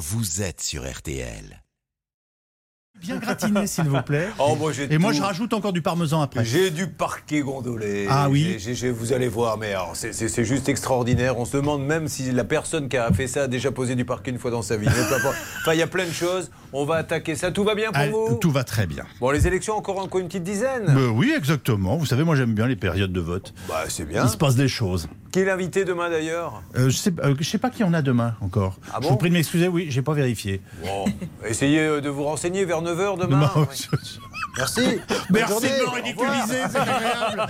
vous êtes sur RTL. Bien gratiné, s'il vous plaît. Oh, moi, Et moi, je rajoute encore du parmesan après. J'ai du parquet gondolé. Ah oui. J'ai- vous allez voir, mais c'est- juste extraordinaire. On se demande même si la personne qui a fait ça a déjà posé du parquet une fois dans sa vie. Enfin, il y a plein de choses. On va attaquer ça. Tout va bien pour Ah, vous? tout va très bien. Bon, les élections, encore, encore une petite dizaine Euh, oui, exactement. Vous savez, moi, j'aime bien les périodes de vote. Bah, c'est bien. Il se passe des choses. Qui est l'invité demain d'ailleurs Euh, je sais, euh, sais pas qui en a demain encore. Ah je vous prie de m'excuser, oui, j'ai pas vérifié. Bon, essayez euh, de vous renseigner vers 9h demain. Demain, Oui. je- Merci. Merci de me ridiculiser, c'est agréable.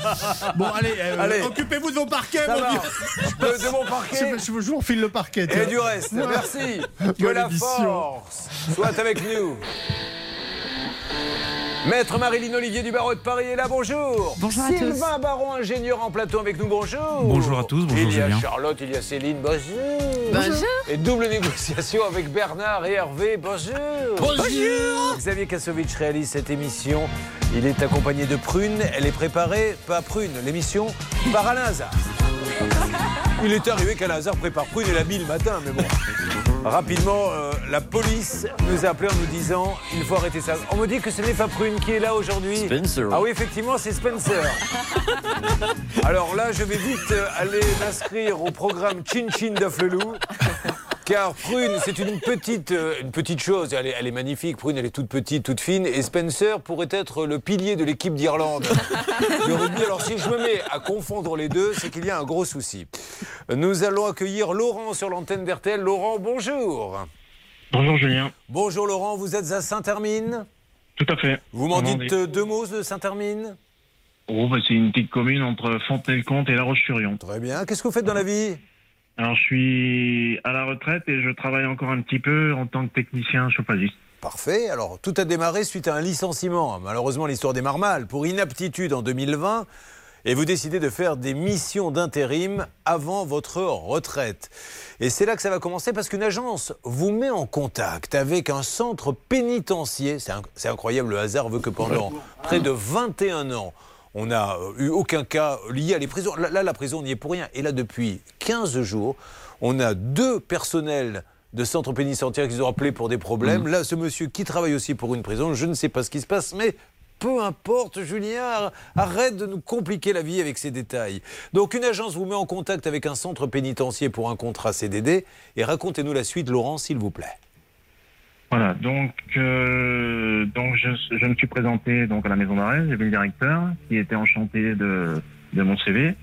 Bon, allez, euh, Allez. occupez-vous de vos parquets, Ça mon va. De, de mon parquet. Je, je vous refile le parquet. Et tiens. du reste, merci. Que la force soit avec nous. Maître Marilyn Olivier du barreau de Paris est là, bonjour. Bonjour à Sylvain Baron, ingénieur en plateau avec nous, bonjour. Bonjour à tous, bonjour Il y a Julien. Charlotte, il y a Céline, bonjour. Bonjour. Et double négociation avec Bernard et Hervé, bonjour. Bonjour. Xavier Kassovitch réalise cette émission. Il est accompagné de Prune. Elle est préparée, pas Prune, l'émission, par Alain Hazard. Il est arrivé qu'Alain Hazard prépare Prune et l'a mis le matin, mais bon. Rapidement, euh, la police nous a appelé en nous disant il faut arrêter ça. On me dit que ce n'est pas Prune qui est là aujourd'hui. Spencer. Ah oui, effectivement, c'est Spencer. Alors là, je vais vite euh, aller m'inscrire au programme Chin Chin d'Afflelou. Car Prune, c'est une petite, euh, une petite chose. Elle est, elle est magnifique. Prune, elle est toute petite, toute fine. Et Spencer pourrait être le pilier de l'équipe d'Irlande de rugby. Alors, si je me mets à confondre les deux, c'est qu'il y a un gros souci. Nous allons accueillir Laurent sur l'antenne d'RTL. Laurent, bonjour. Bonjour Julien. Bonjour Laurent, vous êtes à Saint-Hermine? Tout à fait. Vous m'en dites deux mots de Saint-Hermine? Oh, bah, c'est une petite commune entre Fontenay-le-Comte et La Roche-sur-Yon. Très bien. Qu'est-ce que vous faites dans la vie? Alors, je suis à la retraite et je travaille encore un petit peu en tant que technicien chauffagiste. Parfait. Alors, tout a démarré suite à un licenciement. Malheureusement, l'histoire démarre mal. Pour inaptitude en 2020, et vous décidez de faire des missions d'intérim avant votre retraite. Et c'est là que ça va commencer parce qu'une agence vous met en contact avec un centre pénitentiaire. C'est inc- C'est incroyable, le hasard veut que pendant près de 21 ans, on n'a euh, eu aucun cas lié à les prisons. Là, la prison n'y est pour rien. Et là, depuis 15 jours, on a deux personnels de centre pénitentiaire qui ont appelé pour des problèmes. Là, ce monsieur qui travaille aussi pour une prison, je ne sais pas ce qui se passe, mais peu importe, Julien, arrête de nous compliquer la vie avec ces détails. Donc, une agence vous met en contact avec un centre pénitentiaire pour un contrat CDD. Et racontez-nous la suite, Laurent, s'il vous plaît. Voilà, donc, euh, donc je, je me suis présenté donc, à la maison d'arrêt, j'ai vu le directeur qui était enchanté de, de mon CV.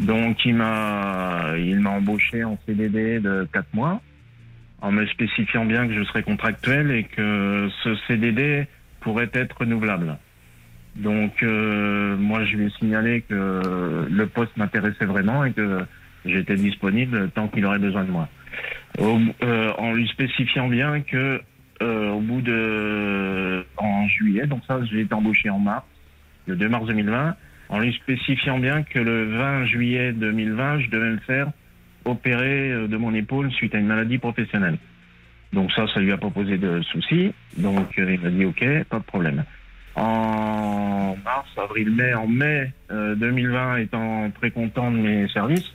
Donc il m'a il m'a embauché en CDD de 4 mois en me spécifiant bien que je serais contractuel et que ce CDD pourrait être renouvelable. Donc euh, moi je lui ai signalé que le poste m'intéressait vraiment et que j'étais disponible tant qu'il aurait besoin de moi. Euh, en lui spécifiant bien que euh, au bout de en juillet, donc ça j'ai été embauché en mars, le 2 mars 2020, en lui spécifiant bien que le 20 juillet 2020, je devais me faire opérer euh, de mon épaule suite à une maladie professionnelle. Donc ça, ça lui a pas posé de soucis. Donc euh, il m'a dit ok, pas de problème. En mars, avril, mai, en mai euh, 2020, étant très content de mes services,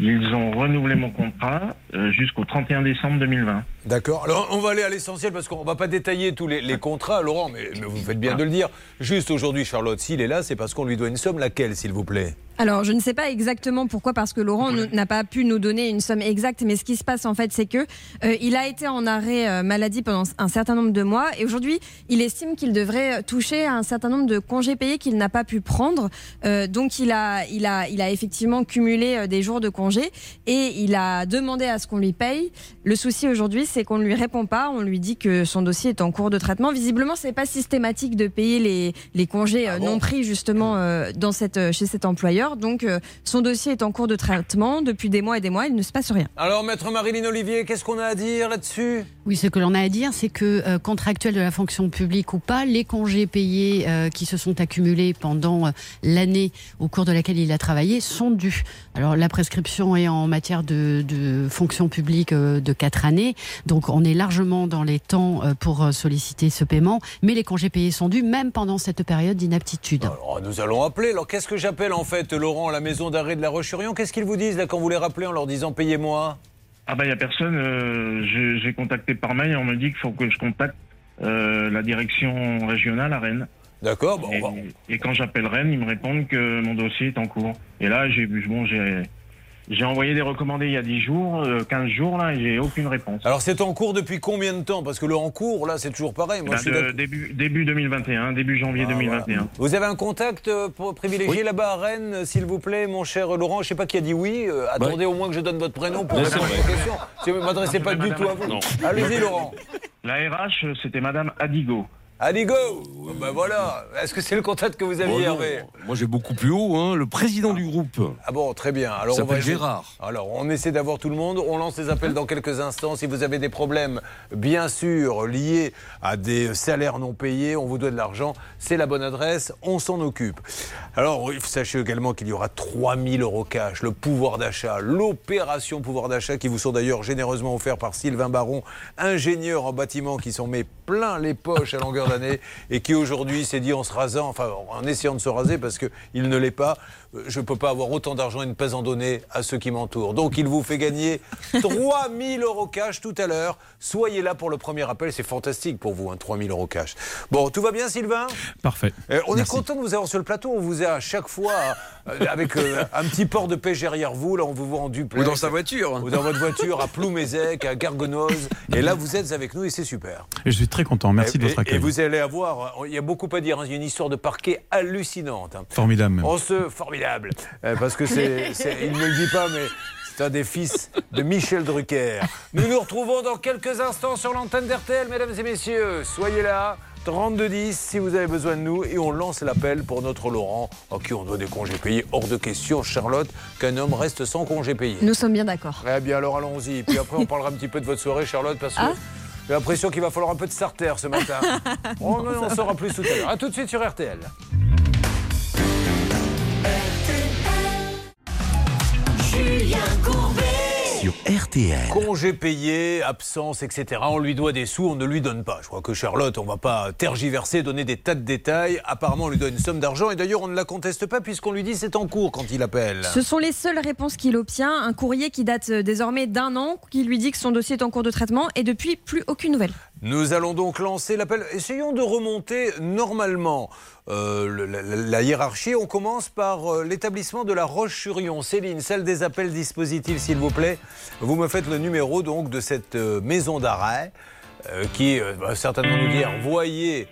ils ont renouvelé mon contrat euh, jusqu'au 31 décembre 2020. D'accord. Alors, on va aller à l'essentiel parce qu'on ne va pas détailler tous les, contrats, Laurent, mais vous faites bien de le dire. Juste aujourd'hui, Charlotte, s'il est là, c'est parce qu'on lui doit une somme. Laquelle, s'il vous plaît? Alors, je ne sais pas exactement pourquoi, parce que Laurent n'a pas pu nous donner une somme exacte, mais ce qui se passe en fait, c'est que euh, il a été en arrêt euh, maladie pendant un certain nombre de mois, et aujourd'hui, il estime qu'il devrait toucher un certain nombre de congés payés qu'il n'a pas pu prendre. Euh, donc, il a, il a, il a effectivement cumulé euh, des jours de congés, et il a demandé à ce qu'on lui paye. Le souci aujourd'hui, c'est qu'on ne lui répond pas. On lui dit que son dossier est en cours de traitement. Visiblement, c'est pas systématique de payer les, les congés euh, Ah bon non pris justement euh, dans cette, euh, chez cet employeur. Donc, euh, son dossier est en cours de traitement depuis des mois et des mois. Il ne se passe rien. Alors, maître Marilyn Olivier, qu'est-ce qu'on a à dire là-dessus? Oui, ce que l'on a à dire, c'est que euh, contractuel de la fonction publique ou pas, les congés payés euh, qui se sont accumulés pendant euh, l'année au cours de laquelle il a travaillé sont dus. Alors la prescription est en matière de, de fonction publique euh, de quatre années, donc on est largement dans les temps euh, pour solliciter ce paiement, mais les congés payés sont dus même pendant cette période d'inaptitude. Alors, nous allons appeler. Alors, qu'est-ce que j'appelle en fait, Laurent, à la maison d'arrêt de la Roche-sur-Yon Qu'est-ce qu'ils vous disent là quand vous les rappelez en leur disant payez-moi Ah bah il y a personne. euh, j'ai- contacté par mail et on me dit qu'il faut que je contacte euh, la direction régionale à Rennes. D'accord, bon, Et, on va- et quand j'appelle Rennes, ils me répondent que mon dossier est en cours. Et là, j'ai bon, j'ai j'ai envoyé des recommandés il y a 10 jours, euh, 15 jours là, et j'ai aucune réponse. Alors c'est en cours depuis combien de temps? Parce que le en cours, là, c'est toujours pareil. Moi, Bah, je suis de- d'accord. début, début 2021, début janvier Ah, 2021. voilà. Vous avez un contact euh, pour privilégier là-bas à Rennes, euh, s'il vous plaît, mon cher Laurent? Je sais pas qui a dit oui. euh, attendez au moins que je donne votre prénom pour répondre à vrai. questions. Si vous ne m'adressez pas du tout à vous. Allez-y, Laurent. La RH, euh, c'était Madame Adigo. Allez, go Ben voilà. Est-ce que c'est le contact que vous aviez, Oh. Hervé? Moi, j'ai beaucoup plus haut, hein, le président du groupe. Ah bon, très bien. Alors, on va Gérard. Alors, on essaie d'avoir tout le monde. On lance les appels dans quelques instants. Si vous avez des problèmes, bien sûr, liés à des salaires non payés, on vous doit de l'argent, c'est la bonne adresse. On s'en occupe. Alors, sachez également qu'il y aura 3000 euros cash, le pouvoir d'achat, l'opération pouvoir d'achat qui vous sont d'ailleurs généreusement offerts par Sylvain Baron, ingénieur en bâtiment qui s'en met plein les poches à longueur d'année et qui aujourd'hui s'est dit en se rasant, enfin en essayant de se raser parce qu'il ne l'est pas, je ne peux pas avoir autant d'argent et ne pas en donner à ceux qui m'entourent. Donc il vous fait gagner 3000 euros cash tout à l'heure. Soyez là pour le premier appel, c'est fantastique pour vous, hein, 3000 euros cash. Bon, tout va bien Sylvain? Parfait. Euh, on Merci. est content de vous avoir sur le plateau. On vous a à chaque fois euh, avec euh, un petit port de pêche derrière vous. Là, on vous voit en duplex. Ou dans sa voiture. Ou dans votre voiture à Ploumézec, à Gargonoz. Et là, vous êtes avec nous et c'est super. Et je suis très content. Merci et, de votre accueil. et vous allez avoir, il y a beaucoup à dire. hein. Il y a une histoire de parquet hallucinante. hein. Formidable même. On se formidable Euh, parce que c'est, c'est- il ne me le dit pas, mais c'est un des fils de Michel Drucker. Nous nous retrouvons dans quelques instants sur l'antenne d'RTL, mesdames et messieurs. Soyez là. 3210 si vous avez besoin de nous et on lance l'appel pour notre Laurent à qui on doit des congés payés. Hors de question, Charlotte, qu'un homme reste sans congés payés. Nous sommes bien d'accord. Eh bien alors allons-y. Puis après on parlera un petit peu de votre soirée, Charlotte, parce que Ah. j'ai l'impression qu'il va falloir un peu de starter ce matin. on en saura plus tout à l'heure. A tout de suite sur RTL. Sur RTL. Congés payés, absence, etc. On lui doit des sous, on ne lui donne pas. Je crois que Charlotte, on va pas tergiverser, donner des tas de détails. Apparemment, on lui donne une somme d'argent et d'ailleurs, on ne la conteste pas puisqu'on lui dit c'est en cours quand il appelle. Ce sont les seules réponses qu'il obtient. Un courrier qui date euh, désormais d'un an, qui lui dit que son dossier est en cours de traitement et depuis plus aucune nouvelle. Nous allons donc lancer l'appel. Essayons de remonter normalement euh, la, la- la hiérarchie. On commence par euh, l'établissement de la Roche-sur-Yon. Céline, celle des appels dispositifs, s'il vous plaît. Vous me faites le numéro donc de cette euh, maison d'arrêt euh, qui euh, va certainement nous dire voyez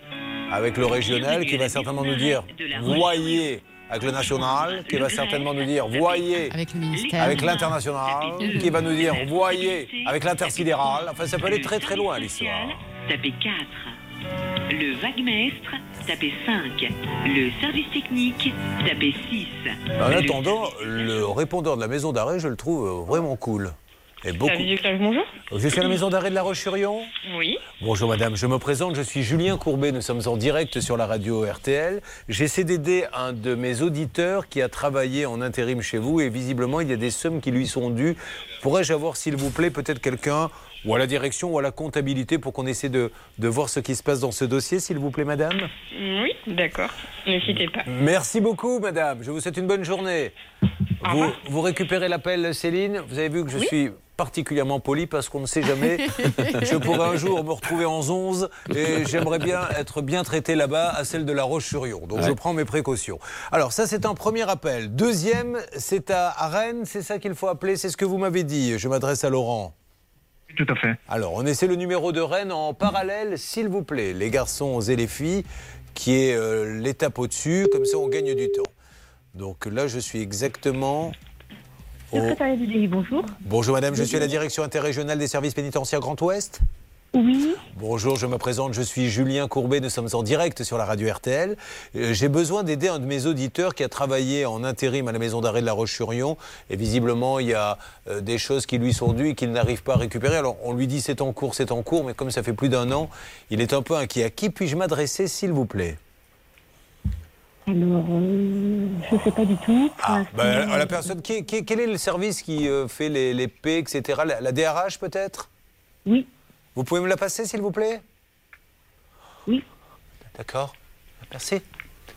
avec le régional, qui va certainement nous dire voyez avec le national, qui va certainement nous dire voyez Avec le ministère. avec l'international, qui va nous dire voyez avec l'intersidéral. Enfin, ça peut aller très très loin l'histoire. Tapez 4. Le vaguemestre, tapez 5. Le service technique, tapez 6. En attendant, le répondeur de la maison d'arrêt, je le trouve euh, vraiment cool. Et beaucoup. Bonjour. Je suis à la maison d'arrêt de La Roche-sur-Yon. Oui. Bonjour madame, je me présente, je suis Julien Courbet, nous sommes en direct sur la radio RTL. J'essaie d'aider un de mes auditeurs qui a travaillé en intérim chez vous et visiblement il y a des sommes qui lui sont dues. Pourrais-je avoir s'il vous plaît peut-être quelqu'un ou à la direction ou à la comptabilité pour qu'on essaie de, de voir ce qui se passe dans ce dossier s'il vous plaît madame Oui, d'accord. N'hésitez pas. Merci beaucoup, madame. Je vous souhaite une bonne journée. Vous, récupérez l'appel, Céline. Vous avez vu que je suis particulièrement poli parce qu'on ne sait jamais. je pourrais un jour me retrouver en 11 et j'aimerais bien être bien traité là-bas à celle de la Roche-sur-Yon. Donc je prends mes précautions. Alors ça, c'est un premier appel. Deuxième, c'est à, à Rennes. C'est ça qu'il faut appeler. C'est ce que vous m'avez dit. Je m'adresse à Laurent. Tout à fait. Alors, on essaie le numéro de Rennes en parallèle, s'il vous plaît, les garçons et les filles, qui est euh, l'étape au-dessus, comme ça on gagne du temps. Donc là, je suis exactement. au- Secrétariat du DI, bonjour. Bonjour madame, je suis à la direction interrégionale des services pénitentiaires Grand Ouest. Oui. Bonjour, je me présente, je suis Julien Courbet, nous sommes en direct sur la radio RTL. Euh, J'ai besoin d'aider un de mes auditeurs qui a travaillé en intérim à la maison d'arrêt de la Roche-sur-Yon. Et visiblement, il y a euh, des choses qui lui sont dues et qu'il n'arrive pas à récupérer. Alors, on lui dit c'est en cours, c'est en cours, mais comme ça fait plus d'un an, il est un peu inquiet. À qui puis-je m'adresser, s'il vous plaît? Alors, euh, je ne sais pas du tout. Ah, ben, la personne, qui, qui- quel est le service qui fait les, les P, etc. La, la DRH peut-être? Oui. Vous pouvez me la passer, s'il vous plaît? Oui. D'accord. Merci.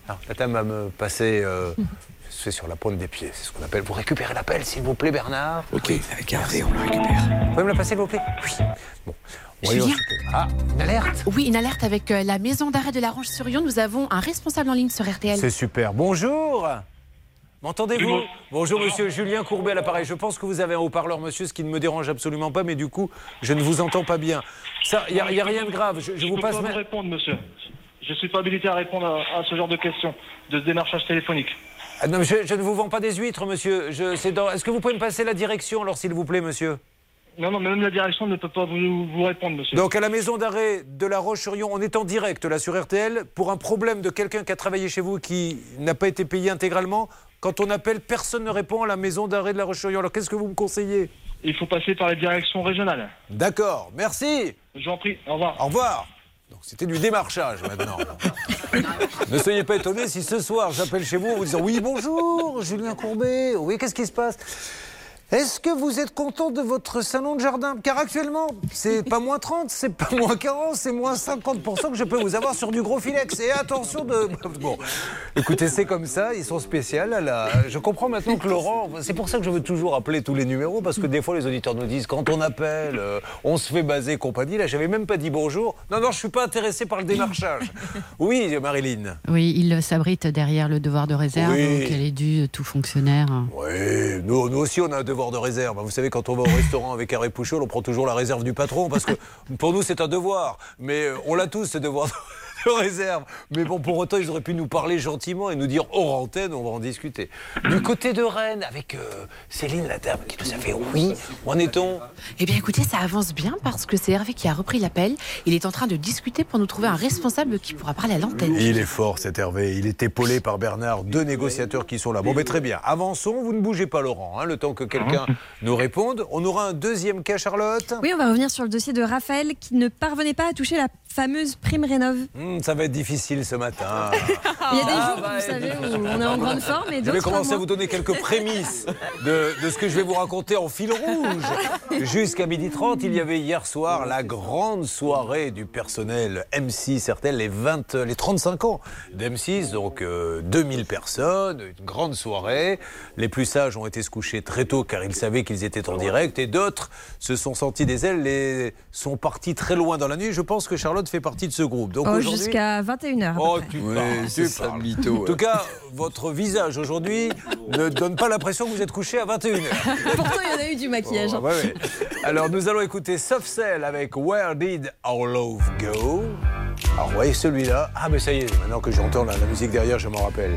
Alors, la dame va me passer euh, c'est sur la pointe des pieds, c'est ce qu'on appelle. Vous récupérez l'appel, s'il vous plaît, Bernard? Ok, avec Hervé, on le récupère. Vous pouvez me la passer, s'il vous plaît? Oui. Bon. Julien Ah, une alerte Oui, une alerte avec euh, la maison d'arrêt de la Roche-sur-Yon. Nous avons un responsable en ligne sur RTL. C'est super. Bonjour M'entendez-vous Bonjour. Monsieur Julien Courbet à l'appareil. Je pense que vous avez un haut-parleur, monsieur, ce qui ne me dérange absolument pas, mais du coup, je ne vous entends pas bien. Ça, il n'y a, rien de grave. Je, je Je vous peux passe. pas ma- vous répondre, monsieur. Je ne suis pas habilité à répondre à, à ce genre de questions, de démarchage téléphonique. Ah non, je, je ne vous vends pas des huîtres, monsieur. Est-ce que vous pouvez me passer la direction, alors, s'il vous plaît, monsieur? Non, non, mais même la direction ne peut pas vous, vous répondre, monsieur. Donc, à la maison d'arrêt de La Roche-sur-Yon, on est en direct, là, sur RTL, pour un problème de quelqu'un qui a travaillé chez vous qui n'a pas été payé intégralement. Quand on appelle, personne ne répond à la maison d'arrêt de La Roche-sur-Yon. Alors, qu'est-ce que vous me conseillez? Il faut passer par les directions régionales. D'accord, merci. Je vous en prie, au revoir. Au revoir. Donc, C'était du démarchage maintenant. ne soyez pas étonnés si ce soir j'appelle chez vous en vous disant Oui, bonjour, Julien Courbet. Oui, qu'est-ce qui se passe? Est-ce que vous êtes content de votre salon de jardin? Car actuellement, c'est pas moins 30, c'est pas moins 40, c'est moins 50% que je peux vous avoir sur du gros filex. Et attention de. Bon, écoutez, c'est comme ça, ils sont spéciaux. à la- Je comprends maintenant que Laurent. C'est pour ça que je veux toujours appeler tous les numéros, parce que des fois les auditeurs nous disent quand on appelle, euh, on se fait baser compagnie. Là, j'avais même pas dit bonjour. Non, non, je suis pas intéressé par le démarchage. Oui, Marilyn. Oui, il s'abrite derrière le devoir de réserve, Oui. donc elle est due tout fonctionnaire. Oui, nous, nous aussi, on a un devoir de réserve. Vous savez, quand on va au restaurant avec Hervé Pouchol, on prend toujours la réserve du patron parce que pour nous, c'est un devoir. Mais euh, on l'a tous, ce devoir de réserve. Mais bon, pour autant, ils auraient pu nous parler gentiment et nous dire hors antenne, on va en discuter. Du côté de Rennes, avec euh, Céline, la dame qui nous a fait oui, où en est-on? Eh bien, écoutez, ça avance bien parce que c'est Hervé qui a repris l'appel. Il est en train de discuter pour nous trouver un responsable qui pourra parler à l'antenne. Il est fort cet Hervé, il est épaulé par Bernard, deux négociateurs qui sont là. Bon, mais très bien, avançons, vous ne bougez pas Laurent, hein, le temps que quelqu'un nous réponde. On aura un deuxième cas, Charlotte? Oui, on va revenir sur le dossier de Raphaël qui ne parvenait pas à toucher la fameuse prime rénov. Hmm, Ça va être difficile ce matin. Il y a des Ah, jours, bah, vous savez, où on est en grande forme et Je vais commencer à vous donner quelques prémices de, de ce que je vais vous raconter en fil rouge. Jusqu'à 12h30, il y avait hier soir la grande soirée du personnel M6 RTL, les, 20, les 35 ans d'M6, donc euh, 2000 personnes, une grande soirée. Les plus sages ont été se coucher très tôt car ils savaient qu'ils étaient en direct et d'autres se sont sentis des ailes et sont partis très loin dans la nuit. Je pense que Charlotte fait partie de ce groupe. Donc Oh, aujourd'hui- jusqu'à 21h. Oh, tu Ouais, parles, c'est tu ça, parles. mytho, En tout cas, votre visage aujourd'hui ne donne pas l'impression que vous êtes couché à 21h. Pourtant, il y en a eu du maquillage. hein. Ouais, ouais. Alors, nous allons écouter Soft Cell avec Where Did Our Love Go? Alors, vous voyez celui-là? Ah, mais ça y est, maintenant que j'entends la, la musique derrière, je m'en rappelle.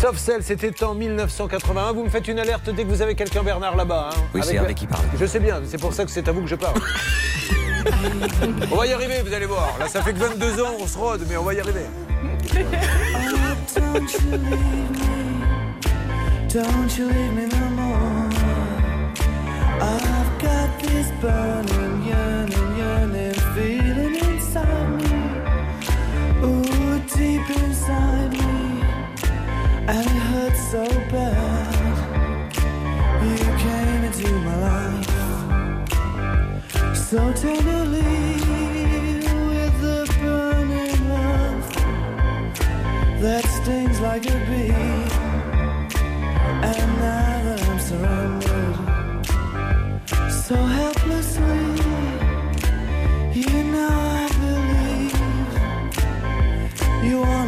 Soft Cell, c'était en 1981. Vous me faites une alerte dès que vous avez quelqu'un, Bernard, là-bas. hein, Oui, c'est Avec qui parle. Je sais bien, c'est pour ça que c'est à vous que je parle. on va y arriver, vous allez voir. Là, ça fait que 22 ans, on se rôde, mais on va y arriver. Don't you leave me no more. I've got this burning, yearning, yearning feeling inside me. Ooh, deep inside me. And it hurts so bad. So tenderly with the burning love that stings like a bee. And now that I'm surrendered so helplessly, you know I believe you wanna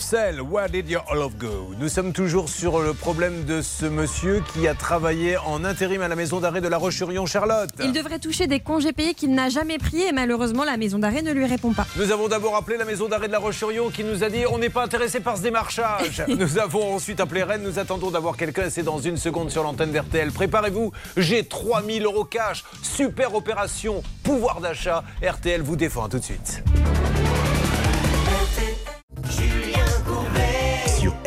Celle, Where did your love go? Nous sommes toujours sur le problème de ce monsieur qui a travaillé en intérim à la maison d'arrêt de La Roche-sur-Yon, Charlotte. Il devrait toucher des congés payés qu'il n'a jamais pris et malheureusement la maison d'arrêt ne lui répond pas. Nous avons d'abord appelé la maison d'arrêt de La Roche-sur-Yon qui nous a dit on n'est pas intéressé par ce démarchage. nous avons ensuite appelé Rennes, nous attendons d'avoir quelqu'un et c'est dans une seconde sur l'antenne d'RTL. Préparez-vous, j'ai 3000 euros cash, super opération, pouvoir d'achat. RTL vous défend, à tout de suite.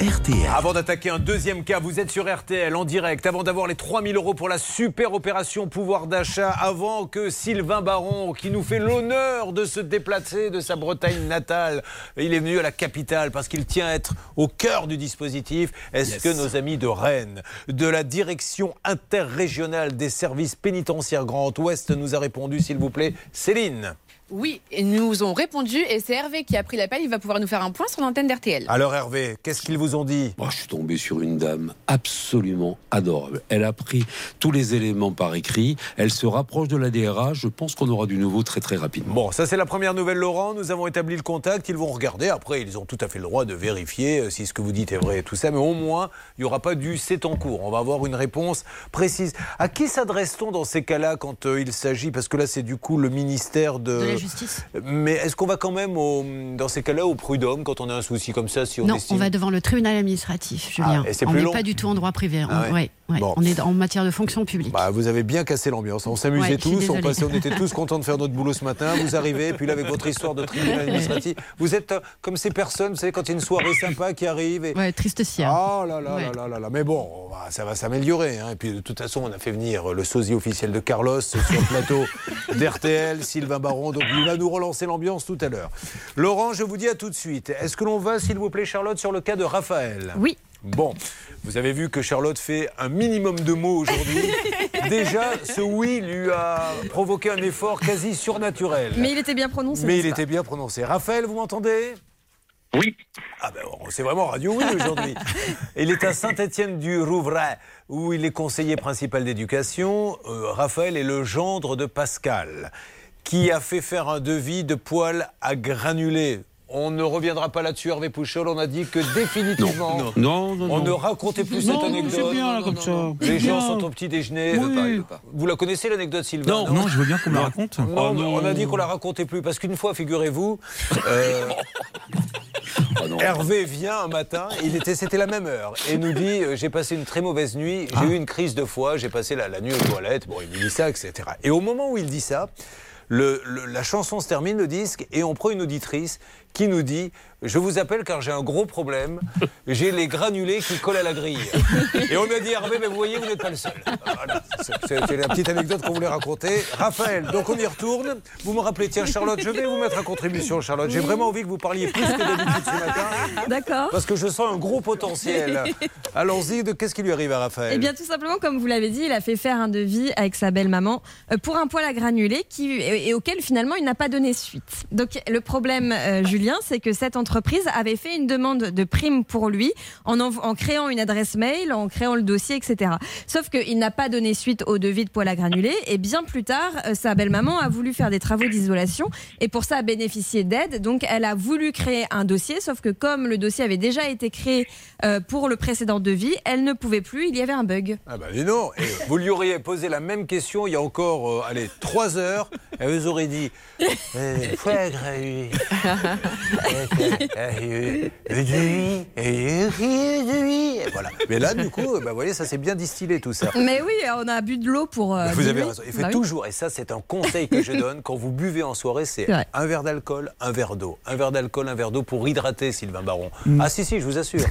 RTL. Avant d'attaquer un deuxième cas, vous êtes sur RTL en direct, avant d'avoir les 3000 euros pour la super opération pouvoir d'achat, avant que Sylvain Baron, qui nous fait l'honneur de se déplacer de sa Bretagne natale, il est venu à la capitale parce qu'il tient à être au cœur du dispositif. Est-ce Yes. que nos amis de Rennes, de la direction interrégionale des services pénitentiaires Grand Ouest nous a répondu, s'il vous plaît Céline? Oui, et nous ont répondu et c'est Hervé qui a pris l'appel. Il va pouvoir nous faire un point sur l'antenne d'RTL. Alors Hervé, qu'est-ce qu'ils vous ont dit? Moi, je suis tombé sur une dame absolument adorable. Elle a pris tous les éléments par écrit. Elle se rapproche de la DRH. Je pense qu'on aura du nouveau très très rapidement. Bon, ça c'est la première nouvelle, Laurent. Nous avons établi le contact. Ils vont regarder. Après, ils ont tout à fait le droit de vérifier euh, si ce que vous dites est vrai et tout ça. Mais au moins, il n'y aura pas du c'est en cours. On va avoir une réponse précise. À qui s'adresse-t-on dans ces cas-là quand euh, il s'agit? Parce que là, c'est du coup le ministère de. De la justice. Mais est-ce qu'on va quand même, au- dans ces cas-là, au prud'homme quand on a un souci comme ça si on Non, estime... on va devant le tribunal administratif, Julien. et c'est on n'est pas du tout en droit privé. On, Ah ouais. ouais, ouais. Bon. on est en matière de fonction publique. Bah, vous avez bien cassé l'ambiance. On s'amusait Ouais, tous, on, passait, on était tous contents de faire notre boulot ce matin. Vous arrivez, et puis là, avec votre histoire de tribunal administratif, vous êtes euh, comme ces personnes, vous savez, quand il y a une soirée sympa qui arrive. Et... Ouais, triste cire. Oh là là Ouais. là là là là. Mais bon, ça va s'améliorer. hein. Et puis de toute façon, on a fait venir le sosie officiel de Carlos sur le plateau d'RTL, Sylvain Baron. Donc il va nous relancer l'ambiance tout à l'heure. Laurent, je vous dis à tout de suite. Est-ce que l'on va, s'il vous plaît, Charlotte, sur le cas de Raphaël? Oui. Bon, vous avez vu que Charlotte fait un minimum de mots aujourd'hui. Déjà, ce oui lui a provoqué un effort quasi surnaturel. Mais il était bien prononcé. Mais il pas était bien prononcé. Raphaël, vous m'entendez? Oui. Ah ben, c'est vraiment Radio Oui aujourd'hui. il est à Saint-Étienne du Rouvray, où il est conseiller principal d'éducation. Euh, Raphaël est le gendre de Pascal, qui a fait faire un devis de poils à granulés. On ne reviendra pas là-dessus, Hervé Pouchol. On a dit que définitivement, Non, non, non. on non. ne racontait plus Non, cette anecdote. c'est bien, là, comme ça. Les gens bien. sont au petit déjeuner. Oui. Vous la connaissez l'anecdote, Sylvain Non, non, je veux bien qu'on me la raconte. Non, Oh, on a dit qu'on la racontait plus parce qu'une fois, figurez-vous, euh, Ah, non. Hervé vient un matin, il était, c'était la même heure, et nous dit euh, j'ai passé une très mauvaise nuit, j'ai eu une crise de foie, j'ai passé la, la nuit aux toilettes. Bon, il nous dit ça, etc. Et au moment où il dit ça, le- le- la chanson se termine, le disque, et on prend une auditrice qui nous dit Je vous appelle car j'ai un gros problème, j'ai les granulés qui collent à la grille. Et on lui a dit Hervé, mais vous voyez, vous n'êtes pas le seul. Voilà, c'est- c'était la petite anecdote qu'on voulait raconter. Raphaël, donc on y retourne. Vous me rappelez, tiens, Charlotte, je vais vous mettre à contribution, Charlotte. J'ai vraiment envie que vous parliez plus que d'habitude ce matin. D'accord. Parce que je sens un gros potentiel. Allons-y, de qu'est-ce qui lui arrive à Raphaël Eh bien, tout simplement, comme vous l'avez dit, il a fait faire un devis avec sa belle-maman euh, pour un poil à granulés qui, et, et auquel finalement il n'a pas donné suite. Donc, le problème, euh, Julien, c'est que cette entreprise avait fait une demande de prime pour lui en, créant une adresse mail, en créant le dossier, etc. Sauf qu'il n'a pas donné suite au devis de poil à granulés et bien plus tard, euh, sa belle-maman a voulu faire des travaux d'isolation et pour ça a bénéficié d'aide. Donc, elle a voulu créer un dossier, sauf que comme le dossier avait déjà été créé euh, pour le précédent devis, elle ne pouvait plus, il y avait un bug. Ah bah non, et vous lui auriez posé la même question il y a encore, euh, allez, trois heures, et vous aurez dit euh, voilà. Mais là, du coup, bah, vous voyez, ça s'est bien distillé tout ça. Mais oui, on a bu de l'eau pour. euh, Vous avez raison. Il fait Bah oui. toujours, et ça c'est un conseil que je donne, quand vous buvez en soirée, c'est un verre d'alcool, un verre d'eau. Un verre d'alcool, un verre d'eau pour hydrater Sylvain Baron. Mm. Ah si, si, je vous assure.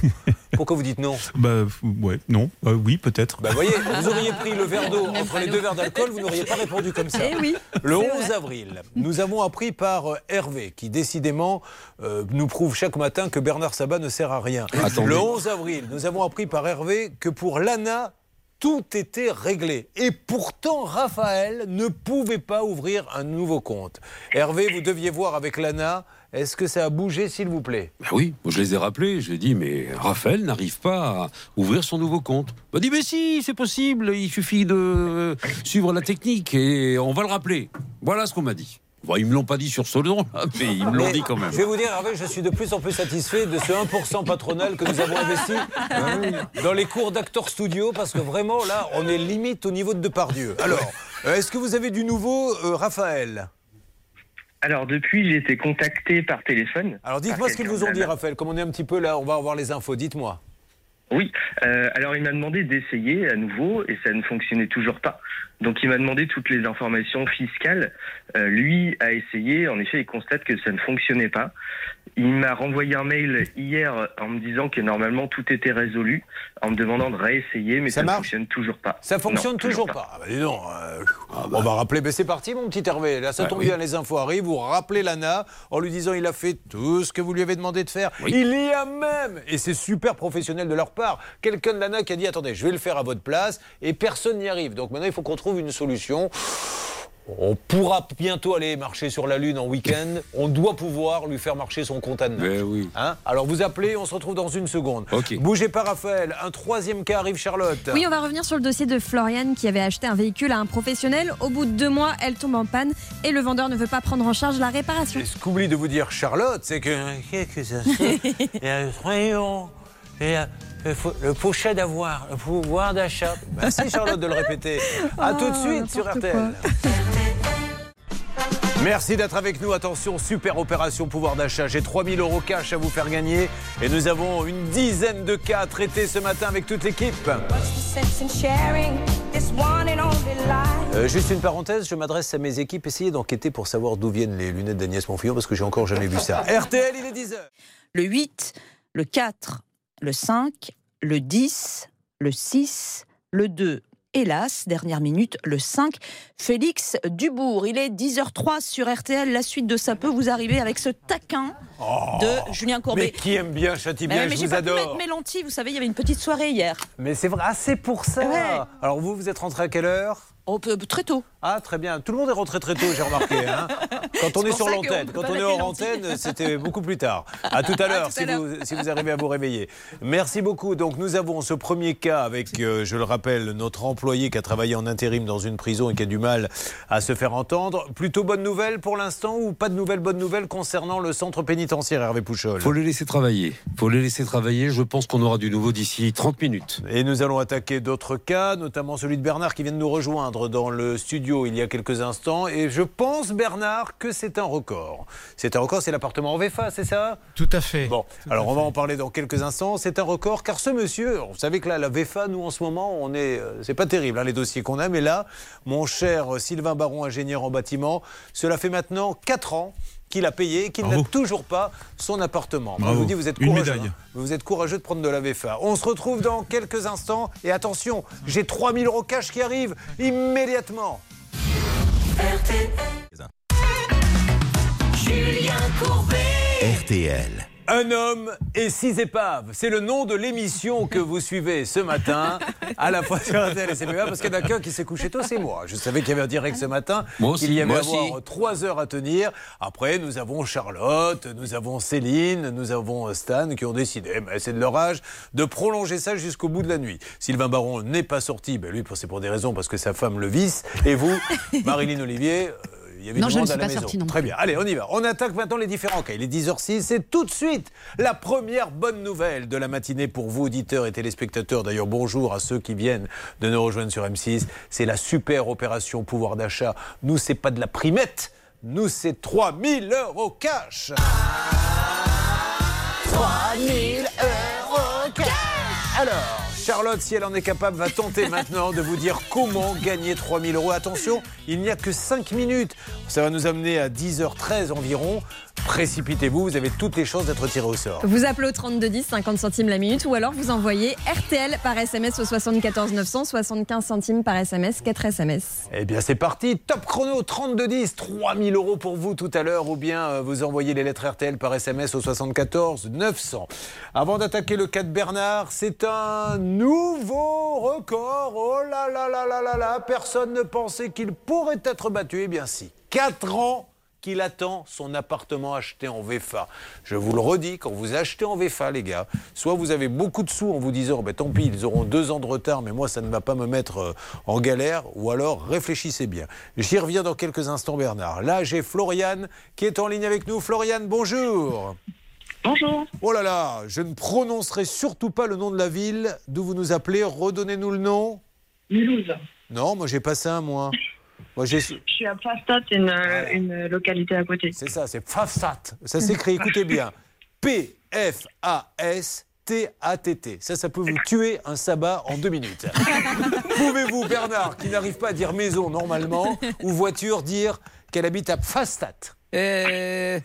Pourquoi vous dites non Bah ouais, non, Bah, oui peut-être. Bah voyez, vous auriez pris le verre d'eau entre les deux verres d'alcool, vous n'auriez pas répondu comme ça. Eh oui, Le c'est 11 vrai. avril, nous avons appris par euh, Hervé, qui décidément euh, nous prouve chaque matin que Bernard Sabat ne sert à rien. Attendez. Le 11 avril, nous avons appris par Hervé que pour l'ANA, tout était réglé. Et pourtant, Raphaël ne pouvait pas ouvrir un nouveau compte. Hervé, vous deviez voir avec l'ANA. Est-ce que ça a bougé, s'il vous plaît? Ben oui, je les ai rappelés. Je lui ai dit, mais Raphaël n'arrive pas à ouvrir son nouveau compte. Il m'a dit, mais si, c'est possible. Il suffit de suivre la technique et on va le rappeler. Voilà ce qu'on m'a dit. Bon, ils me l'ont pas dit sur là, mais ils me l'ont dit quand même. Je vais vous dire, Hervé, je suis de plus en plus satisfait de ce 1% patronal que nous avons investi dans les cours d'acteurs studio, parce que vraiment, là, on est limite au niveau de Depardieu. Alors, euh, est-ce que vous avez du nouveau, euh, Raphaël? Alors depuis, j'ai été contacté par téléphone. Alors, dites-moi ce qu'ils vous ont dit, Raphaël. Comme on est un petit peu là, on va avoir les infos. Dites-moi. Oui, euh, alors il m'a demandé d'essayer à nouveau et ça ne fonctionnait toujours pas. Donc il m'a demandé toutes les informations fiscales. Euh, lui a essayé, en effet, il constate que ça ne fonctionnait pas. Il m'a renvoyé un mail hier en me disant que normalement tout était résolu, en me demandant de réessayer, mais Ça ne fonctionne toujours pas. Ça fonctionne Non, toujours, pas. Ah bah dis donc, euh, on va rappeler. Mais c'est parti, mon petit Hervé. Là, ça Ah tombe oui. bien, les infos arrivent. Vous rappelez l'ANA en lui disant il a fait tout ce que vous lui avez demandé de faire. Oui. Il y a même, et c'est super professionnel de leur part, quelqu'un de l'ANA qui a dit attendez, je vais le faire à votre place, et personne n'y arrive. Donc maintenant, il faut qu'on trouve une solution. On pourra bientôt aller marcher sur la Lune en week-end. On doit pouvoir lui faire marcher son compte à neuf. Ben oui. Hein? Alors vous appelez, on se retrouve dans une seconde. Ok. Bougez pas, Raphaël. Un troisième cas arrive, Charlotte. Oui, on va revenir sur le dossier de Floriane qui avait acheté un véhicule à un professionnel. Au bout de deux mois, elle tombe en panne et le vendeur ne veut pas prendre en charge la réparation. Et ce qu'oublie de vous dire Charlotte, c'est que. Qu'est-ce que ça fait? Il y a le rayon, il y a le, le pochet d'avoir, le pouvoir d'achat. Merci Charlotte de le répéter. A tout de Oh, suite sur RTL. Merci d'être avec nous. Attention, super opération pouvoir d'achat. J'ai 3000 euros cash à vous faire gagner. Et nous avons une dizaine de cas à traiter ce matin avec toute l'équipe. Euh, juste une parenthèse, je m'adresse à mes équipes. Essayez d'enquêter pour savoir d'où viennent les lunettes d'Agnès Monfillon parce que j'ai encore jamais vu ça. RTL, il est 10h. le 8, le 4, le 5, le 10, le 6, le 2. Hélas, dernière minute, le 5, Félix Dubourg. Il est 10h03 sur RTL. La suite de ça peut vous arriver avec ce taquin de Julien Mais Courbet. qui aime bien, châtie Mais bien, mais je j'ai vous pas pu adore. mettre mes lentilles. Vous savez, il y avait une petite soirée hier. Mais c'est vrai, ah, c'est pour ça. Ouais. Alors vous, vous êtes rentré à quelle heure? Oh, peu- très tôt. Ah, très bien. Tout le monde est rentré très tôt, j'ai remarqué. hein. Quand on est sur l'antenne, quand on est hors antenne, c'était beaucoup plus tard. À tout à l'heure, si, vous, si vous arrivez à vous réveiller. Merci beaucoup. Donc, nous avons ce premier cas avec, euh, je le rappelle, notre employé qui a travaillé en intérim dans une prison et qui a du mal à se faire entendre. Plutôt bonne nouvelle pour l'instant ou pas de nouvelles bonnes nouvelles concernant le centre pénitentiaire, Hervé Pouchol? Faut les laisser travailler. Faut les laisser travailler. Je pense qu'on aura du nouveau d'ici 30 minutes. Et nous allons attaquer d'autres cas, notamment celui de Bernard qui vient de nous rejoindre dans le studio il y a quelques instants. Et je pense, Bernard, que c'est un record. C'est un record, c'est l'appartement en VFA, c'est ça? Tout à fait. Bon, alors on va en parler dans quelques instants. C'est un record car ce monsieur, vous savez que là, la VFA, nous en ce moment, on est, euh, c'est pas terrible hein, les dossiers qu'on a, mais là, mon cher euh, Sylvain Baron, ingénieur en bâtiment, cela fait maintenant 4 ans qu'il a payé et qu'il n'a toujours pas son appartement. Bravo. je vous dis, vous êtes courageux. hein. Vous êtes courageux de prendre de la VFA. On se retrouve dans quelques instants. Et attention, j'ai 3000 euros cash qui arrivent immédiatement. Julien Courbet. RTL. Un homme et six épaves. C'est le nom de l'émission que vous suivez ce matin, à la fois sur RTL et CPA, parce qu'il y en a qu'un qui s'est couché tôt, c'est moi. Je savais qu'il y avait un direct ce matin, qu'il y avait à avoir trois heures à tenir. Après, nous avons Charlotte, nous avons Céline, nous avons Stan qui ont décidé, mais c'est de leur âge, de prolonger ça jusqu'au bout de la nuit. Sylvain Baron n'est pas sorti, ben lui, c'est pour des raisons, parce que sa femme le visse. Et vous, Marilyn Olivier, y avait Non, du je ne suis à la pas maison. sortie non Très bien. Allez, on y va. On attaque maintenant les différents cas. Il est 10h06. C'est tout de suite la première bonne nouvelle de la matinée pour vous, auditeurs et téléspectateurs. D'ailleurs, bonjour à ceux qui viennent de nous rejoindre sur M6. C'est la super opération pouvoir d'achat. Nous, c'est pas de la primette. Nous, c'est 3000 euros cash. 3000 euros cash. Alors, Charlotte, si elle en est capable, va tenter maintenant de vous dire comment gagner 3000 euros. Attention, il n'y a que 5 minutes. Ça va nous amener à 10h13 environ. Précipitez-vous, vous avez toutes les chances d'être tiré au sort. Vous appelez au 3210, 50 centimes la minute, ou alors vous envoyez RTL par SMS au 74 900, 75 centimes par SMS, 4 SMS. Eh bien, c'est parti. Top chrono 3210, 3000 euros pour vous tout à l'heure, ou bien euh, vous envoyez les lettres RTL par SMS au 74 900. Avant d'attaquer le cas de Bernard, c'est un nouveau record. Oh là là là là là là, personne ne pensait qu'il pourrait être battu. Eh bien, si. 4 ans qu'il attend son appartement acheté en VFA. Je vous le redis, quand vous achetez en VFA, les gars, soit vous avez beaucoup de sous en vous disant, ben, tant pis, ils auront deux ans de retard, mais moi, ça ne va pas me mettre euh, en galère, ou alors réfléchissez bien. J'y reviens dans quelques instants, Bernard. Là, j'ai Floriane qui est en ligne avec nous. Floriane, bonjour. Bonjour. Oh là là, je ne prononcerai surtout pas le nom de la ville d'où vous nous appelez. Redonnez-nous le nom. Mulhouse. Non, moi j'ai pas ça, moi. Moi. Je suis à Plastat, une, une localité à côté. C'est ça, c'est Pfafsat. Ça s'écrit, écoutez bien, P-F-A-S-T-A-T-T. Ça, ça peut vous tuer un sabbat en deux minutes. Pouvez-vous, Bernard, qui n'arrive pas à dire maison normalement, ou voiture, dire qu'elle habite à Pfastat Euh.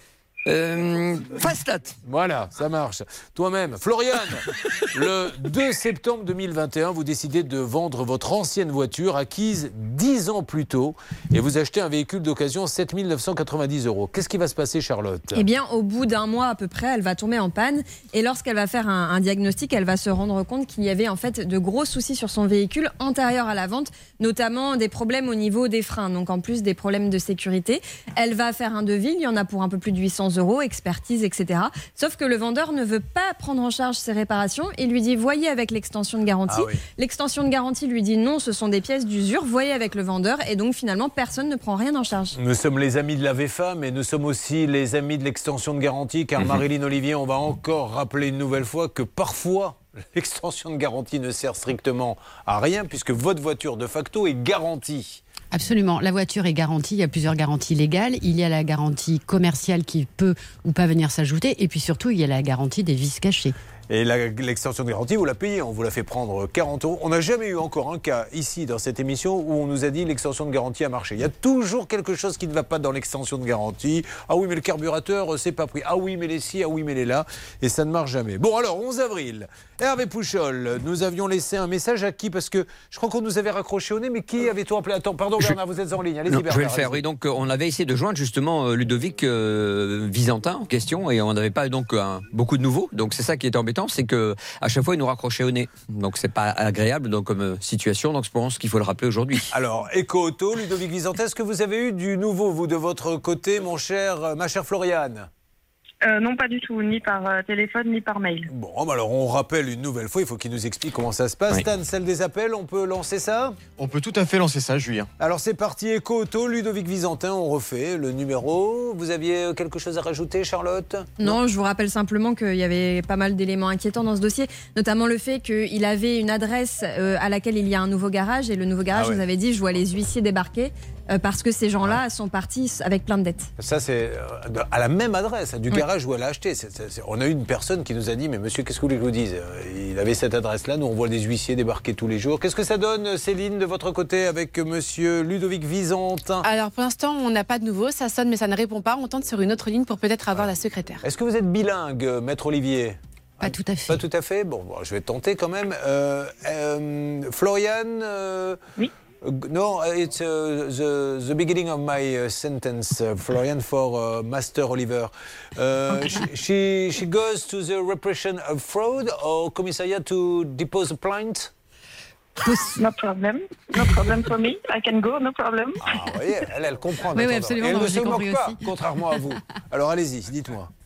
Euh. Fastat. Voilà, ça marche. Toi-même, Floriane, le 2 septembre 2021, vous décidez de vendre votre ancienne voiture acquise 10 ans plus tôt et vous achetez un véhicule d'occasion 7 990 euros. Qu'est-ce qui va se passer, Charlotte? Eh bien, au bout d'un mois à peu près, elle va tomber en panne. Et lorsqu'elle va faire un, un diagnostic, elle va se rendre compte qu'il y avait en fait de gros soucis sur son véhicule antérieur à la vente, notamment des problèmes au niveau des freins, donc en plus des problèmes de sécurité. Elle va faire un devis, il y en a pour un peu plus de 800 euros, expertise, etc. Sauf que le vendeur ne veut pas prendre en charge ces réparations. Il lui dit voyez avec l'extension de garantie. Ah oui. L'extension de garantie lui dit non, ce sont des pièces d'usure. Voyez avec le vendeur. Et donc finalement, personne ne prend rien en charge. Nous sommes les amis de la VFA, mais nous sommes aussi les amis de l'extension de garantie, car Marilyn Olivier, on va encore rappeler une nouvelle fois que parfois, l'extension de garantie ne sert strictement à rien, puisque votre voiture, de facto, est garantie. Absolument. La voiture est garantie. Il y a plusieurs garanties légales. Il y a la garantie commerciale qui peut ou pas venir s'ajouter. Et puis surtout, il y a la garantie des vis cachés. Et l'extension de garantie, vous la payez, on vous la fait prendre 40 euros. On n'a jamais eu encore un cas ici dans cette émission où on nous a dit l'extension de garantie a marché. Il y a toujours quelque chose qui ne va pas dans l'extension de garantie. Ah oui, mais le carburateur, euh, c'est pas pris. Ah oui, mais les ci, ah oui, mais les là. Et ça ne marche jamais. Bon, alors, 11 avril, Hervé Pouchol, nous avions laissé un message à qui? Parce que je crois qu'on nous avait raccroché au nez, mais qui avait-on appelé? Attends, pardon, Je- Bernard, vous êtes en ligne. Allez-y, Non, Bernard. je vais le faire. Oui, donc euh, on avait essayé de joindre justement euh, Ludovic euh, Visantin en question et on n'avait pas donc un- beaucoup de nouveaux. Donc c'est ça qui est embêtant, c'est que à chaque fois il nous raccrochait au nez. Donc c'est pas agréable donc comme euh, situation. Donc je pense qu'il faut le rappeler aujourd'hui. Alors, Eco Auto, Ludovic Visantin, est-ce que vous avez eu du nouveau, vous, de votre côté, mon cher, euh, ma chère Floriane? Euh, non, pas du tout, ni par euh, téléphone, ni par mail. Bon, bah alors on rappelle une nouvelle fois, il faut qu'il nous explique comment ça se passe. Oui. Stan, celle des appels, on peut lancer ça? On peut tout à fait lancer ça, Julien. Alors c'est parti, Eco Auto, Ludovic Visantin, on refait le numéro. Vous aviez euh, quelque chose à rajouter, Charlotte? Non, je vous rappelle simplement qu'il y avait pas mal d'éléments inquiétants dans ce dossier, notamment le fait qu'il avait une adresse euh, à laquelle il y a un nouveau garage et le nouveau garage Ah ouais. nous avait dit je vois les huissiers débarquer euh, parce que ces gens-là sont partis avec plein de dettes. Ça, c'est euh, à la même adresse, du Oui. garage où elle a acheté. On a eu une personne qui nous a dit Mais monsieur, qu'est-ce que vous voulez que je vous dise? Euh, Il avait cette adresse-là, nous on voit des huissiers débarquer tous les jours. Qu'est-ce que ça donne, Céline, de votre côté, avec monsieur Ludovic Visantin? Alors pour l'instant, on n'a pas de nouveau, ça sonne mais ça ne répond pas. On tente sur une autre ligne pour peut-être avoir la secrétaire. Est-ce que vous êtes bilingue, maître Olivier? Pas tout à fait. Pas tout à fait? Bon, bon, je vais tenter quand même. Euh, euh, Florian Oui. No, it's uh, the, the beginning of my uh, sentence, uh, Florian, for uh, Master Oliver. Uh, she, she, she goes to the repression of fraud or commissariat to depose a plaint No problem. No problem for me. I can go, no problem. Ah, vous voyez, elle, elle comprend. Oui, oui, absolument, Et elle non, ne j'ai se moque compris pas, aussi. contrairement à vous. Alors allez-y, dites-moi.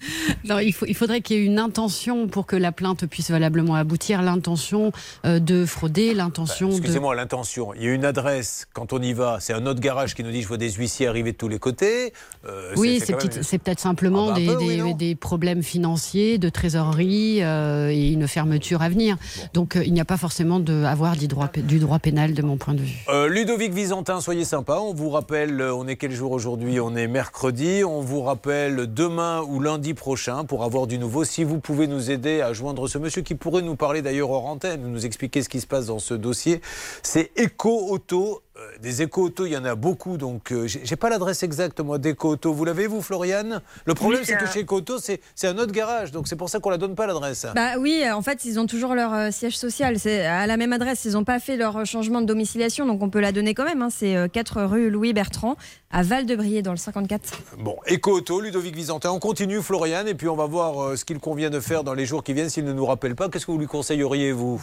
Non, il, faut, il faudrait qu'il y ait une intention pour que la plainte puisse valablement aboutir, l'intention euh, de frauder, l'intention de... Excusez-moi, l'intention. Il y a une adresse, quand on y va, c'est un autre garage qui nous dit je vois des huissiers arriver de tous les côtés. Euh, Oui, c'est même- peut-être simplement Ah bah des, peu, oui, des- non des problèmes financiers, de trésorerie euh, et une fermeture à venir. Donc euh, il n'y a pas forcément de avoir du droit pénal de mon point de vue. Euh, Ludovic Visantin, soyez sympa. On vous rappelle, euh, on est quel jour aujourd'hui? On est mercredi. On vous rappelle demain ou lundi prochain pour avoir du nouveau. Si vous pouvez nous aider à joindre ce monsieur qui pourrait nous parler d'ailleurs hors antenne, nous expliquer ce qui se passe dans ce dossier, c'est Eco Auto. Euh, des éco-autos, il y en a beaucoup, donc euh, j'ai pas l'adresse exacte, moi, d'éco-auto. Vous l'avez, vous, Floriane? Le problème, Oui, c'est que euh, chez éco-auto, c'est un autre garage, donc c'est pour ça qu'on la donne pas l'adresse. Bah oui, en fait, ils ont toujours leur euh, siège social. C'est à la même adresse. Ils n'ont pas fait leur changement de domiciliation, donc on peut la donner quand même. hein. C'est euh, 4 rue Louis Bertrand, à Val-de-Briey, dans le 54. Bon, éco-auto, Ludovic Visantin. On continue, Floriane, et puis on va voir ce qu'il convient de faire dans les jours qui viennent s'il ne nous rappelle pas. Qu'est-ce que vous lui conseilleriez, vous?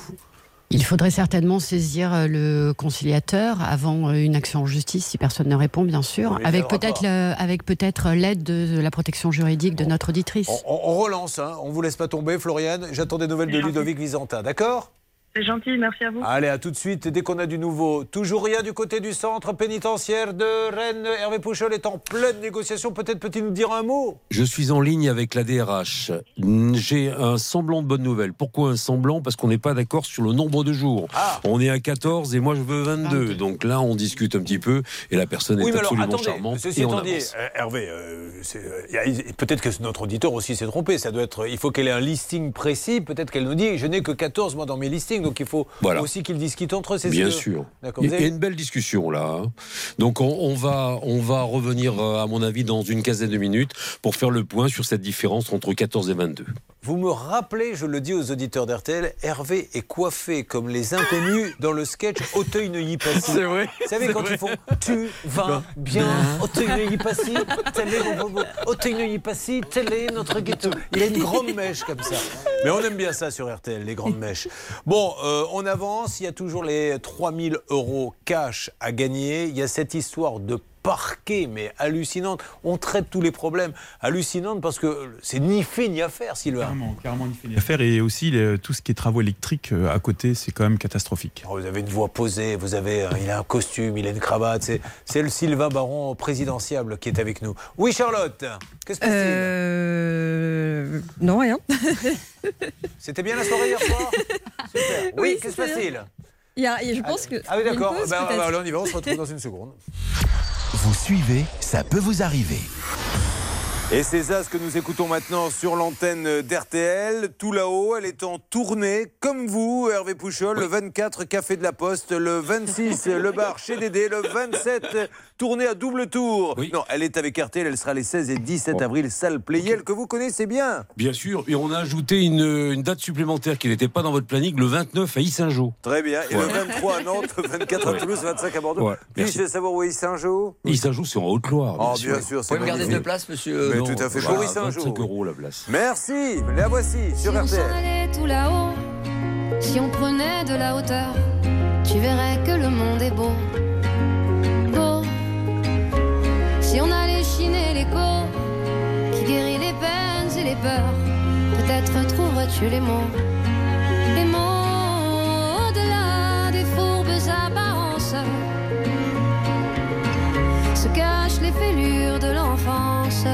Il faudrait certainement saisir euh, le conciliateur avant euh, une action en justice, si personne ne répond, bien sûr, avec peut-être avec peut-être l'aide de la protection juridique de notre auditrice. on, on relance, hein. on vous laisse pas tomber, Floriane. J'attends des nouvelles de Ludovic Visantin, d'accord? C'est gentil, merci à vous. Allez, à tout de suite, dès qu'on a du nouveau. Toujours rien du côté du centre pénitentiaire de Rennes. Hervé Pouchol est en pleine négociation. Peut-être peut-il nous dire un mot? Je suis en ligne avec la DRH. J'ai un semblant de bonne nouvelle. Pourquoi un semblant? Parce qu'on n'est pas d'accord sur le nombre de jours. Ah. On est à 14 et moi je veux 22. Donc là, on discute un petit peu et la personne est Oui, mais alors absolument attendez, charmante. ceci et on dit, avance. euh, Hervé, euh, euh, peut-être que notre auditeur aussi s'est trompé. Ça doit être, il faut qu'elle ait un listing précis. Peut-être qu'elle nous dit, je n'ai que 14 moi dans mes listings, donc il faut Voilà. aussi qu'ils discutent entre eux. ce Bien que- sûr. Il y a une belle discussion là. hein. Donc on, on va on va revenir euh, à mon avis dans une quinzaine de minutes pour faire le point sur cette différence entre 14 et 22. Vous me rappelez, je le dis aux auditeurs d'RTL, Hervé est coiffé comme les inconnus dans le sketch Auteuil-Neuilly-Passy. C'est vrai, Vous savez, quand vrai. ils font Tu vas bien, Auteuil-Neuilly-Passy, tel est mon. Auteuil-Neuilly-Passy, tel est notre ghetto. Il a une grande mèche comme ça. Mais on aime bien ça sur RTL, les grandes mèches. Bon, euh, on avance, il y a toujours les 3000 euros cash à gagner. Il y a cette histoire de parquet, mais hallucinante. On traite tous les problèmes. Hallucinante parce que c'est ni fait ni à faire, Sylvain. Carrément, carrément, il fait des affaires. Et aussi, les- tout ce qui est travaux électriques euh, à côté, c'est quand même catastrophique. Oh, Vous avez une voix posée, vous avez, euh, il a un costume, il a une cravate. C'est, c'est le Sylvain Baron présidentiable qui est avec nous. Oui, Charlotte, que se passe-t-il Euh... Non, rien. C'était bien la soirée hier soir? Super. Oui, Oui, que se c'était passe-t-il Il y a- je pense que. Ah oui, d'accord. Ben, ben, on y va, on se retrouve dans une seconde. Vous suivez, ça peut vous arriver. Et c'est ça ce que nous écoutons maintenant sur l'antenne d'RTL. Tout là-haut, elle est en tournée, comme vous, Hervé Pouchol, le 24 Café de la Poste, le 26 le bar chez Dédé, le 27 tournée à double tour. Non, elle est avec RTL, elle sera les 16 et 17 avril, salle Playel, que vous connaissez bien. Bien sûr, et on a ajouté une, une date supplémentaire qui n'était pas dans votre planning, le 29 à Issingeau. Très bien. Et Ouais. le 23 à Nantes, le 24 à Ouais. Toulouse, 25 à Bordeaux. Ouais, merci. Puis-je savoir où est Saint-Jean Issingeau, c'est en Haute-Loire. Oh, bien sûr, c'est Vous pouvez me garder de place, monsieur Mais Non, tout à fait. Saint-Jean. 25 euros la place. Merci, la voici sur Si on RTL. allait tout là-haut, si on prenait de la hauteur, tu verrais que le monde est. Beau. Si on allait chiner l'écho, qui guérit les peines et les peurs, peut-être trouverais-tu les mots. Les mots au-delà des fourbes apparences se cachent les fêlures de l'enfance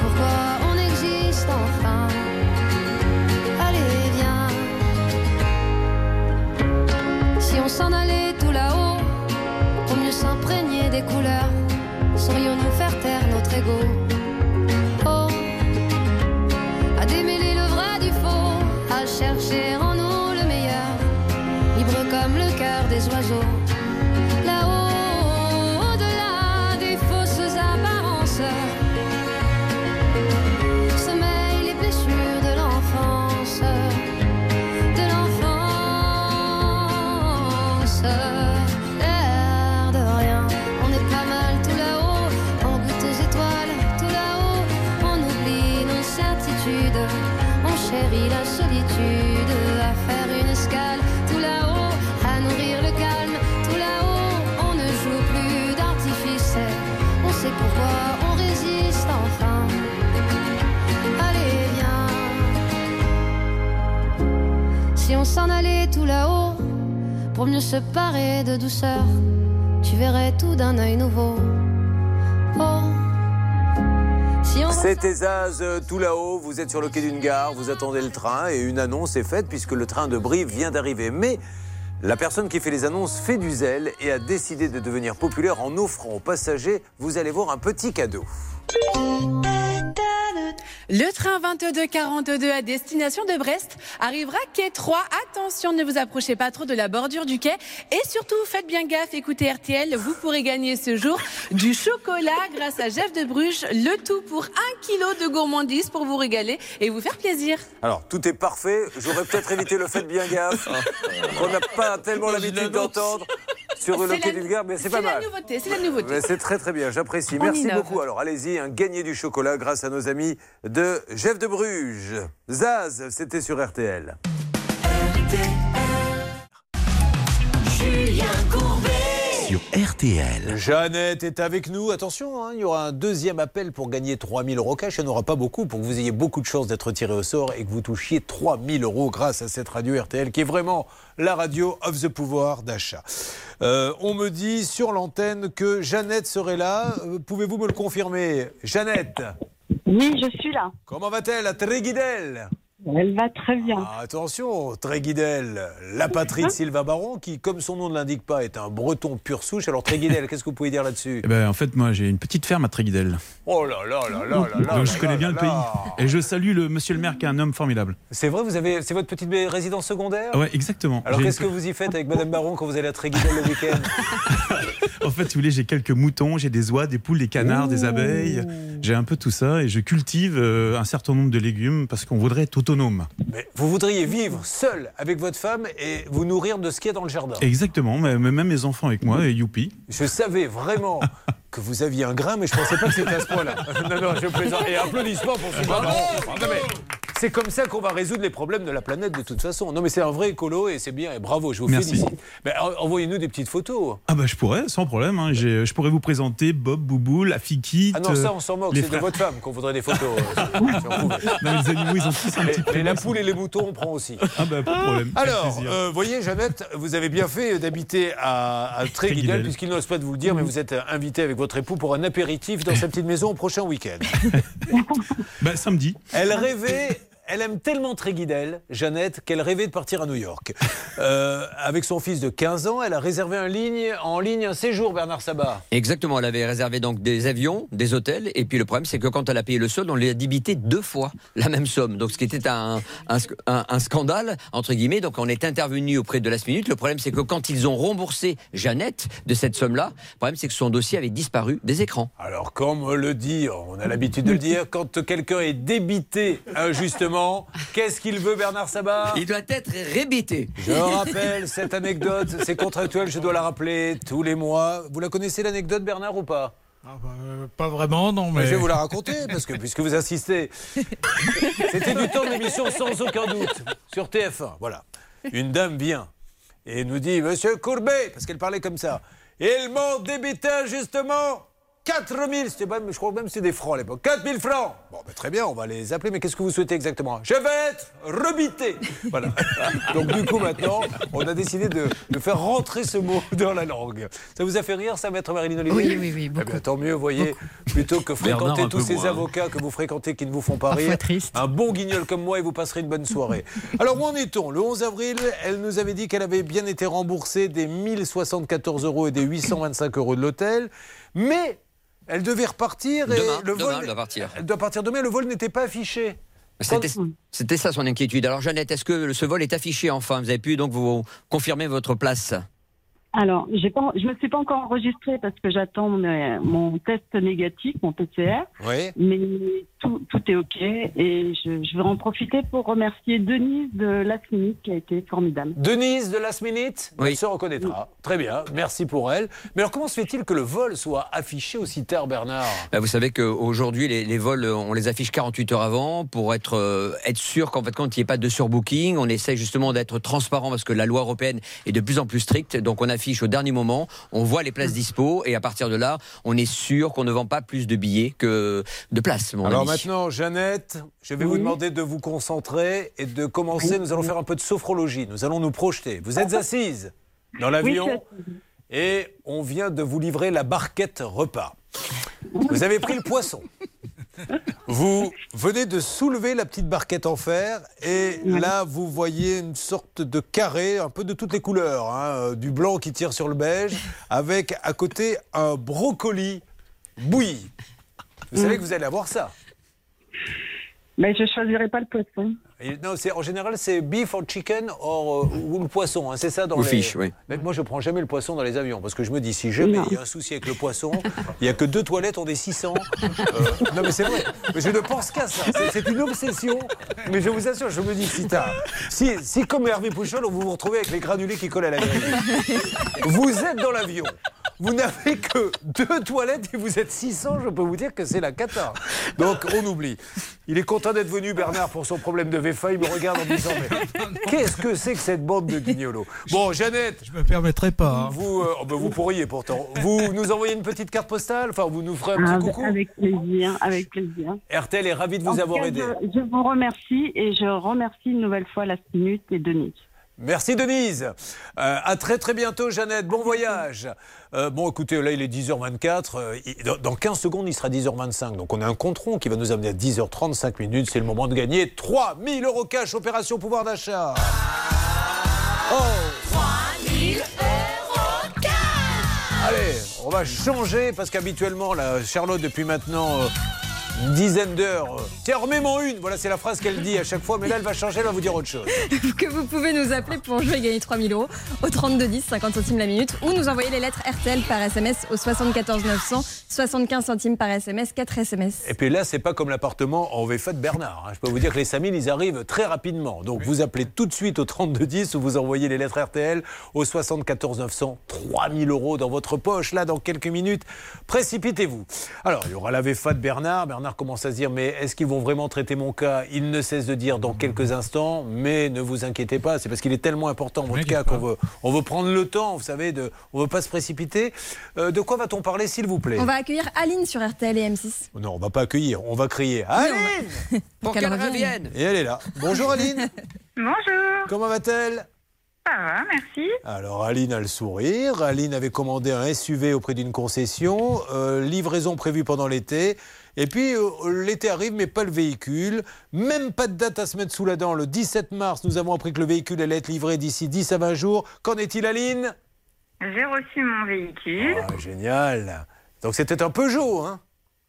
pourquoi on existe enfin? Allez, viens. Si on s'en allait tout là-haut, pour mieux s'imprégner des couleurs, saurions-nous faire taire notre ego? Oh, à démêler le vrai du faux, à chercher en nous le meilleur, libre comme le cœur des oiseaux. S'en tout là-haut, pour mieux se parer de douceur, tu verrais tout d'un œil nouveau. Oh, C'était Zaz euh, tout là-haut, vous êtes sur le quai d'une gare, vous attendez le train et une annonce est faite puisque le train de Brive vient d'arriver. Mais la personne qui fait les annonces fait du zèle et a décidé de devenir populaire en offrant aux passagers, vous allez voir, un petit cadeau. Le train 2242 à destination de Brest arrivera quai 3. Attention, ne vous approchez pas trop de la bordure du quai. Et surtout, faites bien gaffe, écoutez RTL, vous pourrez gagner ce jour du chocolat grâce à Jeff de Bruges. Le tout pour un kilo de gourmandise pour vous régaler et vous faire plaisir. Alors, tout est parfait. J'aurais peut-être évité le fait bien gaffe, qu'on n'a pas tellement l'habitude d'entendre sur le quai la- d'une gare, mais c'est pas C'est la mal. nouveauté, c'est la nouveauté. Mais C'est très très bien, j'apprécie. Merci innove. beaucoup. Alors allez-y, un gagné du chocolat grâce à nos amis de Jeff de Bruges. Zaz, c'était sur RTL. Julien Courbet. Sur RTL. Jeannette est avec nous. Attention, hein, il y aura un deuxième appel pour gagner 3000 euros cash. Il n'y en aura pas beaucoup pour que vous ayez beaucoup de chances d'être tiré au sort et que vous touchiez 3000 euros grâce à cette radio RTL qui est vraiment la radio of the pouvoir d'achat. Euh, on me dit sur l'antenne que Jeannette serait là. Euh, Pouvez-vous me le confirmer? Jeannette? Oui, je suis là. Comment va-t-elle? À Tréguidel? Elle va très bien. Ah, Attention, Tréguidel, la patrie de Sylvain Baron, qui, comme son nom ne l'indique pas, est un breton pur souche. Alors Tréguidel, qu'est-ce que vous pouvez dire là-dessus Eh ben, en fait, moi, j'ai une petite ferme à Tréguidel. Oh là là là là là là Donc, je là connais là bien là le là. pays. Et je salue le monsieur le maire qui est un homme formidable. C'est vrai, vous avez, c'est votre petite résidence secondaire Ah ouais, exactement. Alors J'ai qu'est-ce que vous y faites avec Madame Baron quand vous allez à Tréguidel le week-end En fait, si vous voulez, j'ai quelques moutons, j'ai des oies, des poules, des canards, des abeilles. J'ai un peu tout ça et je cultive euh, un certain nombre de légumes parce qu'on voudrait être autonome. Mais vous voudriez vivre seul avec votre femme et vous nourrir de ce qu'il y a dans le jardin. Exactement, mais même mes enfants avec moi, et youpi. Je savais vraiment que vous aviez un grain, mais je pensais pas que c'était à ce point-là. Non, non, je plaisante. Et applaudissements pour Sylvain Baron. Non, mais C'est comme ça qu'on va résoudre les problèmes de la planète de toute façon. Non, mais c'est un vrai écolo et c'est bien. Et bravo, je vous Merci. félicite. Mais en- envoyez-nous des petites photos. Ah bah je pourrais, sans problème. hein. Je pourrais vous présenter Bob, Boubou, la Fikite. Ah non, ça, euh, on s'en moque. C'est de votre femme qu'on voudrait des photos. euh, si on pouvait. Non, les animaux, ils ont tous un petit Mais, mais la poule et les moutons, on prend aussi. Ah bah pas de problème. Alors, euh, voyez, Jeannette, vous avez bien fait d'habiter à, à Tréguidel, Tréguidel. puisqu'il n'ose pas de vous le dire, mais vous êtes invité avec votre époux pour un apéritif dans sa petite maison au prochain week-end. Bah samedi. Elle rêvait. Elle aime tellement Tréguidel, Jeannette, qu'elle rêvait de partir à New York. Euh, avec son fils de 15 ans, elle a réservé un ligne, en ligne un séjour, Bernard Sabat. Exactement, elle avait réservé donc des avions, des hôtels, et puis le problème c'est que quand elle a payé le solde, on lui a débité deux fois la même somme. Donc ce qui était un, un, sc- un- un scandale, entre guillemets, donc on est intervenu auprès de Last Minute. Le problème c'est que quand ils ont remboursé Jeannette de cette somme-là, le problème c'est que son dossier avait disparu des écrans. Alors, comme on le dit, on a l'habitude de le dire, quand quelqu'un est débité injustement, qu'est-ce qu'il veut, Bernard Sabat Il doit être rébité. Je rappelle cette anecdote, c'est contractuel, je dois la rappeler tous les mois. Vous la connaissez l'anecdote, Bernard, ou pas? Pas vraiment, non, mais. Je vais vous la raconter, parce que puisque vous insistez. C'était du temps de l'émission sans aucun doute, sur TF1. Voilà. Une dame vient et nous dit Monsieur Courbet, parce qu'elle parlait comme ça, ils m'ont débité injustement 4000, c'était même, je crois même que c'était des francs à l'époque. 4000 francs Bon, ben, très bien, on va les appeler, mais qu'est-ce que vous souhaitez exactement? Je vais être rebité Voilà. Donc, du coup, maintenant, on a décidé de, de faire rentrer ce mot dans la langue. Ça vous a fait rire, ça, maître Marilyn Olivier? Oui, oui, oui, Eh bien, tant mieux, vous voyez, plutôt que fréquenter tous ces moins, hein. avocats que vous fréquentez qui ne vous font pas rire. triste. Un bon guignol comme moi et vous passerez une bonne soirée. Alors, où en est-on? Le 11 avril, elle nous avait dit qu'elle avait bien été remboursée des 1074 euros et des 825 euros de l'hôtel, mais elle devait repartir et Demain, le demain, vol. elle doit partir. Elle doit partir demain, le vol n'était pas affiché. C'était ça son inquiétude. Alors Jeannette, est-ce que ce vol est affiché enfin? Vous avez pu donc vous confirmer votre place? Alors, pas, je me suis pas encore enregistrée parce que j'attends mon, mon test négatif, mon PCR. Oui. Mais tout, tout est OK et je, je vais en profiter pour remercier Denise de la clinique qui a été formidable. Denise de Last Minute, Oui. elle se reconnaîtra. Très bien, merci pour elle. Mais alors, comment se fait-il que le vol soit affiché aussi tard, Bernard? Bah, Vous savez qu'aujourd'hui, les, les vols, on les affiche 48 heures avant pour être, euh, être sûr qu'en fait, quand il n'y ait pas de surbooking, on essaie justement d'être transparent parce que la loi européenne est de plus en plus stricte. Donc, on affiche au dernier moment, on voit les places dispo et à partir de là, on est sûr qu'on ne vend pas plus de billets que de places. mon Alors ami. Maintenant, Jeannette, je vais vous demander de vous concentrer et de commencer. Nous allons faire un peu de sophrologie. Nous allons nous projeter. Vous êtes assise dans l'avion et on vient de vous livrer la barquette repas. Vous avez pris le poisson. Vous venez de soulever la petite barquette en fer et là vous voyez une sorte de carré, un peu de toutes les couleurs, hein, euh, du blanc qui tire sur le beige, avec à côté un brocoli bouilli. Vous savez que vous allez avoir ça. Mais je choisirais pas le poisson. Et non, c'est en général c'est beef or chicken or, euh, ou le poisson, hein, c'est ça dans Ou les. fish, oui. Mais moi je prends jamais le poisson dans les avions parce que je me dis si jamais il y a un souci avec le poisson, il y a que deux toilettes, on est 600. Euh, non mais c'est vrai, mais je ne pense qu'à ça. C'est- une obsession. Mais je vous assure, je me dis si t'as, si, si comme Hervé Pouchol, vous vous retrouvez avec les granulés qui collent à la grille, vous êtes dans l'avion. Vous n'avez que deux toilettes et vous êtes 600, je peux vous dire que c'est la cata. Donc on oublie. Il est content d'être venu, Bernard, pour son problème de VFA. Il me regarde en disant Mais qu'est-ce que c'est que cette bande de guignolos? Bon, Jeannette. Je me permettrai pas. hein. Vous, euh, oh, ben, vous pourriez pourtant. Vous nous envoyez une petite carte postale? Enfin, vous nous ferez un petit Avec, coucou? avec plaisir, avec plaisir. RTL est ravi de vous En avoir cas, aidé. Je, je vous remercie et je remercie une nouvelle fois la minute et Denis. Merci Denise. Euh, à très très bientôt Jeannette. Bon voyage. Euh, bon écoutez, là il est 10h24. euh, dans, dans 15 secondes il sera 10h25. Donc on a un compte rond qui va nous amener à 10h35 minutes. C'est le moment de gagner 3000 euros cash opération pouvoir d'achat. Oh 3000 euros Allez, on va changer parce qu'habituellement, Charlotte, depuis maintenant euh, dizaine d'heures, tiens, remets-moi une. Voilà, c'est la phrase qu'elle dit à chaque fois, mais là, elle va changer, elle va vous dire autre chose. que vous pouvez nous appeler pour jouer et gagner 3000 euros au 3210, 50 centimes la minute, ou nous envoyer les lettres RTL par SMS au 74 900, 75 centimes par SMS, 4 SMS. Et puis là, c'est pas comme l'appartement en VFA de Bernard. hein. Je peux vous dire que les 5000, ils arrivent très rapidement. Donc vous appelez tout de suite au 3210 ou vous envoyez les lettres RTL au 74 900. 3000 euros dans votre poche, là, dans quelques minutes. Précipitez-vous. Alors, il y aura la VFA de Bernard. Bernard commence à se dire, mais est-ce qu'ils vont vraiment traiter mon cas? Il ne cesse de dire dans quelques instants, mais ne vous inquiétez pas, c'est parce qu'il est tellement important, votre cas, qu'on veut, on veut prendre le temps, vous savez, de, on veut pas se précipiter. Euh, de quoi va-t-on parler, s'il vous plaît? On va accueillir Aline sur RTL et M6. non, on va pas accueillir, on va crier Aline Pour qu'elle revienne. Et elle est là. Bonjour Aline. Bonjour. Comment va-t-elle? Ça va, merci. Alors Aline a le sourire. Aline avait commandé un SUV auprès d'une concession. euh, livraison prévue pendant l'été. Et puis euh, l'été arrive, mais pas le véhicule. Même pas de date à se mettre sous la dent. Le 17 mars, nous avons appris que le véhicule allait être livré d'ici 10 à 20 jours. Qu'en est-il, Aline? J'ai reçu mon véhicule. Ah, Génial. Donc c'était un Peugeot, hein?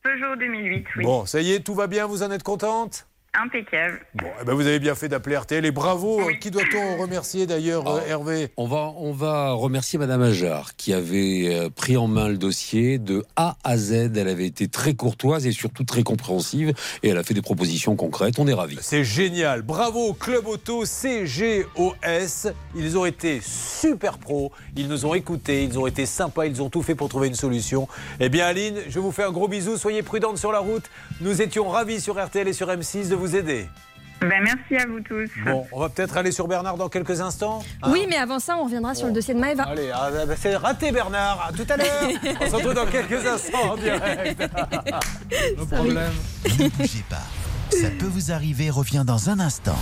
Peugeot 2008, oui. Bon, ça y est, tout va bien, vous en êtes contente? Impeccable. Bon, eh ben, vous avez bien fait d'appeler RTL et bravo. Qui doit-on remercier d'ailleurs, euh, Hervé? On va, on va remercier Madame Ajar qui avait euh, pris en main le dossier de A à Z. Elle avait été très courtoise et surtout très compréhensive et elle a fait des propositions concrètes. On est ravis. C'est génial. Bravo au Club Auto CGOS. Ils ont été super pros. Ils nous ont écoutés. Ils ont été sympas. Ils ont tout fait pour trouver une solution. Eh bien, Aline, je vous fais un gros bisou. Soyez prudente sur la route. Nous étions ravis sur RTL et sur M6 de vous aider. Ben, merci à vous tous. Bon, on va peut-être aller sur Bernard dans quelques instants. Hein Oui, mais avant ça, on reviendra sur le dossier de Maëva. Allez, ah, bah, c'est raté Bernard. À tout à l'heure. On se retrouve dans quelques instants en direct. No problème. Ne bougez pas. Ça peut vous arriver, revient dans un instant.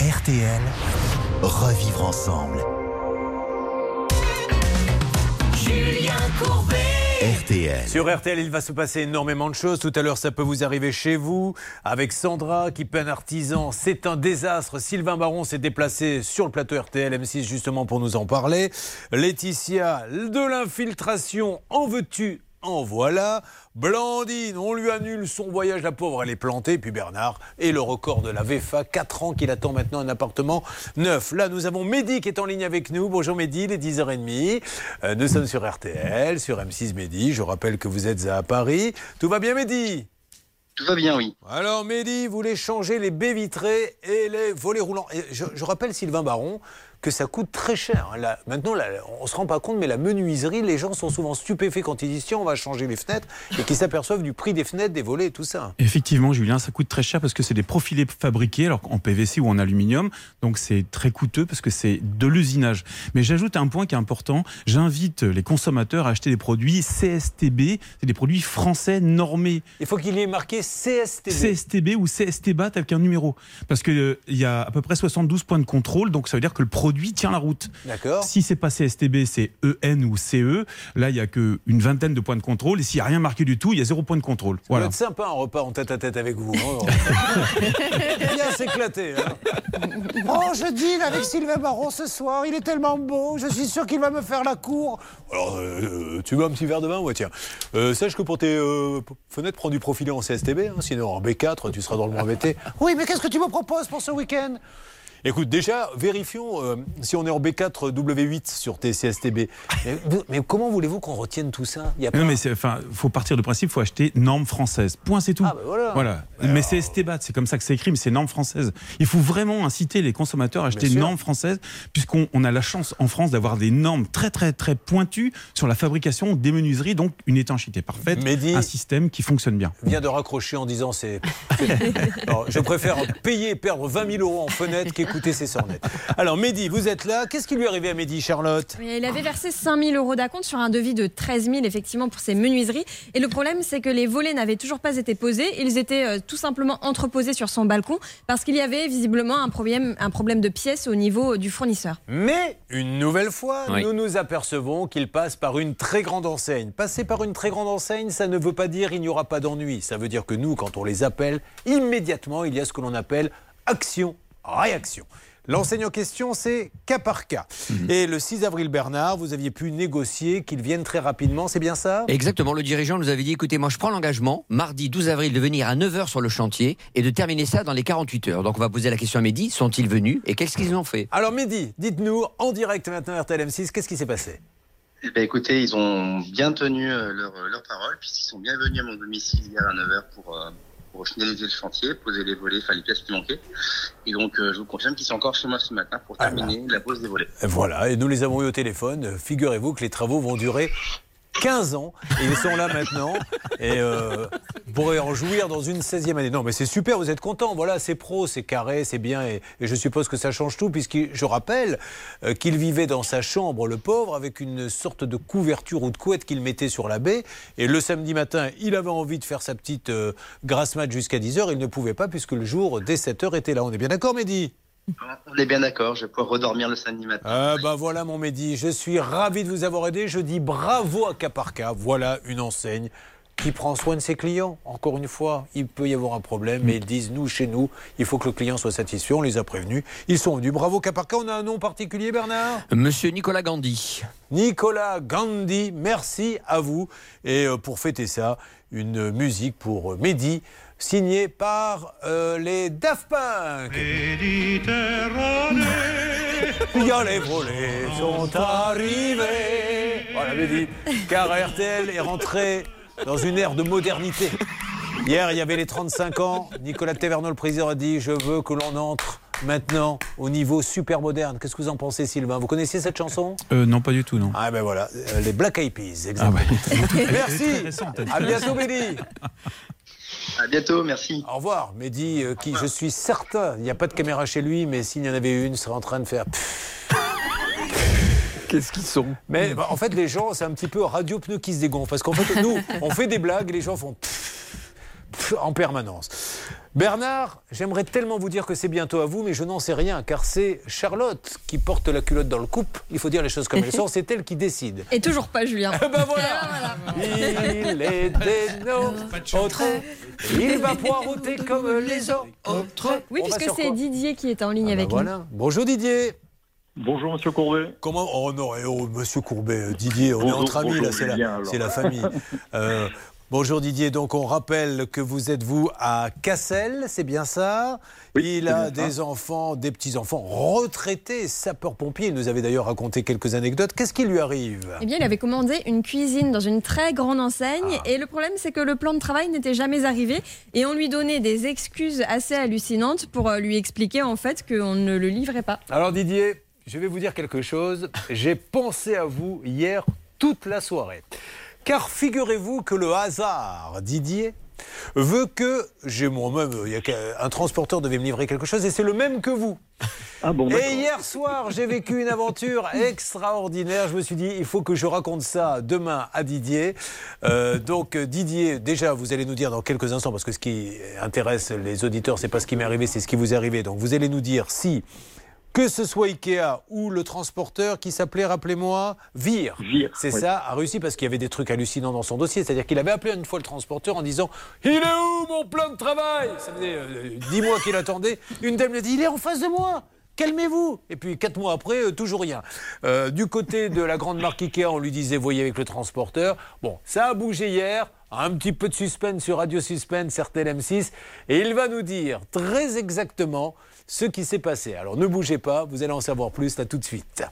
RTL, revivre ensemble. RTL. Sur RTL, il va se passer énormément de choses. Tout à l'heure, ça peut vous arriver chez vous. Avec Sandra, qui peint artisan, c'est un désastre. Sylvain Baron s'est déplacé sur le plateau RTL M6 justement pour nous en parler. Laetitia, de l'infiltration, en veux-tu en voilà. Blandine, on lui annule son voyage, la pauvre, elle est plantée. Puis Bernard, et le record de la VFA, 4 ans qu'il attend maintenant un appartement neuf. Là, nous avons Mehdi qui est en ligne avec nous. Bonjour Mehdi, il est 10h30. Euh, nous sommes sur RTL, sur M6 Mehdi. Je rappelle que vous êtes à Paris. Tout va bien Mehdi? Tout va bien, oui. alors Mehdi voulait changer les baies vitrées et les volets roulants. Et je, je rappelle Sylvain Baron que ça coûte très cher. Là, maintenant, là, on se rend pas compte, mais la menuiserie, les gens sont souvent stupéfaits quand ils disent tiens, on va changer les fenêtres et qu'ils s'aperçoivent du prix des fenêtres, des volets et tout ça. Effectivement, Julien, ça coûte très cher parce que c'est des profilés fabriqués, alors en PVC ou en aluminium. Donc c'est très coûteux parce que c'est de l'usinage. Mais j'ajoute un point qui est important. J'invite les consommateurs à acheter des produits CSTB. C'est des produits français normés. Il faut qu'il y ait marqué CSTB. CSTB ou CSTBA avec un numéro. Parce qu'il il y a à peu près 72 points de contrôle. Donc ça veut dire que le produit produit tient la route. D'accord. Si c'est pas CSTB, c'est EN ou CE. Là, il y a qu'une vingtaine de points de contrôle. Et s'il n'y a rien marqué du tout, il y a zéro point de contrôle. Ça va Voilà. être sympa un repas en tête à tête avec vous. hein. Bien s'éclater. hein. Oh, je dîne avec Sylvain Baron ce soir, il est tellement beau, je suis sûr qu'il va me faire la cour. Alors, euh, tu veux un petit verre de vin? Ouais, tiens. Euh, sache que pour tes euh, fenêtres, prends du profilé en CSTB. hein, sinon, en B4, tu seras dans le moins embêté. Oui, mais qu'est-ce que tu me proposes pour ce week-end? Écoute, déjà, vérifions euh, si on est en B4 W8 sur tes CSTB. Mais, mais comment voulez-vous qu'on retienne tout ça? Il y a pas... Non, mais enfin, faut partir du principe, faut acheter normes françaises. Point, c'est tout. Ah, bah voilà. Mais c'est STBAT, c'est comme ça que c'est écrit, mais c'est normes françaises. Il faut vraiment inciter les consommateurs à acheter Bien une sûr. norme française, puisqu'on on a la chance en France d'avoir des normes très, très, très pointues sur la fabrication des menuiseries, donc une étanchéité parfaite, Mehdi- un système qui fonctionne bien. vient de raccrocher en disant c'est. Je préfère payer perdre 20 000 euros en fenêtre qu'écouter ces sornettes. Alors, Mehdi, vous êtes là. Qu'est-ce qui lui est arrivé à Mehdi, Charlotte Oui, il avait versé 5 000 euros d'acompte sur un devis de 13 000 effectivement pour ses menuiseries. Et le problème, c'est que les volets n'avaient toujours pas été posés. Ils étaient euh, tout simplement entreposés sur son balcon parce qu'il y avait visiblement un problème, un problème de pièces au niveau du fournisseur. Mais, une nouvelle fois, Oui. nous nous apercevons qu'il passe par une très grande enseigne. Passer par une très grande enseigne, ça ne veut pas dire il n'y aura pas d'ennui. Ça veut dire que nous, quand on les appelle, immédiatement, il y a ce que l'on appelle action-réaction. L'enseigne en question, c'est cas par cas. Et le 6 avril, Bernard, vous aviez pu négocier qu'ils viennent très rapidement, c'est bien ça? Exactement, le dirigeant nous avait dit écoutez, moi je prends l'engagement, mardi 12 avril, de venir à 9h sur le chantier et de terminer ça dans les 48 heures. Donc on va poser la question à Mehdi sont-ils venus et qu'est-ce qu'ils ont fait? Alors Mehdi, dites-nous en direct maintenant RTL M6, qu'est-ce qui s'est passé? Eh ben, écoutez, ils ont bien tenu euh, leur, leur parole, puisqu'ils sont bien venus à mon domicile hier à 9h pour, euh, pour finaliser le chantier, poser les volets, enfin les pièces qui manquaient. Et donc, euh, je vous confirme qu'ils sont encore chez moi ce matin pour terminer la pose des volets. Voilà, et nous les avons eu au téléphone. Figurez-vous que les travaux vont durer 15 ans ils sont là maintenant et euh, pourrez en jouir dans une 16e année. Non mais c'est super, vous êtes content, voilà, c'est pro, c'est carré, c'est bien et, et je suppose que ça change tout puisque je rappelle euh, qu'il vivait dans sa chambre, le pauvre, avec une sorte de couverture ou de couette qu'il mettait sur la baie et le samedi matin, il avait envie de faire sa petite euh, grasse mat jusqu'à 10h, il ne pouvait pas puisque le jour dès 7h était là. On est bien d'accord Mehdi? On est bien d'accord, je vais pouvoir redormir le samedi matin. Ah bah voilà mon Mehdi, je suis ravi de vous avoir aidé. Je dis bravo à Caparca. Voilà une enseigne qui prend soin de ses clients. Encore une fois, il peut y avoir un problème, mais ils disent nous, chez nous, il faut que le client soit satisfait. On les a prévenus. Ils sont venus. Bravo Caparca. On a un nom particulier, Bernard? Monsieur Nicolas Gandhi. Nicolas Gandhi, merci à vous. Et euh, pour fêter ça, une musique pour euh, Mehdi, signée par euh, les Daft Punk. Les volets sont arrivés. Voilà, Mehdi. Car RTL est rentré dans une ère de modernité. Hier, il y avait les 35 ans. Nicolas Taverneau, le président, a dit Je veux que l'on entre maintenant au niveau super moderne. Qu'est-ce que vous en pensez, Sylvain? Vous connaissiez cette chanson? Euh, non, pas du tout, non. Ah ben voilà, euh, les Black Eyed Peas, exactement. Merci. À bientôt, Mehdi. À bientôt, merci. Au revoir, Mehdi, euh, qui, je suis certain, il n'y a pas de caméra chez lui, mais s'il y en avait une, serait en train de faire. Qu'est-ce qu'ils sont? Mais bah, en fait, les gens, c'est un petit peu radio pneu qui se dégonfle. Parce qu'en fait, nous, on fait des blagues, et les gens font en permanence. Bernard, j'aimerais tellement vous dire que c'est bientôt à vous, mais je n'en sais rien, car c'est Charlotte qui porte la culotte dans le couple. Il faut dire les choses comme elles sont, c'est elle qui décide. Et toujours pas Julien. Eh ben voilà. Il est des nôtres, il va poireauter comme les autres. Oui, On puisque c'est Didier qui est en ligne Ah bah avec voilà. Bonjour Didier. Bonjour Monsieur Courbet. Comment? Oh non, eh oh, Monsieur Courbet, euh, Didier, on est entre amis bonjour, là, la, c'est la famille. Euh, bonjour Didier, donc on rappelle que vous êtes vous à Cassel, c'est bien ça? Il a bien ça. des enfants, des petits-enfants retraités, sapeurs-pompiers. Il nous avait d'ailleurs raconté quelques anecdotes. Qu'est-ce qui lui arrive? Eh bien, il avait commandé une cuisine dans une très grande enseigne. Et le problème, c'est que le plan de travail n'était jamais arrivé. Et on lui donnait des excuses assez hallucinantes pour euh, lui expliquer en fait qu'on ne le livrait pas. Alors Didier, je vais vous dire quelque chose. J'ai pensé à vous hier toute la soirée. Car figurez-vous que le hasard, Didier, veut que j'ai moi-même, un transporteur devait me livrer quelque chose et c'est le même que vous. Ah bon. Et hier soir, j'ai vécu une aventure extraordinaire. Je me suis dit, il faut que je raconte ça demain à Didier. Euh, donc Didier, déjà, vous allez nous dire dans quelques instants, parce que ce qui intéresse les auditeurs, c'est pas ce qui m'est arrivé, c'est ce qui vous est arrivé. Donc vous allez nous dire si que ce soit Ikea ou le transporteur qui s'appelait, rappelez-moi, Vire. Vire, C'est oui. ça, a réussi parce qu'il y avait des trucs hallucinants dans son dossier. C'est-à-dire qu'il avait appelé une fois le transporteur en disant Il est où mon plan de travail? Ça faisait euh, dix mois qu'il attendait. Une dame lui a dit Il est en face de moi Calmez-vous Et puis quatre mois après, euh, toujours rien. Euh, du côté de la grande marque Ikea, on lui disait Voyez avec le transporteur. Bon, ça a bougé hier. Un petit peu de suspense sur Radio Suspense, certaines M6. Et il va nous dire très exactement ce qui s'est passé. Alors ne bougez pas, vous allez en savoir plus là tout de suite.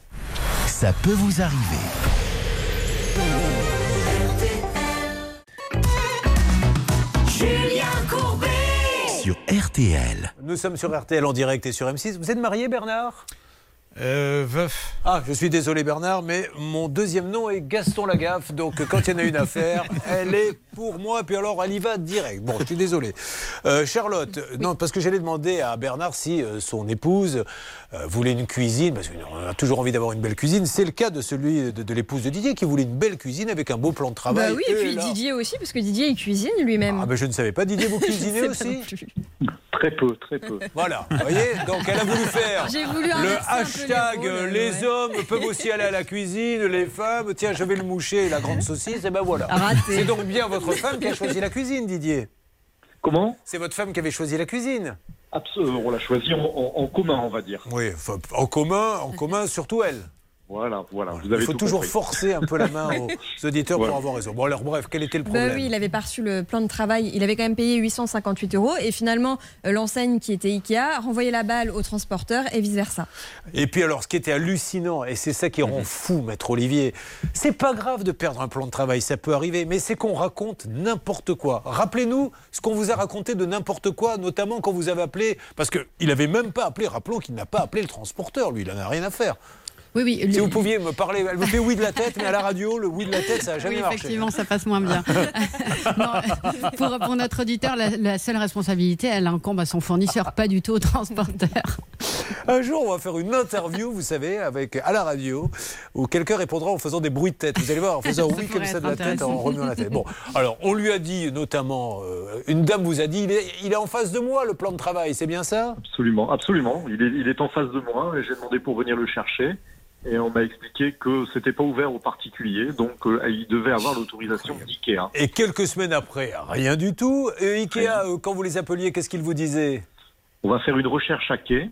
Ça peut vous arriver. Julien Courbet Sur RTL. Nous sommes sur RTL en direct et sur M6. Vous êtes marié, Bernard? Euh, veuf. Ah, je suis désolé, Bernard, mais mon deuxième nom est Gaston Lagaffe. Donc, quand il y en a une affaire, elle est pour moi. Puis alors, elle y va direct. Bon, je suis désolé. Euh, Charlotte, non, parce que j'allais demander à Bernard si euh, son épouse euh, voulait une cuisine, parce qu'on a toujours envie d'avoir une belle cuisine. C'est le cas de celui de, de l'épouse de Didier qui voulait une belle cuisine avec un beau plan de travail. Bah oui, et puis là- Didier aussi, parce que Didier il cuisine lui-même. Ah, ben je ne savais pas. Didier, vous cuisinez aussi. Très peu, très peu. Voilà, vous voyez Donc elle a voulu faire J'ai voulu le peu hashtag les rôles, les ouais. hommes peuvent aussi aller à la cuisine, les femmes, tiens, je vais le moucher, la grande saucisse, et ben voilà. C'est donc bien votre femme qui a choisi la cuisine, Didier. Comment? C'est votre femme qui avait choisi la cuisine. Absolument, on l'a choisi en, en- en commun, on va dire. Oui, enfin, en commun, en commun, surtout elle. Voilà, voilà. Vous Il faut toujours compris. forcer un peu la main aux auditeurs Voilà. pour avoir raison. Bon, alors bref, quel était le Bah problème oui, il avait pas reçu le plan de travail. Il avait quand même payé 858 euros. Et finalement, euh, l'enseigne qui était Ikea a renvoyé la balle au transporteur et vice-versa. Et puis alors, ce qui était hallucinant, et c'est ça qui rend fou, maître Olivier, c'est pas grave de perdre un plan de travail, ça peut arriver, mais c'est qu'on raconte n'importe quoi. Rappelez-nous ce qu'on vous a raconté de n'importe quoi, notamment quand vous avez appelé, parce qu'il avait même pas appelé, rappelons qu'il n'a pas appelé le transporteur, lui, il en a rien à faire. Oui, oui. Si le- vous pouviez me parler, elle me fait oui de la tête, mais à la radio, le oui de la tête, ça n'a jamais oui, marché. effectivement, ça passe moins bien. Non, pour, pour notre auditeur, la, la seule responsabilité, elle incombe à son fournisseur, pas du tout au transporteur. Un jour, on va faire une interview, vous savez, avec, à la radio, où quelqu'un répondra en faisant des bruits de tête. Vous allez voir, en faisant Ça oui comme ça de la tête, en remuant la tête. Bon, alors, on lui a dit notamment, euh, une dame vous a dit, il est, il est en face de moi, le plan de travail, c'est bien ça? Absolument, absolument. Il est, il est en face de moi et j'ai demandé pour venir le chercher. Et on m'a expliqué que c'était pas ouvert aux particuliers, donc euh, il devait avoir l'autorisation d'IKEA. Et quelques semaines après, rien du tout. Et Ikea, euh, quand vous les appeliez, qu'est-ce qu'ils vous disaient? On va faire une recherche à quai.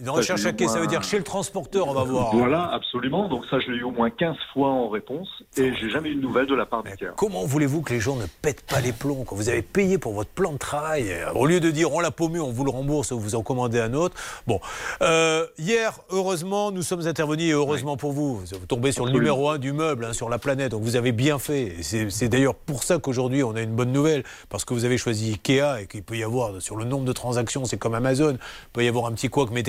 Une recherche à quai, ça veut dire chez le transporteur, on va voir. Voilà, absolument. Donc ça, je l'ai eu au moins 15 fois en réponse et j'ai jamais eu de nouvelles de la part d'IKEA. Comment voulez-vous que les gens ne pètent pas les plombs quand vous avez payé pour votre plan de travail euh, Au lieu de dire on l'a paumé, on vous le rembourse, vous en commandez un autre. Bon, Euh, hier, heureusement, nous sommes intervenus et heureusement pour vous. Vous tombez sur le numéro un du meuble hein, sur la planète, donc vous avez bien fait. C'est d'ailleurs pour ça qu'aujourd'hui on a une bonne nouvelle, parce que vous avez choisi Ikea et qu'il peut y avoir, sur le nombre de transactions, c'est comme Amazon, il peut y avoir un petit couac, mais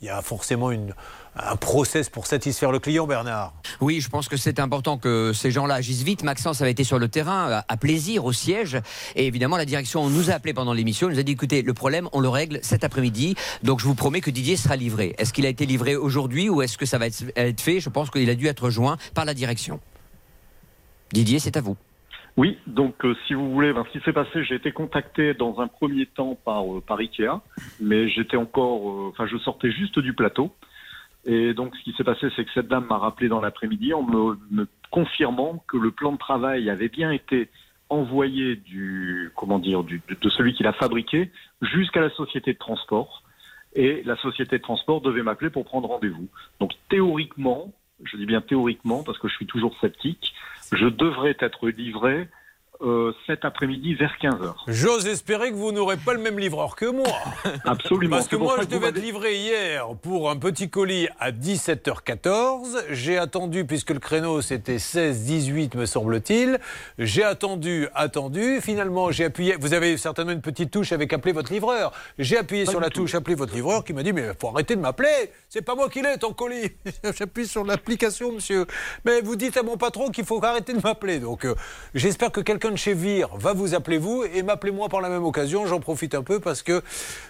il y a forcément un process pour satisfaire le client, Bernard. Oui, je pense que c'est important que ces gens-là agissent vite. Maxence avait été sur le terrain, à- plaisir, au siège. Et évidemment, la direction nous a appelé pendant l'émission. Elle nous a dit écoutez, le problème, on le règle cet après-midi. Donc, je vous promets que Didier sera livré. Est-ce qu'il a été livré aujourd'hui ou est-ce que ça va être fait? Je pense qu'il a dû être joint par la direction. Didier, c'est à vous. Oui, donc euh, si vous voulez, ben, ce qui s'est passé, j'ai été contacté dans un premier temps par, euh, par Ikea, mais j'étais encore, euh, enfin je sortais juste du plateau. Et donc ce qui s'est passé, c'est que cette dame m'a rappelé dans l'après-midi en me, me confirmant que le plan de travail avait bien été envoyé du, comment dire, du, de, de celui qui l'a fabriqué jusqu'à la société de transport. Et la société de transport devait m'appeler pour prendre rendez-vous. Donc théoriquement, je dis bien théoriquement parce que je suis toujours sceptique, je devrais être livré euh, cet après-midi vers 15h. J'ose espérer que vous n'aurez pas le même livreur que moi. Absolument. Parce que moi, je devais être livré hier pour un petit colis à 17h14. J'ai attendu, puisque le créneau c'était 16-18, me semble-t-il. J'ai attendu, attendu. Finalement, j'ai appuyé. Vous avez certainement une petite touche avec appeler votre livreur. J'ai appuyé Pas sur la tout. touche appeler votre livreur qui m'a dit Mais faut arrêter de m'appeler. C'est pas moi qui l'ai, ton colis. J'appuie sur l'application, monsieur. Mais vous dites à mon patron qu'il faut arrêter de m'appeler. Donc, euh, j'espère que quelqu'un de chez Vire va vous appeler vous et m'appeler moi par la même occasion. J'en profite un peu parce que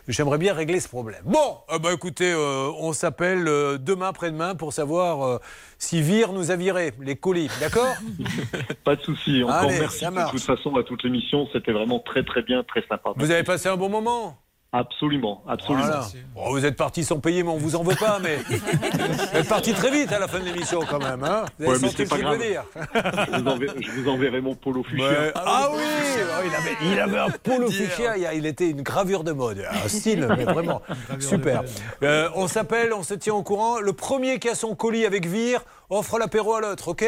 j'aimerais bien régler ce problème. Bon, euh, bah, écoutez, euh, on s'appelle euh, demain, après-demain pour savoir euh, si Vire nous a viré les colis. D'accord Pas de souci. Encore Allez, merci de toute façon à toute l'émission. C'était vraiment très très bien, très sympa. Vous avez passé un bon moment Absolument, absolument. Voilà. Bon, vous êtes parti sans payer, mais on vous en veut pas. Mais vous êtes parti très vite à la fin de l'émission quand même. Hein vous avez Ouais, mais senti c'est pas grave. venir. je, vous enverrai, je vous enverrai mon polo fuchsia. Ouais. Ah oui, oh, il, avait, il avait un polo fuchsia, il- il était une gravure de mode, un style, mais vraiment super. Euh, on s'appelle, on se tient au courant. Le premier qui a son colis avec Vire offre l'apéro à l'autre, ok?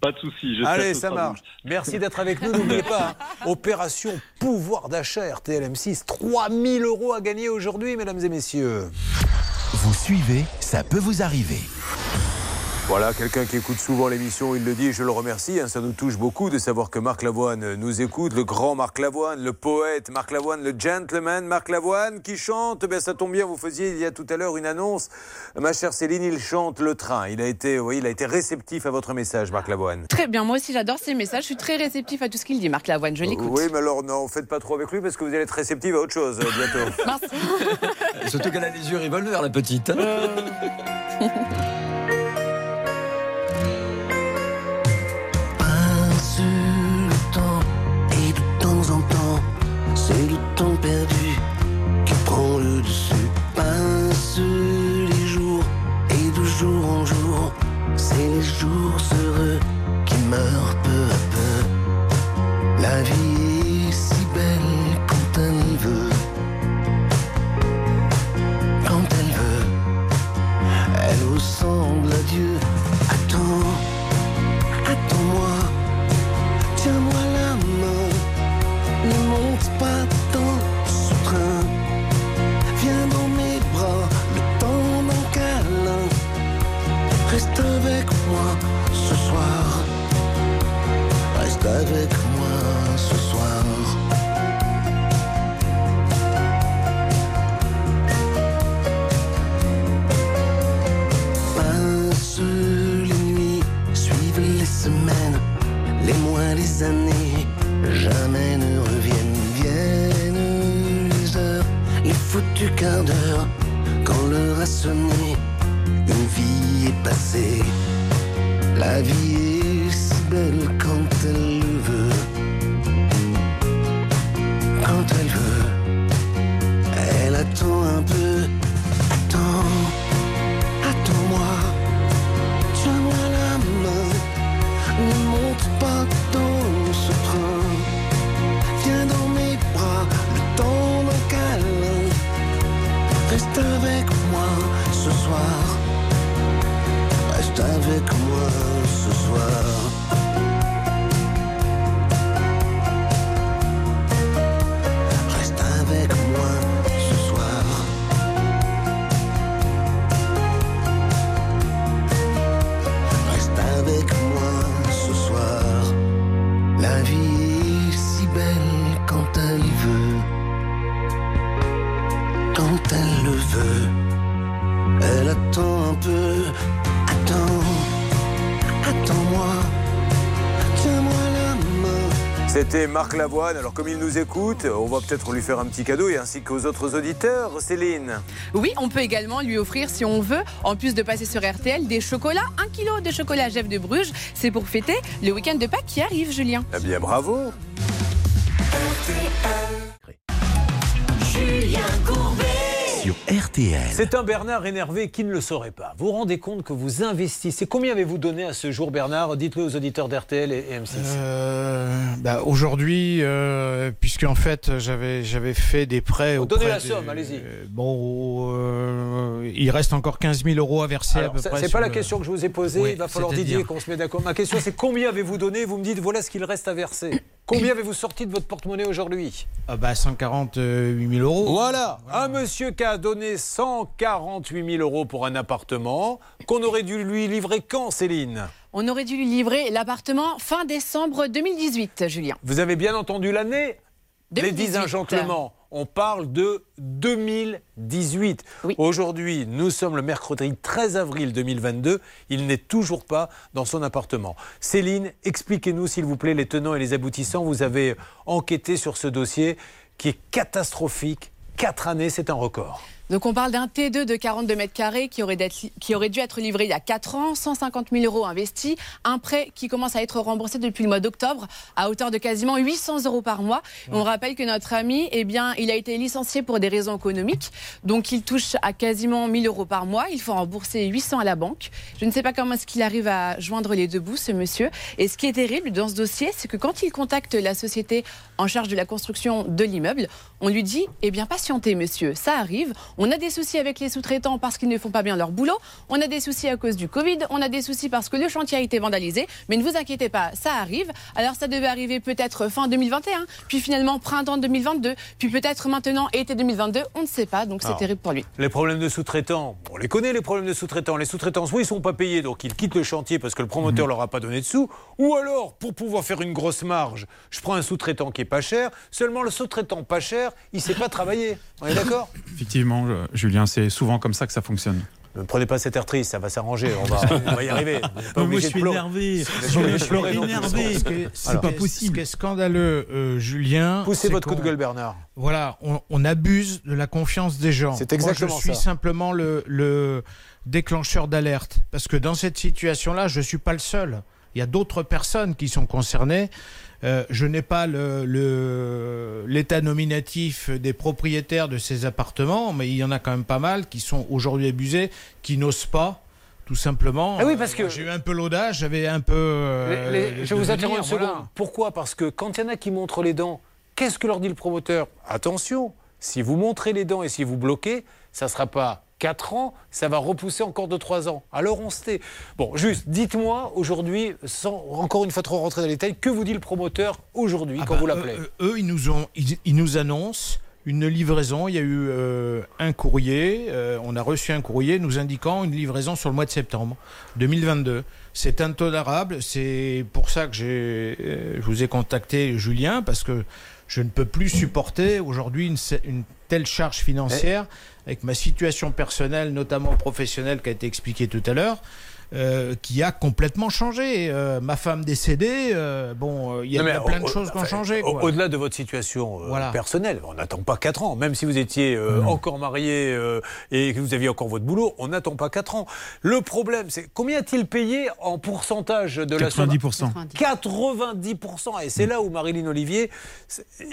Pas de souci. Allez, ça marche. Merci d'être avec nous. N'oubliez pas, hein, opération pouvoir d'achat RTL M6. 3000 euros à gagner aujourd'hui, mesdames et messieurs. Vous suivez, ça peut vous arriver. Voilà, quelqu'un qui écoute souvent l'émission, il le dit, et je le remercie. hein, ça nous touche beaucoup de savoir que Marc Lavoine nous écoute, le grand Marc Lavoine, le poète Marc Lavoine, le gentleman Marc Lavoine qui chante. Ben, ça tombe bien, vous faisiez il y a tout à l'heure une annonce. Ma chère Céline, il chante le train. Il a été, oui, il a été réceptif à votre message, Marc Lavoine. Très bien, moi aussi j'adore ces messages, je suis très réceptif à tout ce qu'il dit, Marc Lavoine, je l'écoute. Oui, mais alors non, faites pas trop avec lui parce que vous allez être réceptif à autre chose euh, bientôt. Surtout qu'elle a les yeux revolver, la petite. hein. Passe c'est le temps perdu qui prend le dessus. Passe les jours et de jour en jour, c'est les jours heureux qui meurent peu à peu. La vie est si belle quand elle veut. Quand elle veut, elle ressemble à Dieu. Avec moi ce soir. Passe les nuits, suivent les semaines, les mois, les années, jamais ne reviennent. Viennent les heures, les foutus quarts d'heure, quand l'heure a sonné, une vie est passée. La vie est si belle quand elle Quand elle veut, elle attend un peu. Quand elle le veut. Elle attend un peu. Attends. Attends-moi. Tiens-moi la main. C'était Marc Lavoine. Alors, comme il nous écoute, on va peut-être lui faire un petit cadeau et ainsi qu'aux autres auditeurs. Céline. Oui, on peut également lui offrir, si on veut, en plus de passer sur RTL, des chocolats. Un kilo de chocolat Jeff de Bruges. C'est pour fêter le week-end de Pâques qui arrive, Julien. Eh bien, bravo. Julien Courbet. Sur RTL. C'est un Bernard énervé qui ne le saurait pas. Vous vous rendez compte que vous investissez. Combien avez-vous donné à ce jour, Bernard? Dites-le aux auditeurs d'RTL et et M6. Euh, bah, Aujourd'hui, euh, puisque en fait j'avais j'avais fait des prêts. Donnez la somme, allez-y. euh, Bon, euh, il reste encore 15 000 euros à verser Alors, à peu près. C'est pas la le- question que je vous ai posée. Oui, Il va falloir Didier qu'on se met d'accord. Ma question, c'est combien avez-vous donné? Vous me dites voilà ce qu'il reste à verser. Combien avez-vous sorti de votre porte-monnaie aujourd'hui? Ah bah 148 000 euros. Voilà, un monsieur qui a donné 148 000 euros pour un appartement, qu'on aurait dû lui livrer quand, Céline? On aurait dû lui livrer l'appartement fin décembre 2018, Julien. Vous avez bien entendu l'année? Les 2018. 10 agenclements. On parle de 2018. Aujourd'hui, nous sommes le mercredi 13 avril 2022. Il n'est toujours pas dans son appartement. Céline, expliquez-nous s'il vous plaît les tenants et les aboutissants. Vous avez enquêté sur ce dossier qui est catastrophique. Quatre années, c'est un record. Donc on parle d'un T2 de 42 mètres carrés aurait, qui aurait dû être livré il y a 4 ans, 150 000 euros investis, un prêt qui commence à être remboursé depuis le mois d'octobre à hauteur de quasiment 800 euros par mois. On rappelle que notre ami, eh bien, il a été licencié pour des raisons économiques, donc il touche à quasiment 1000 euros par mois. Il faut rembourser 800 à la banque. Je ne sais pas comment est-ce qu'il arrive à joindre les deux bouts, ce monsieur. Et ce qui est terrible dans ce dossier, c'est que quand il contacte la société en charge de la construction de l'immeuble, on lui dit Eh bien, patientez, monsieur, ça arrive. On a des soucis avec les sous-traitants parce qu'ils ne font pas bien leur boulot. On a des soucis à cause du Covid. On a des soucis parce que le chantier a été vandalisé. Mais ne vous inquiétez pas, ça arrive. Alors, ça devait arriver peut-être fin 2021, puis finalement printemps 2022, puis peut-être maintenant été 2022. On ne sait pas, donc c'est Alors, terrible pour lui. Les problèmes de sous-traitants, on les connaît les problèmes de sous-traitants. Les sous-traitants, soit ils sont pas payés, donc ils quittent le chantier parce que le promoteur leur a pas donné de sous, ou alors pour pouvoir faire une grosse marge, je prends un sous-traitant qui est pas cher. Seulement le sous-traitant pas cher, il sait pas travailler. On est d'accord? Effectivement, euh, Julien, c'est souvent comme ça que ça fonctionne. Ne prenez pas cet air triste, ça va s'arranger. On va, on va y arriver. Pas moi, je suis énervé. Je suis énervé. C'est pas possible. Ce qui est scandaleux, euh, Julien. Poussez votre coup de gueule, Bernard. Voilà, on, on abuse de la confiance des gens. C'est exactement Moi, je suis ça. simplement le, le déclencheur d'alerte. Parce que dans cette situation-là, je ne suis pas le seul. Il y a d'autres personnes qui sont concernées. Euh, je n'ai pas le- le- l'état nominatif des propriétaires de ces appartements, mais il y en a quand même pas mal qui sont aujourd'hui abusés, qui n'osent pas, tout simplement. Ah oui, parce que- Euh, j'ai eu un peu l'audace, j'avais un peu. euh, Les- les- je vous interromps une seconde. voilà. Pourquoi? Parce que quand il y en a qui montrent les dents, qu'est-ce que leur dit le promoteur? Attention, si vous montrez les dents et si vous bloquez, ça ne sera pas 4 ans, ça va repousser encore de 3 ans. Alors on se tait. Bon, juste, dites-moi aujourd'hui, sans encore une fois trop rentrer dans les détails, que vous dit le promoteur aujourd'hui Ah quand bah, vous l'appelez? eux, eux, ils nous ont, ils, ils nous annoncent une livraison. Il y a eu euh, un courrier. euh, on a reçu un courrier nous indiquant une livraison sur le mois de septembre 2022. C'est intolérable. C'est pour ça que j'ai, euh, je vous ai contacté, Julien, parce que je ne peux plus supporter aujourd'hui une, telle charge financière avec ma situation personnelle, notamment professionnelle, qui a été expliquée tout à l'heure. Euh, qui a complètement changé. Euh, ma femme décédée, euh, bon, il y a, Non, plein au- de choses qui ont changé. au-. Au-delà de votre situation euh, Voilà. personnelle, on n'attend pas 4 ans. Même si vous étiez euh, encore marié euh, et que vous aviez encore votre boulot, on n'attend pas 4 ans. Le problème, c'est combien a-t-il payé en pourcentage de la somme? 90%. 90%. Et c'est là où Marilyn Olivier,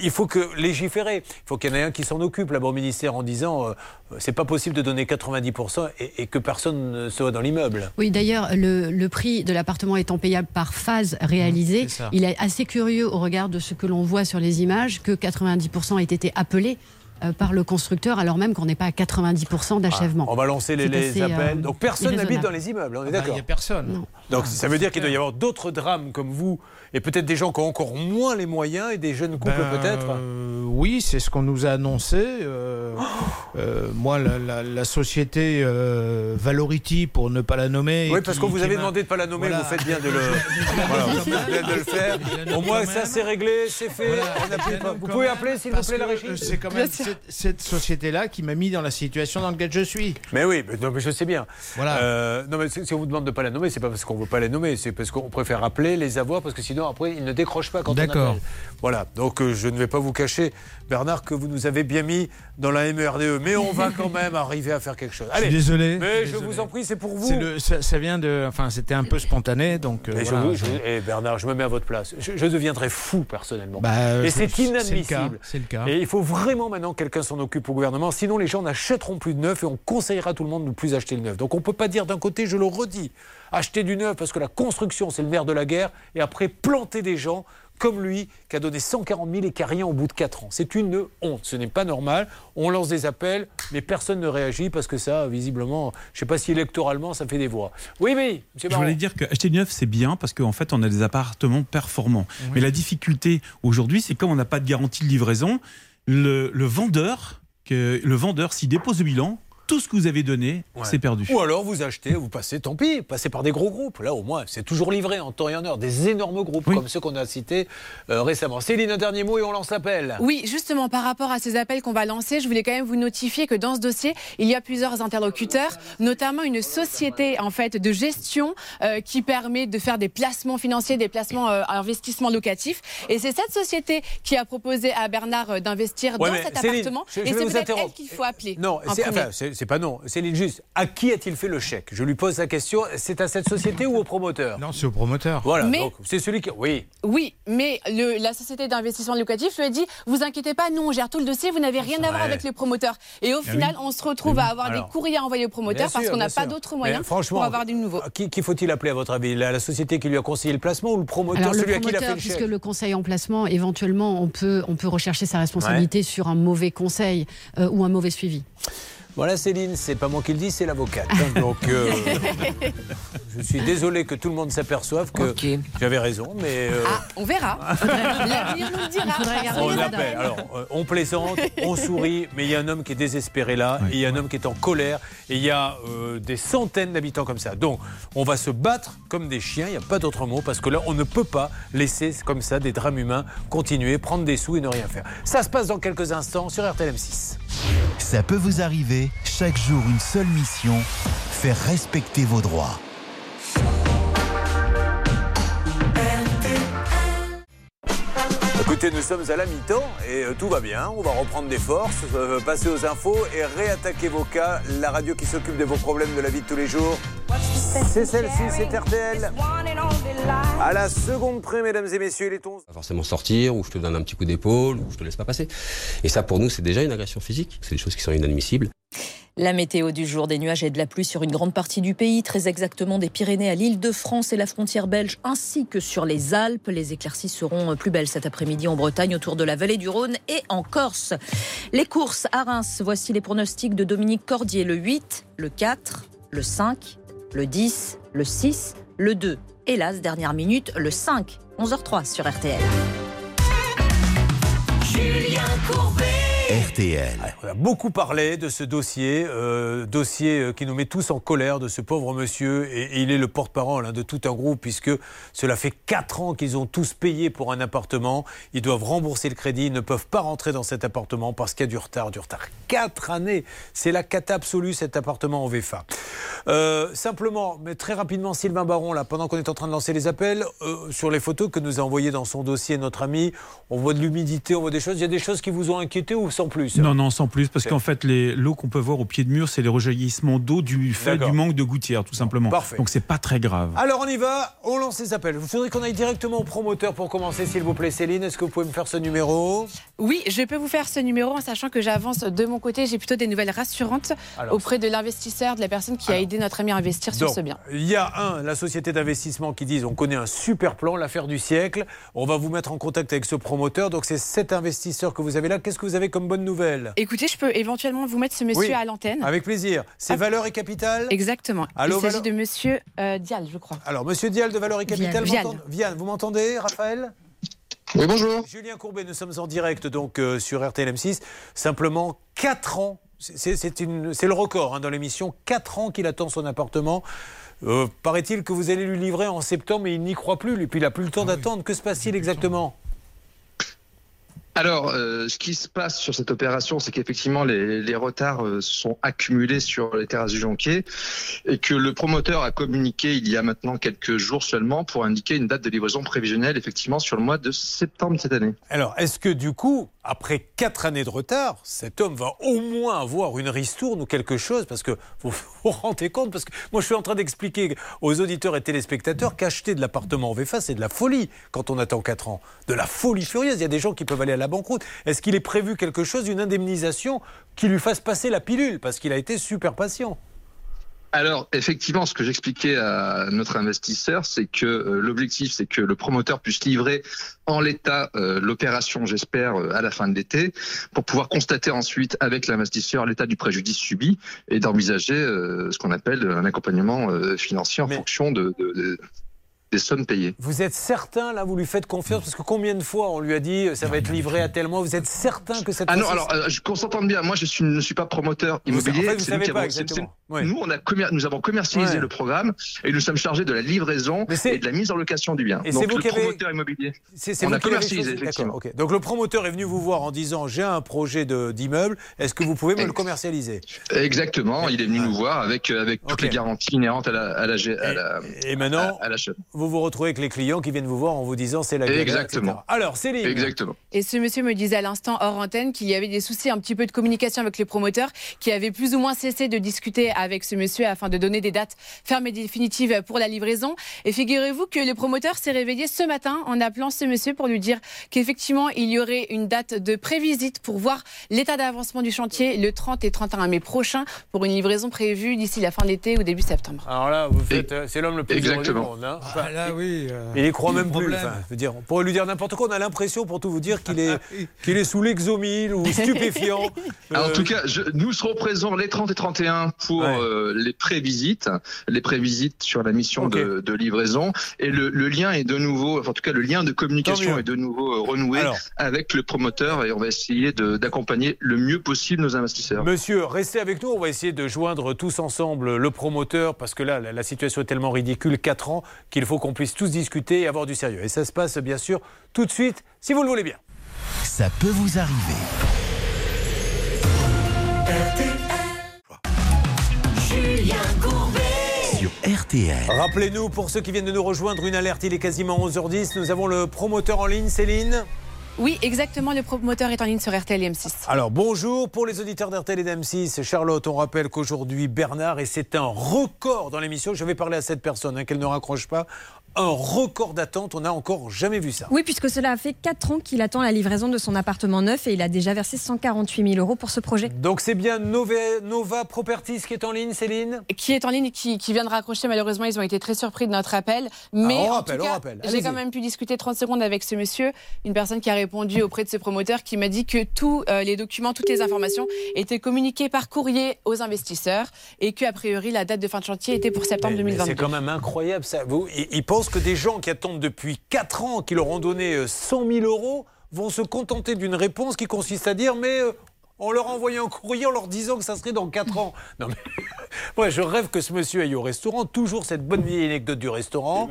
il faut que légiférer. Il faut qu'il y en ait un qui s'en occupe là-bas au ministère en disant euh, c'est pas possible de donner 90% et, et que personne ne soit dans l'immeuble. Oui, d'ailleurs, le, le prix de l'appartement étant payable par phase réalisée, il est assez curieux au regard de ce que l'on voit sur les images que 90% aient été appelés euh, par le constructeur alors même qu'on n'est pas à 90% d'achèvement. On va lancer les, appels. euh, Donc personne n'habite dans les immeubles, on est Ah bah, d'accord Il n'y a personne. Donc ça veut dire qu'il doit y avoir d'autres drames comme vous, et peut-être des gens qui ont encore moins les moyens, et des jeunes couples Ben, peut-être euh, Oui, c'est ce qu'on nous a annoncé. Euh, euh, moi, la, la- la société euh, Valority, pour ne pas la nommer. Oui, parce qu'on vous avait m'a- demandé de ne pas la nommer, Voilà. vous faites bien de le, voilà, vous faites bien de le faire. Au moins ça c'est réglé, c'est fait. Voilà, Vous pouvez appeler s'il vous plaît la régie C'est quand même cette, cette société-là qui m'a mis dans la situation dans laquelle je suis. Mais oui, mais, non, mais je sais bien. Voilà. Euh, non, mais si si on vous demande de ne pas la nommer, c'est pas parce qu'on ne veut pas la nommer, c'est parce qu'on préfère appeler, les avoir, parce que sinon après ils ne décrochent pas quand on D'accord. appelle. Voilà. Donc euh, je ne vais pas vous cacher, Bernard, que vous nous avez bien mis dans la MRDE, E, mais on va quand même arriver à faire quelque chose. Je suis Allez. désolé. Mais je vous en prie, c'est pour vous. Le- ça, ça vient de. Enfin, c'était un peu spontané, donc. euh, Mais je voilà. vous- je- eh, Bernard, je me mets à votre place. Je, je deviendrai fou personnellement. Bah, euh, Et c'est c'est le inadmissible. c'est le cas. Et il faut vraiment maintenant que quelqu'un s'en occupe au gouvernement. Sinon, les gens n'achèteront plus de neuf et on conseillera à tout le monde de ne plus acheter le neuf. Donc on ne peut pas dire d'un côté, je le redis, acheter du neuf parce que la construction, c'est le nerf de la guerre, et après planter des gens comme lui, qui a donné 140 000 et qui a rien au bout de 4 ans. C'est une honte. Ce n'est pas normal. On lance des appels, mais personne ne réagit parce que ça, visiblement, je ne sais pas si électoralement, ça fait des voix. Oui, oui, monsieur Je voulais dire qu'acheter neuf, c'est bien parce qu'en fait, on a des appartements performants. Mais la difficulté aujourd'hui, c'est comme on n'a pas de garantie de livraison, le, le vendeur, que, le vendeur s'il dépose le bilan, tout ce que vous avez donné, Ouais. c'est perdu. Ou alors vous achetez, vous passez, tant pis, passez par des gros groupes. Là, au moins, c'est toujours livré en temps et en heure. Des énormes groupes comme ceux qu'on a cités euh, récemment. Céline, un dernier mot et on lance l'appel. Oui, justement, par rapport à ces appels qu'on va lancer, je voulais quand même vous notifier que dans ce dossier, il y a plusieurs interlocuteurs, notamment une société en fait de gestion euh, qui permet de faire des placements financiers, des placements euh, investissements locatifs. Et c'est cette société qui a proposé à Bernard euh, d'investir Ouais, dans cet Céline, appartement. je- je et c'est vous peut-être elle qu'il faut appeler. Non, c'est enfin, c'est- c'est pas non. Céline, juste, à qui a-t-il fait le chèque? Je lui pose la question. C'est à cette société ou au promoteur? Non, c'est au promoteur. Voilà, Mais- donc c'est celui qui. Oui. Oui, mais le- la société d'investissement locatif lui a dit vous inquiétez pas, nous on gère tout le dossier, vous n'avez rien à voir avec le promoteur. Et au Ah final, oui. on se retrouve à avoir Alors, des courriers à envoyer au promoteur Bien parce qu'on n'a pas d'autres moyens franchement, pour avoir du nouveau. Qui, qui faut-il appeler à votre avis? La, la société qui lui a conseillé le placement ou le promoteur, Alors le celui à qui il a fait promoteur, le puisque chèque? le conseil en placement, éventuellement, on peut, on peut rechercher sa responsabilité sur un mauvais conseil euh, ou un mauvais suivi. Voilà Céline, c'est pas moi qui le dis, c'est l'avocate. hein. donc euh, je suis désolé que tout le monde s'aperçoive que j'avais raison, mais euh, Ah, on verra. L'avenir nous le dira. on appelle. Alors euh, on plaisante, on sourit, mais il y a un homme qui est désespéré là, et il y a un homme qui est en colère, et il y a euh, des centaines d'habitants comme ça. Donc on va se battre comme des chiens, il n'y a pas d'autre mot, parce que là on ne peut pas laisser comme ça des drames humains continuer, prendre des sous et ne rien faire. Ça se passe dans quelques instants sur RTLM 6. Ça peut vous arriver, chaque jour une seule mission, faire respecter vos droits. Écoutez, nous sommes à la mi-temps et euh, tout va bien. On va reprendre des forces, euh, passer aux infos et réattaquer vos cas. La radio qui s'occupe de vos problèmes de la vie de tous les jours. C'est celle-ci, c'est RTL. À la seconde près, mesdames et messieurs, il est 11. Pas forcément sortir, ou je te donne un petit coup d'épaule, ou je te laisse pas passer. Et ça, pour nous, c'est déjà une agression physique. C'est des choses qui sont inadmissibles. La météo du jour, des nuages et de la pluie sur une grande partie du pays, très exactement des Pyrénées à l'île de France et la frontière belge, ainsi que sur les Alpes. Les éclaircies seront plus belles cet après-midi en Bretagne, autour de la vallée du Rhône et en Corse. Les courses à Reims, voici les pronostics de Dominique Cordier, le 8, le 4, le 5, le 10, le 6, le 2. Hélas, dernière minute, le 5, 11h03 sur RTL. Julien Courbet. RTL. On a beaucoup parlé de ce dossier, euh, dossier euh, qui nous met tous en colère de ce pauvre monsieur. Et, il est le porte-parole hein, de tout un groupe, puisque cela fait 4 ans qu'ils ont tous payé pour un appartement. Ils doivent rembourser le crédit, ils ne peuvent pas rentrer dans cet appartement parce qu'il y a du retard, du retard. 4 années C'est la cata absolue, cet appartement en VFA. Euh, simplement, mais très rapidement, Sylvain Baron, là, pendant qu'on est en train de lancer les appels, sur les photos que nous a envoyées dans son dossier notre ami, on voit de l'humidité, on voit des choses. Il y a des choses qui vous ont inquiété ou sans plus Non, non, sans plus, parce qu'en fait, les- l'eau qu'on peut voir au pied de mur, c'est les rejaillissements d'eau du fait du manque de gouttière, tout simplement. Parfait. Donc c'est pas très grave. Alors on y va, on lance les appels. Il faudrait qu'on aille directement au promoteur pour commencer, s'il vous plaît, Céline. Est-ce que vous pouvez me faire ce numéro? Oui, je peux vous faire ce numéro en sachant que j'avance de mon côté. J'ai plutôt des nouvelles rassurantes Alors, auprès de l'investisseur, de la personne qui a aidé notre ami à investir sur ce bien. Il y a un, la société d'investissement qui dit on connaît un super plan, l'affaire du siècle. On va vous mettre en contact avec ce promoteur. Donc c'est cet investisseur que vous avez là. Qu'est-ce que vous avez comme bonne nouvelle Écoutez, je peux éventuellement vous mettre ce monsieur Oui, à l'antenne. Avec plaisir. C'est Hop. Valeur et Capital Exactement. Allô, Il s'agit Valeur de monsieur euh, Dial, je crois. Alors, monsieur Dial de Valeur et Capital, Vial, vous m'entendez, Raphaël? Oui, bonjour. Julien Courbet, nous sommes en direct donc euh, sur RTLM6. Simplement 4 ans, c'est le record hein, dans l'émission, 4 ans qu'il attend son appartement. Euh, Paraît-il que vous allez lui livrer en septembre, mais il n'y croit plus. Et puis il n'a plus le temps d'attendre. Que se passe-t-il exactement? Alors, euh, ce qui se passe sur cette opération, c'est qu'effectivement, les, retards euh, sont accumulés sur les terrasses du Jonquier et que le promoteur a communiqué il y a maintenant quelques jours seulement pour indiquer une date de livraison prévisionnelle, effectivement, sur le mois de septembre de cette année. Alors, est-ce que du coup, après 4 années de retard, cet homme va au moins avoir une ristourne ou quelque chose? Parce que vous vous rendez compte Parce que moi, je suis en train d'expliquer aux auditeurs et téléspectateurs qu'acheter de l'appartement en VFA, c'est de la folie quand on attend 4 ans. De la folie furieuse. Il y a des gens qui peuvent aller à la banqueroute. Est-ce qu'il est prévu quelque chose, une indemnisation qui lui fasse passer la pilule? Parce qu'il a été super patient. Alors, effectivement, ce que j'expliquais à notre investisseur, c'est que euh, l'objectif, c'est que le promoteur puisse livrer en l'état euh, l'opération, j'espère, euh, à la fin de l'été, pour pouvoir constater ensuite avec l'investisseur l'état du préjudice subi et d'envisager ce qu'on appelle un accompagnement financier en fonction de, de- de- des sommes payées. Vous êtes certain, là, vous lui faites confiance Parce que combien de fois on lui a dit euh, ça va être livré à tel mois Vous êtes certain que cette Ah non, alors euh, qu'on s'entende bien. Moi, je suis, ne suis pas promoteur Vous- immobilier. en fait, vous savez pas exactement. Nous, on a commer- nous avons commercialisé Ouais. le programme et nous sommes chargés de la livraison et de la mise en location du bien. Et Donc vous le avez- promoteur immobilier. C'est- c'est on vous a qui l'avez commercialisé effectivement. Donc le promoteur est venu vous voir en disant j'ai un projet d'immeuble, est-ce que vous pouvez me le commercialiser? Exactement. Il est venu nous voir avec euh, avec toutes les garanties inhérentes à la à la, à la- Et maintenant, à. Vous vous retrouvez avec les clients qui viennent vous voir en vous disant c'est la galère, Exactement. etc. Alors Céline. Exactement. Et ce monsieur me disait à l'instant hors antenne qu'il y avait des soucis un petit peu de communication avec les promoteurs qui avaient plus ou moins cessé de discuter avec ce monsieur afin de donner des dates fermes et définitives pour la livraison. Et figurez-vous que le promoteur s'est réveillé ce matin en appelant ce monsieur pour lui dire qu'effectivement il y aurait une date de prévisite pour voir l'état d'avancement du chantier le 30 et 31 mai prochain pour une livraison prévue d'ici la fin de l'été ou début septembre. Alors là, vous faites, euh, c'est l'homme le plus heureux du Exactement. monde. hein. Ah, là, oui. euh, Il y croit même plus. problème. Enfin, je veux dire, on pourrait lui dire n'importe quoi. On a l'impression, pour tout vous dire, qu'il est, qu'il est sous l'exomile ou stupéfiant. Alors, en tout cas, je- nous serons présents les 30 et 31 pour euh, les prévisites, les prévisites sur la mission de, de livraison. Et le, le lien est de nouveau, enfin, en tout cas, le lien de communication est de nouveau euh, renoué Alors. avec le promoteur et on va essayer d'accompagner le mieux possible nos investisseurs. Monsieur, restez avec nous. On va essayer de joindre tous ensemble le promoteur parce que là, la, la situation est tellement ridicule, 4 ans, qu'il faut qu'on puisse tous discuter et avoir du sérieux. Et ça se passe, bien sûr, tout de suite, si vous le voulez bien. Ça peut vous arriver. Julien Courbet. Sur RTL. Rappelez-nous, pour ceux qui viennent de nous rejoindre, une alerte, il est quasiment 11h10. Nous avons le promoteur en ligne, Céline. Oui, exactement, le promoteur est en ligne sur RTL et M6. Alors bonjour pour les auditeurs d'RTL et d'M6. Charlotte, on rappelle qu'aujourd'hui Bernard, et c'est un record dans l'émission, je vais parler à cette personne, hein, qu'elle ne raccroche pas, un record d'attente, on n'a encore jamais vu ça. Oui, puisque cela a fait 4 ans qu'il attend la livraison de son appartement neuf et il a déjà versé 148 000 euros pour ce projet. Donc c'est bien Nova, Nova Properties qui est en ligne, Céline? Qui est en ligne et qui, qui vient de raccrocher. Malheureusement, ils ont été très surpris de notre appel. Mais Ah, on en rappelle, tout on cas, rappelle. j'ai quand même pu discuter 30 secondes avec ce monsieur, une personne qui a répondu auprès de ce promoteur, qui m'a dit que tous euh, les documents, toutes les informations étaient communiquées par courrier aux investisseurs et que a priori la date de fin de chantier était pour septembre Mais- mais 2022. C'est quand même incroyable ça. Vous, ils, ils que des gens qui attendent depuis 4 ans, qui leur ont donné euh, 100 000 euros, vont se contenter d'une réponse qui consiste à dire mais euh, on leur a envoyé un courrier en leur disant que ça serait dans 4 ans. Non mais ouais, je rêve que ce monsieur aille au restaurant, toujours cette bonne vieille anecdote du restaurant.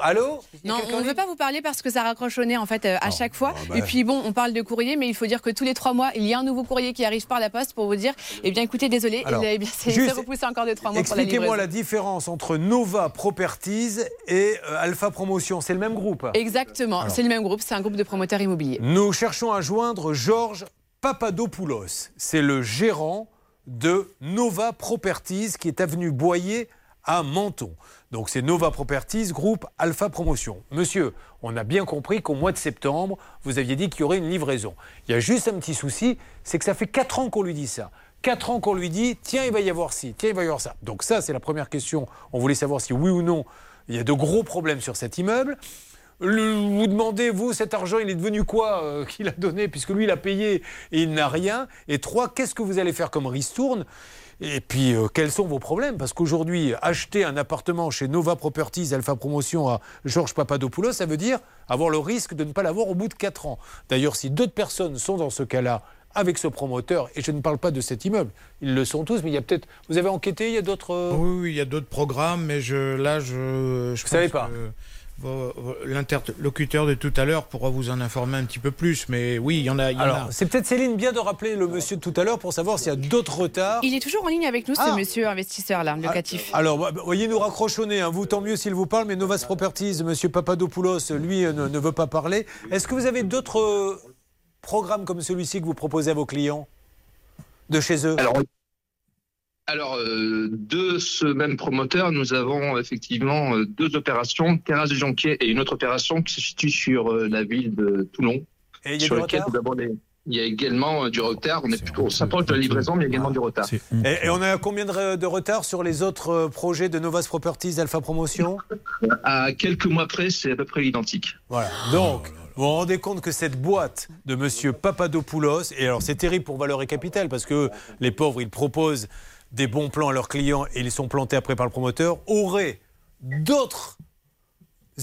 Allô? Non, on ne veut pas vous parler parce que ça raccroche au nez en fait euh, à chaque fois. bah. Et puis bon, on parle de courrier, mais il faut dire que tous les trois mois, il y a un nouveau courrier qui arrive par la poste pour vous dire, eh bien écoutez, désolé, Alors, eh bien, c'est repoussé encore de trois mois pour la Expliquez-moi la différence entre Nova Properties et euh, Alpha Promotion. C'est le même groupe? Exactement, c'est le même groupe, c'est un groupe de promoteurs immobiliers. Nous cherchons à joindre Georges Papadopoulos. C'est le gérant de Nova Properties qui est avenue Boyer à Menton. Donc c'est Nova Properties, groupe Alpha Promotion. Monsieur, on a bien compris qu'au mois de septembre, vous aviez dit qu'il y aurait une livraison. Il y a juste un petit souci, c'est que ça fait 4 ans qu'on lui dit ça. 4 ans qu'on lui dit, tiens, il va y avoir ci, tiens, il va y avoir ça. Donc ça, c'est la première question. On voulait savoir si oui ou non, il y a de gros problèmes sur cet immeuble. Le- vous demandez, vous, cet argent, il est devenu quoi euh, qu'il a donné, puisque lui, il a payé et il n'a rien. Et trois, qu'est-ce que vous allez faire comme ristourne? Et puis, euh, quels sont vos problèmes? Parce qu'aujourd'hui, acheter un appartement chez Nova Properties, Alpha Promotion à Georges Papadopoulos, ça veut dire avoir le risque de ne pas l'avoir au bout de 4 ans. D'ailleurs, si d'autres personnes sont dans ce cas-là, avec ce promoteur, et je ne parle pas de cet immeuble, ils le sont tous, mais il y a peut-être. Vous avez enquêté, il y a d'autres. euh, Oui, oui, il y a d'autres programmes, mais je, là, je. je Vous savez pense pas. que L'interlocuteur de tout à l'heure pourra vous en informer un petit peu plus, mais oui, il y en a. y Alors, c'est peut-être Céline bien de rappeler le monsieur de tout à l'heure pour savoir s'il y a d'autres retards. Il est toujours en ligne avec nous, ce Ah. monsieur investisseur là, locatif. Alors, bah, voyez, nous raccrochonner, hein. vous tant mieux s'il vous parle, mais Novas Properties, monsieur Papadopoulos, lui, euh, ne, ne veut pas parler. Est-ce que vous avez d'autres euh, programmes comme celui-ci que vous proposez à vos clients? De chez eux? Alors, alors euh, de ce même promoteur, nous avons effectivement euh, deux opérations, Terrasse du Jonquier et une autre opération qui se situe sur euh, la ville de Toulon. Et il y a sur du laquelle retard nous avons des- Il y a également du retard. On est plutôt, on s'approche de la livraison, mais il y a également du retard. et, et on a combien de, de retard sur les autres projets de Novas Properties Alpha Promotion À quelques mois près, c'est à peu près identique. Voilà. Donc, vous vous rendez compte que cette boîte de monsieur Papadopoulos, et alors c'est terrible pour Valeur et Capital, parce que les pauvres, ils proposent des bons plans à leurs clients et ils sont plantés après par le promoteur, aurait d'autres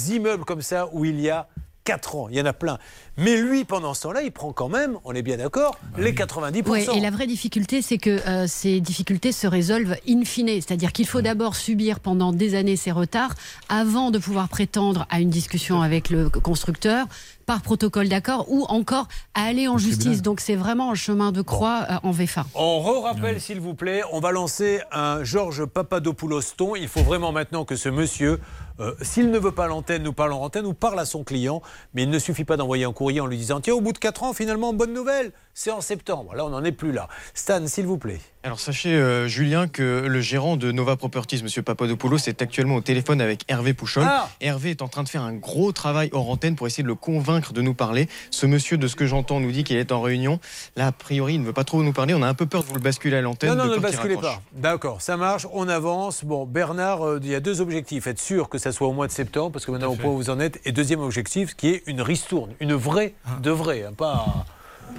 immeubles comme ça où il y a 4 ans. Il y en a plein. Mais lui, pendant ce temps-là, il prend quand même, on est bien d'accord, les 90%. Oui, et la vraie difficulté, c'est que euh, ces difficultés se résolvent in fine. C'est-à-dire qu'il faut d'abord subir pendant des années ces retards avant de pouvoir prétendre à une discussion avec le constructeur par protocole d'accord ou encore à aller en justice. Donc c'est vraiment un chemin de croix euh, en VFA. On re-rappelle, s'il vous plaît, on va lancer un Georges Papadopoulos-Ton. Il faut vraiment maintenant que ce monsieur, euh, s'il ne veut pas l'antenne, nous parle en antenne ou parle à son client. Mais il ne suffit pas d'envoyer un courrier en lui disant Tiens, au bout de 4 ans, finalement, bonne nouvelle, c'est en septembre. Là, on n'en est plus là. Stan, s'il vous plaît. Alors sachez, euh, Julien, que le gérant de Nova Properties, M. Papadopoulos, est actuellement au téléphone avec Hervé Pouchol. Ah Hervé est en train de faire un gros travail hors antenne pour essayer de le convaincre de nous parler. Ce monsieur, de ce que j'entends, nous dit qu'il est en réunion. Là, a priori, il ne veut pas trop nous parler. On a un peu peur de vous le basculer à l'antenne. Non, non, ne le basculez pas. D'accord, ça marche, on avance. Bon, Bernard, euh, il y a deux objectifs. Être sûr que ça soit au mois de septembre, parce que maintenant, au point où vous en êtes. Et deuxième objectif, qui est une ristourne. Une vraie, de vraie. hein, pas,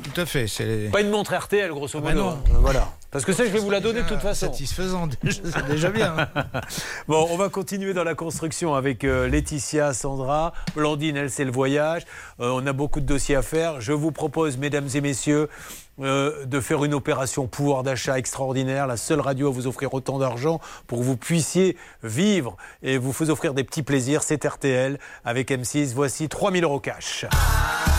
Tout à fait. C'est pas une montre RTL, grosso Ah bah modo. non. hein. Voilà. Parce que ça, je vais vous la donner de toute façon. satisfaisant. C'est déjà bien. Bon, on va continuer dans la construction avec euh, Laetitia, Sandra, Blandine, elle, c'est le voyage. Euh, on a beaucoup de dossiers à faire. Je vous propose, mesdames et messieurs, euh, de faire une opération pouvoir d'achat extraordinaire. La seule radio à vous offrir autant d'argent pour que vous puissiez vivre et vous offrir des petits plaisirs. C'est RTL avec M6. Voici 3000 euros cash. 3000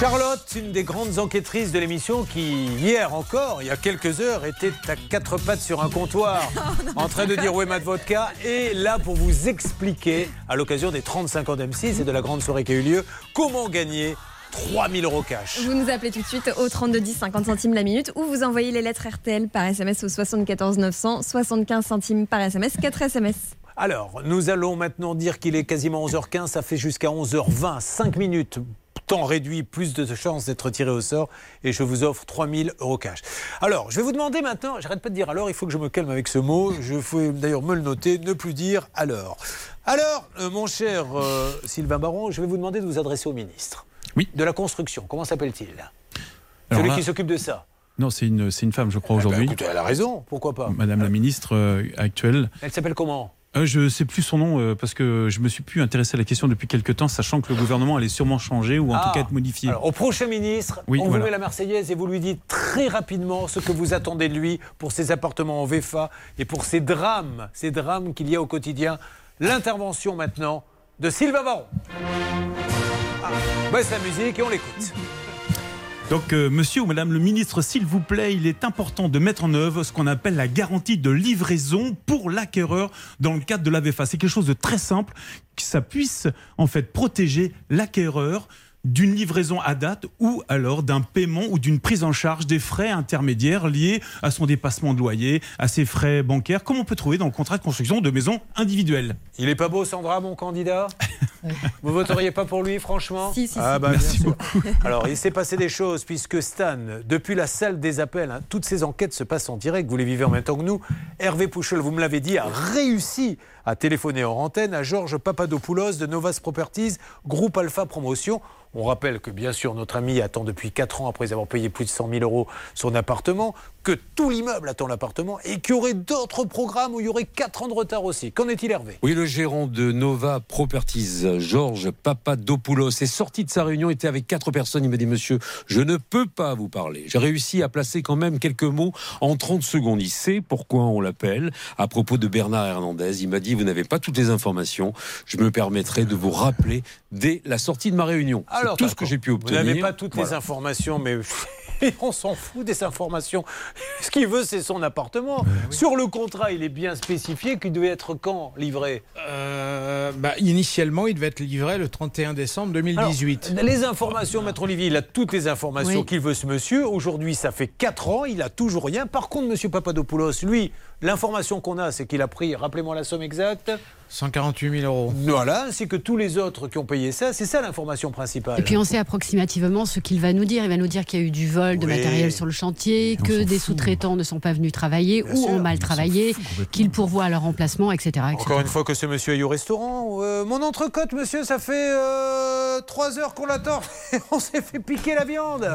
Charlotte, une des grandes enquêtrices de l'émission qui, hier encore, il y a quelques heures, était à quatre pattes sur un comptoir en train de dire où est ma vodka et là pour vous expliquer, à l'occasion des 35 ans d'M6 et de la grande soirée qui a eu lieu, comment gagner 3000 euros cash. Vous nous appelez tout de suite au 32 10 50 centimes la minute ou vous envoyez les lettres RTL par SMS au 74 900 75 centimes par SMS 4 SMS. Alors, nous allons maintenant dire qu'il est quasiment 11h15, ça fait jusqu'à 11h20, 5 minutes. Temps réduit, plus de chances d'être tiré au sort et je vous offre 3000 euros cash. Alors, je vais vous demander maintenant, j'arrête pas de dire alors, il faut que je me calme avec ce mot, je faut d'ailleurs me le noter, ne plus dire alors. Alors, euh, mon cher euh, Sylvain Baron, je vais vous demander de vous adresser au ministre. Oui. De la construction, comment s'appelle-t-il? Celui là- qui s'occupe de ça. Non, c'est une, une femme, je crois, aujourd'hui. écoutez, elle a raison, pourquoi pas? Madame la ministre euh, actuelle. Elle s'appelle comment? Euh, je ne sais plus son nom euh, parce que je me suis plus intéressé à la question depuis quelques temps, sachant que le gouvernement allait sûrement changer ou en Ah. tout cas être modifié. Alors, au prochain ministre, Oui, on voilà. vous met la Marseillaise et vous lui dites très rapidement ce que vous attendez de lui pour ses appartements en VFA et pour ces drames, ces drames qu'il y a au quotidien. L'intervention maintenant de Sylvain Baron. Ah, baisse la musique et on l'écoute. Donc, euh, monsieur ou madame le ministre, s'il vous plaît, il est important de mettre en œuvre ce qu'on appelle la garantie de livraison pour l'acquéreur dans le cadre de l'AVFA. C'est quelque chose de très simple, que ça puisse en fait protéger l'acquéreur d'une livraison à date ou alors d'un paiement ou d'une prise en charge des frais intermédiaires liés à son dépassement de loyer, à ses frais bancaires, comme on peut trouver dans le contrat de construction de maison individuelle. Il est pas beau, Sandra, mon candidat? Vous voteriez pas pour lui, franchement? Si, si, Ah, si. bah, Merci sûr. Alors, il s'est passé des choses, puisque Stan, depuis la salle des appels, hein, toutes ces enquêtes se passent en direct, vous les vivez en même temps que nous. Hervé Pouchel, vous me l'avez dit, a réussi à téléphoner en antenne à Georges Papadopoulos de Novas Properties, groupe Alpha Promotion. On rappelle que, bien sûr, notre ami attend depuis 4 ans, après avoir payé plus de 100 000 euros son appartement, que tout l'immeuble attend l'appartement et qu'il y aurait d'autres programmes où il y aurait 4 ans de retard aussi. Qu'en est-il, Hervé? Oui, le gérant de Nova Properties, Georges Papadopoulos, est sorti de sa réunion, était avec quatre personnes. Il m'a dit, monsieur, je ne peux pas vous parler. J'ai réussi à placer quand même quelques mots en 30 secondes. Il sait pourquoi on l'appelle. À propos de Bernard Hernandez, il m'a dit, vous n'avez pas toutes les informations. Je me permettrai de vous rappeler dès la sortie de ma réunion. Alors, tout ce que j'ai pu Vous obtenir. n'avez pas toutes les informations, mais on s'en fout des informations. Ce qu'il veut, c'est son appartement. Sur le contrat, il est bien spécifié qu'il devait être quand livré Euh, bah, initialement, il devait être livré le 31 décembre 2018. Alors, les informations, Maître Olivier, il a toutes les informations Oui. qu'il veut, ce monsieur. Aujourd'hui, ça fait 4 ans, il a toujours rien. Par contre, monsieur Papadopoulos, lui, l'information qu'on a, c'est qu'il a pris, rappelez-moi la somme exacte. 148 000 euros. Voilà, ainsi que tous les autres qui ont payé ça. C'est ça l'information principale. Et puis on sait approximativement ce qu'il va nous dire. Il va nous dire qu'il y a eu du vol de Oui. matériel sur le chantier, que des sous-traitants ne sont pas venus travailler ou sûr. ont mal travaillé, qu'ils pourvoient à leur remplacement, etc. etc. Encore une fois que ce monsieur aille au restaurant. Euh, mon entrecôte, monsieur, ça fait 3 heures qu'on l'attend. On s'est fait piquer la viande.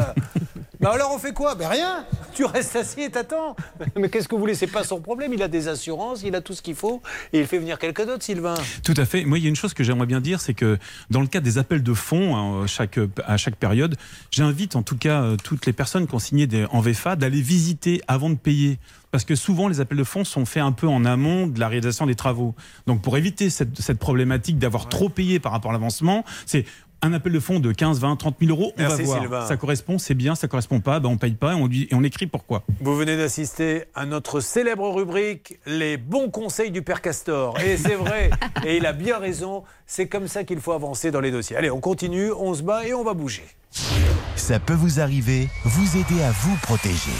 Bah alors on fait quoi? Ben rien. Tu restes assis et t'attends. Mais qu'est-ce que vous voulez? C'est pas son problème. Il a des assurances, il a tout ce qu'il faut et il fait venir quelqu'un d'autre, Sylvain. Tout à fait. Moi, il y a une chose que j'aimerais bien dire, c'est que dans le cadre des appels de fonds hein, chaque, à chaque période, j'invite en tout cas euh, toutes les personnes qui ont signé des, en VFA d'aller visiter avant de payer. Parce que souvent, les appels de fonds sont faits un peu en amont de la réalisation des travaux. Donc, pour éviter cette, cette problématique d'avoir trop payé par rapport à l'avancement, c'est un appel de fonds de 15, 20, 30 000 euros. On Merci, va voir. Sylvain. Ça correspond, c'est bien. Ça correspond pas, ben on paye pas et on, dit, et on écrit pourquoi. Vous venez d'assister à notre célèbre rubrique Les bons conseils du père Castor. Et c'est vrai, et il a bien raison, c'est comme ça qu'il faut avancer dans les dossiers. Allez, on continue, on se bat et on va bouger. Ça peut vous arriver, vous aider à vous protéger.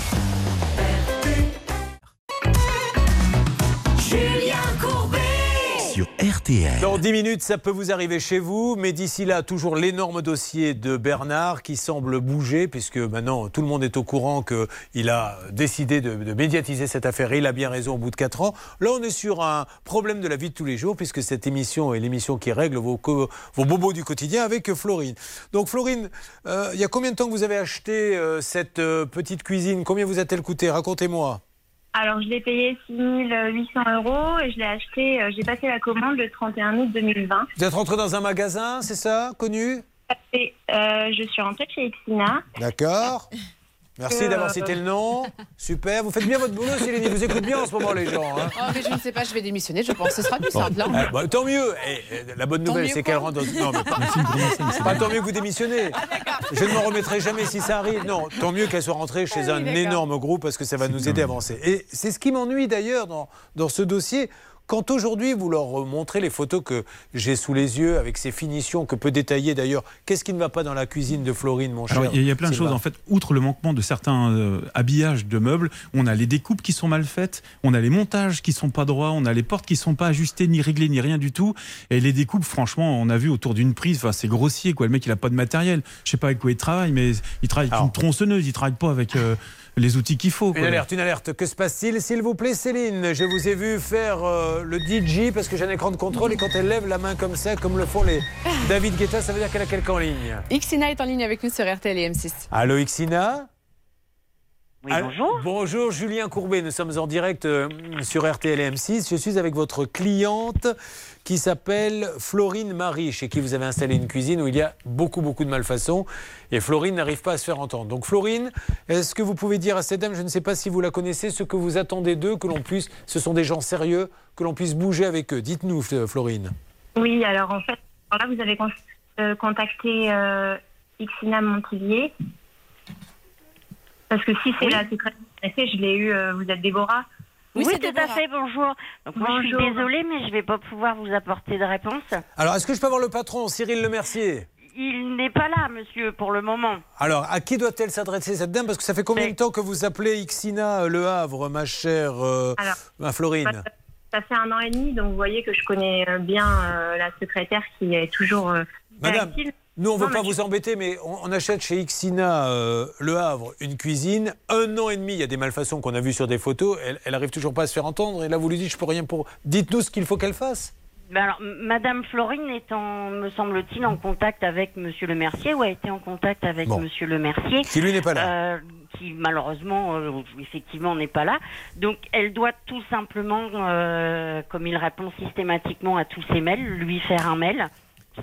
Dans 10 minutes, ça peut vous arriver chez vous, mais d'ici là, toujours l'énorme dossier de Bernard qui semble bouger, puisque maintenant tout le monde est au courant qu'il a décidé de, médiatiser cette affaire. Et il a bien raison au bout de 4 ans. Là, on est sur un problème de la vie de tous les jours, puisque cette émission est l'émission qui règle vos bobos du quotidien avec Florine. Donc, Florine, euh, il y a combien de temps que vous avez acheté euh, cette euh, petite cuisine? Combien vous a-t-elle coûté? Racontez-moi. Alors, je l'ai payé 6 800 euros et je l'ai acheté, euh, j'ai passé la commande le 31 août 2020. Vous êtes rentré dans un magasin, c'est ça Connu? Et, euh, je suis rentrée chez Exina. D'accord. Merci Euh, d'avoir cité le nom. Super. Vous faites bien votre boulot, Céline. Vous écoutent bien en ce moment, les gens. hein. Oh, mais je ne sais pas, je vais démissionner, je pense. Ce sera plus Bon. simple. hein. Eh, bah, tant mieux. Eh, eh, la bonne nouvelle, c'est qu'elle rentre dans. Non, mais pas, pas tant mieux que vous démissionnez. Je ne m'en remettrai jamais si ça arrive. Non, tant mieux qu'elle soit rentrée chez un d'accord. énorme groupe parce que ça va nous aider à avancer. Et c'est ce qui m'ennuie d'ailleurs dans, dans ce dossier. Quand aujourd'hui vous leur montrez les photos que j'ai sous les yeux avec ces finitions que peut détailler d'ailleurs, qu'est-ce qui ne va pas dans la cuisine de Florine, mon cher il y a- il y a plein de choses en fait. Outre le manquement de certains euh, habillages de meubles, on a les découpes qui sont mal faites, on a les montages qui sont pas droits, on a les portes qui sont pas ajustées ni réglées ni rien du tout. Et les découpes, franchement, on a vu autour d'une prise, enfin c'est grossier quoi. Le mec il a pas de matériel. Je sais pas avec quoi il travaille, mais il travaille avec une tronçonneuse, il travaille pas avec euh, les outils qu'il faut. Une quoi. alerte, une alerte. Que se passe-t-il S'il vous plaît, Céline, je vous ai vu faire euh, le DJ parce que j'ai un écran de contrôle et quand elle lève la main comme ça, comme le font les David Guetta, ça veut dire qu'elle a quelqu'un en ligne. Xina est en ligne avec nous sur RTL et M6. Allô, Xina Oui, bonjour. Bonjour, Julien Courbet. Nous sommes en direct euh, sur RTL et M6. Je suis avec votre cliente qui s'appelle Florine Marie, chez qui vous avez installé une cuisine où il y a beaucoup, beaucoup de malfaçons. Et Florine n'arrive pas à se faire entendre. Donc, Florine, est-ce que vous pouvez dire à cette dame, je ne sais pas si vous la connaissez, ce que vous attendez d'eux, que l'on puisse, ce sont des gens sérieux, que l'on puisse bouger avec eux Dites-nous, Fl- Florine. Oui, alors en fait, alors là, vous avez con- euh, contacté euh, Xina Montillier. Parce que si c'est la secrétaire, je l'ai eu, euh, vous êtes Déborah. Oui, tout à fait, bonjour. Donc moi je suis désolée, mais je ne vais pas pouvoir vous apporter de réponse. Alors, est-ce que je peux avoir le patron, Cyril Lemercier? Il n'est pas là, monsieur, pour le moment. Alors, à qui doit-elle s'adresser cette dame? Parce que ça fait combien de temps que vous appelez Xina euh, Le Havre, ma chère euh, Alors, ma Florine? Ça, ça fait un an et demi, donc vous voyez que je connais bien euh, la secrétaire qui est toujours euh, Madame, réactive. Nous, on ne veut pas vous embêter, mais on, on achète chez Xina euh, Le Havre une cuisine. Un an et demi, il y a des malfaçons qu'on a vues sur des photos. Elle, elle arrive toujours pas à se faire entendre. Et là, vous lui dites, je peux rien pour. Dites-nous ce qu'il faut qu'elle fasse. Ben alors, Madame Florine est en, me semble-t-il, en contact avec Monsieur Le Mercier ou a été en contact avec Bon. Monsieur Le Mercier. Qui, lui, n'est pas là. Euh, qui malheureusement, euh, effectivement, n'est pas là. Donc, elle doit tout simplement, euh, comme il répond systématiquement à tous ses mails, lui faire un mail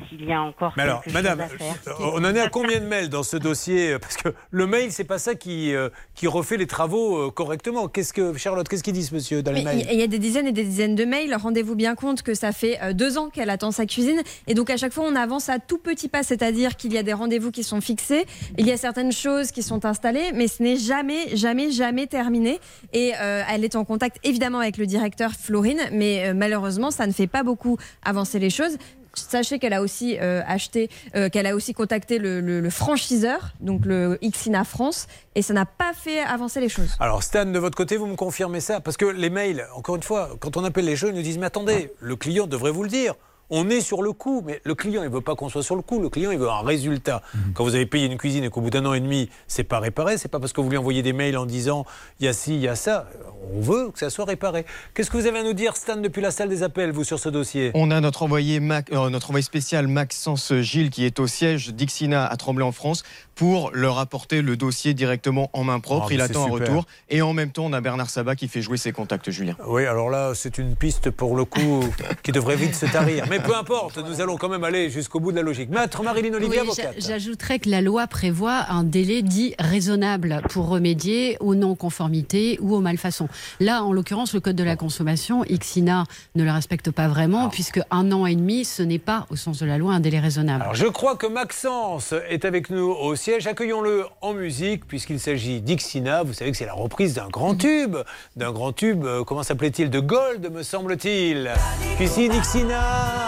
s'il y a encore Mais alors, madame, chose à faire. euh, on en est à combien de mails dans ce dossier Parce que le mail, c'est pas ça qui, euh, qui refait les travaux euh, correctement. Qu'est-ce que, Charlotte, qu'est-ce qu'ils disent, monsieur, dans les Mais mails Il y a des dizaines et des dizaines de mails. Rendez-vous bien compte que ça fait euh, deux ans qu'elle attend sa cuisine. Et donc, à chaque fois, on avance à tout petit pas. C'est-à-dire qu'il y a des rendez-vous qui sont fixés. Il y a certaines choses qui sont installées. Mais ce n'est jamais, jamais, jamais terminé. Et euh, elle est en contact, évidemment, avec le directeur Florine. Mais euh, malheureusement, ça ne fait pas beaucoup avancer les choses. Sachez qu'elle a aussi euh, acheté, euh, qu'elle a aussi contacté le, le- le franchiseur, donc le Xina France, et ça n'a pas fait avancer les choses. Alors Stan, de votre côté, vous me confirmez ça? Parce que les mails, encore une fois, quand on appelle les gens, ils nous disent, mais attendez, le client devrait vous le dire. On est sur le coup, mais le client, il veut pas qu'on soit sur le coup. Le client, il veut un résultat. Quand vous avez payé une cuisine et qu'au bout d'un an et demi, c'est pas réparé, c'est pas parce que vous lui envoyez des mails en disant il y a ci, il y a ça. On veut que ça soit réparé. Qu'est-ce que vous avez à nous dire, Stan, depuis la salle des appels, vous, sur ce dossier? On a notre envoyé, Mac- euh, notre envoyé spécial Maxence Gilles qui est au siège d'Ixina à Tremblay en France pour leur apporter le dossier directement en main propre. Oh, mais Il attend un retour. Et en même temps, on a Bernard Sabat qui fait jouer ses contacts, Julien. Oui, alors là, c'est une piste pour le coup qui devrait vite se tarir. Mais peu importe, nous allons quand même aller jusqu'au bout de la logique. Maître Marilyn Olivier, Oui, avocate. J'ajouterais que la loi prévoit un délai dit raisonnable pour remédier aux non-conformités ou aux malfaçons. Là, en l'occurrence, le Code de la consommation, Ixina ne le respecte pas vraiment, puisque un an et demi, ce n'est pas, au sens de la loi, un délai raisonnable. Alors je crois que Maxence est avec nous au siège. Accueillons-le en musique puisqu'il s'agit d'Ixina. Vous savez que c'est la reprise d'un grand tube. D'un grand tube, euh, comment s'appelait-il? De Gold, me semble-t-il. Cuisine Ixina.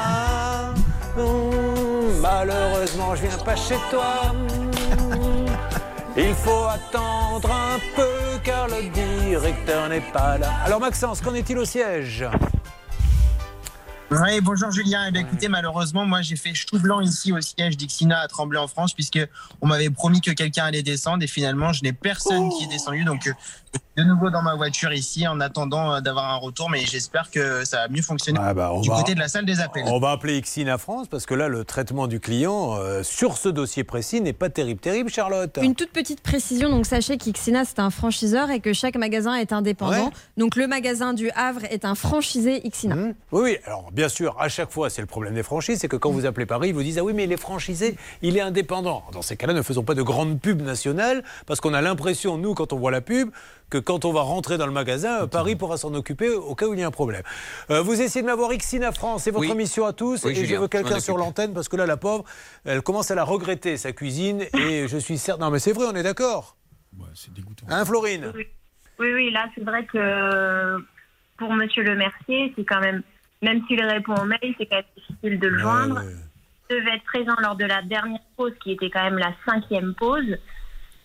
Hum, malheureusement, je viens pas chez toi. Hum, Il faut attendre un peu car le directeur n'est pas là. Alors Maxence, qu'en est-il au siège? Oui, bonjour Julien. Eh bien, écoutez, malheureusement, moi j'ai fait chou blanc ici au siège d'Ixina à Tremblay en France, puisque on m'avait promis que quelqu'un allait descendre et finalement je n'ai personne qui est descendu. Donc, euh, de nouveau dans ma voiture ici en attendant euh, d'avoir un retour, mais j'espère que ça va mieux fonctionner Ah bah, du va- côté de la salle des appels. On va appeler Ixina France parce que là, le traitement du client euh, sur ce dossier précis n'est pas terrible. Terrible, Charlotte Une toute petite précision, donc sachez qu'Ixina c'est un franchiseur et que chaque magasin est indépendant. Ouais. Donc le magasin du Havre est un franchisé Ixina. Oui, oui. Alors, bien sûr, à chaque fois, c'est le problème des franchises, c'est que quand vous appelez Paris, ils vous disent Ah oui, mais il est franchisé, il est indépendant. Dans ces cas-là, ne faisons pas de grandes pubs nationales, parce qu'on a l'impression, nous, quand on voit la pub, que quand on va rentrer dans le magasin, euh, Paris pourra s'en occuper au cas où il y a un problème. Euh, vous essayez de m'avoir Ixina France, c'est votre Oui. mission à tous, Oui, et je Julien, veux je m'en quelqu'un sur l'antenne, parce que là, la pauvre, elle commence à la regretter, sa cuisine, et je suis certain. Non, mais c'est vrai, on est d'accord Hein, Florine? Oui, oui, oui, là, c'est vrai que pour Monsieur Le Mercier, c'est quand même, même s'il répond au mail, c'est quand même difficile de le joindre. Il devait être présent lors de la dernière pause, qui était quand même la cinquième pause,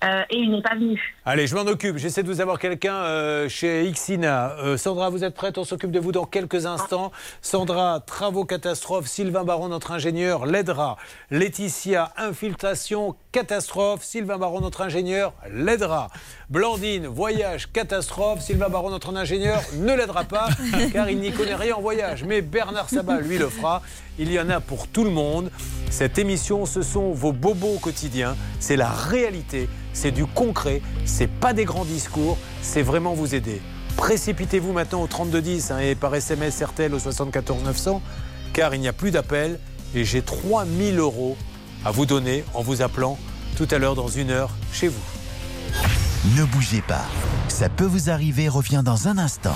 euh, et il n'est pas venu. Allez, je m'en occupe. J'essaie de vous avoir quelqu'un euh, chez Ixina. Euh, Sandra, vous êtes prête? On s'occupe de vous dans quelques instants. Sandra, travaux catastrophes. Sylvain Baron, notre ingénieur, l'aidera. Laetitia, infiltration, catastrophe. Sylvain Baron, notre ingénieur, l'aidera. Blandine, voyage, catastrophe. Sylvain Baron, notre ingénieur, ne l'aidera pas car il n'y connaît rien en voyage. Mais Bernard Sabat, lui, le fera. Il y en a pour tout le monde. Cette émission, ce sont vos bobos au quotidien. C'est la réalité, c'est du concret, c'est pas des grands discours, c'est vraiment vous aider. Précipitez-vous maintenant au 3210 hein, et par SMS RTL au 74 900 car il n'y a plus d'appel et j'ai 3000 euros à vous donner en vous appelant tout à l'heure dans une heure chez vous. Ne bougez pas. Ça peut vous arriver, revient dans un instant.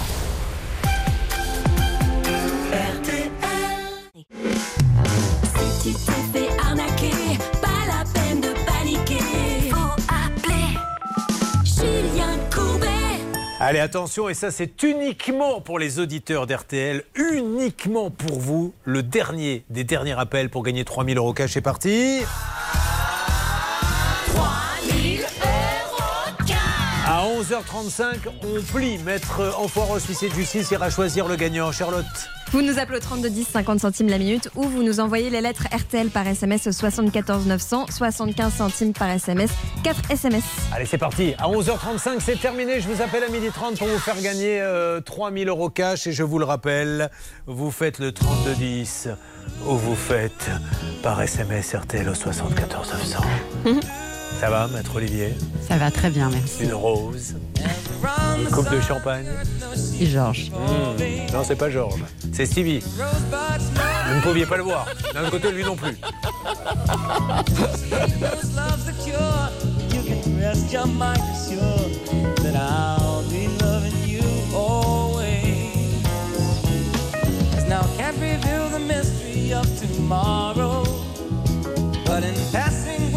Si tu fait arnaquer, pas la peine de paniquer. Faut appeler Julien Courbet. Allez, attention, et ça c'est uniquement pour les auditeurs d'RTL, uniquement pour vous, le dernier des derniers appels pour gagner 3000 euros cash. C'est parti 11h35, on plie. Maître Enfoiros, huissier de justice, ira choisir le gagnant. Charlotte Vous nous appelez au 32 10 50 centimes la minute ou vous nous envoyez les lettres RTL par SMS au 74 900 75 centimes par SMS 4 SMS. Allez, c'est parti. À 11h35, c'est terminé. Je vous appelle à 12h30 pour vous faire gagner euh, 3000 euros cash. Et je vous le rappelle, vous faites le 3210 ou vous faites par SMS RTL au 74 900. Ça va, maître Olivier Ça va très bien, merci. Une rose, une coupe de champagne. Et Georges. Mmh. Non, c'est pas Georges, c'est Stevie. Vous ne pouviez pas le voir. D'un côté, lui non plus. Love's the cure. You can rest your mind assured that I'll be loving you always. 'Cause now I can't reveal the mystery of tomorrow, but in passing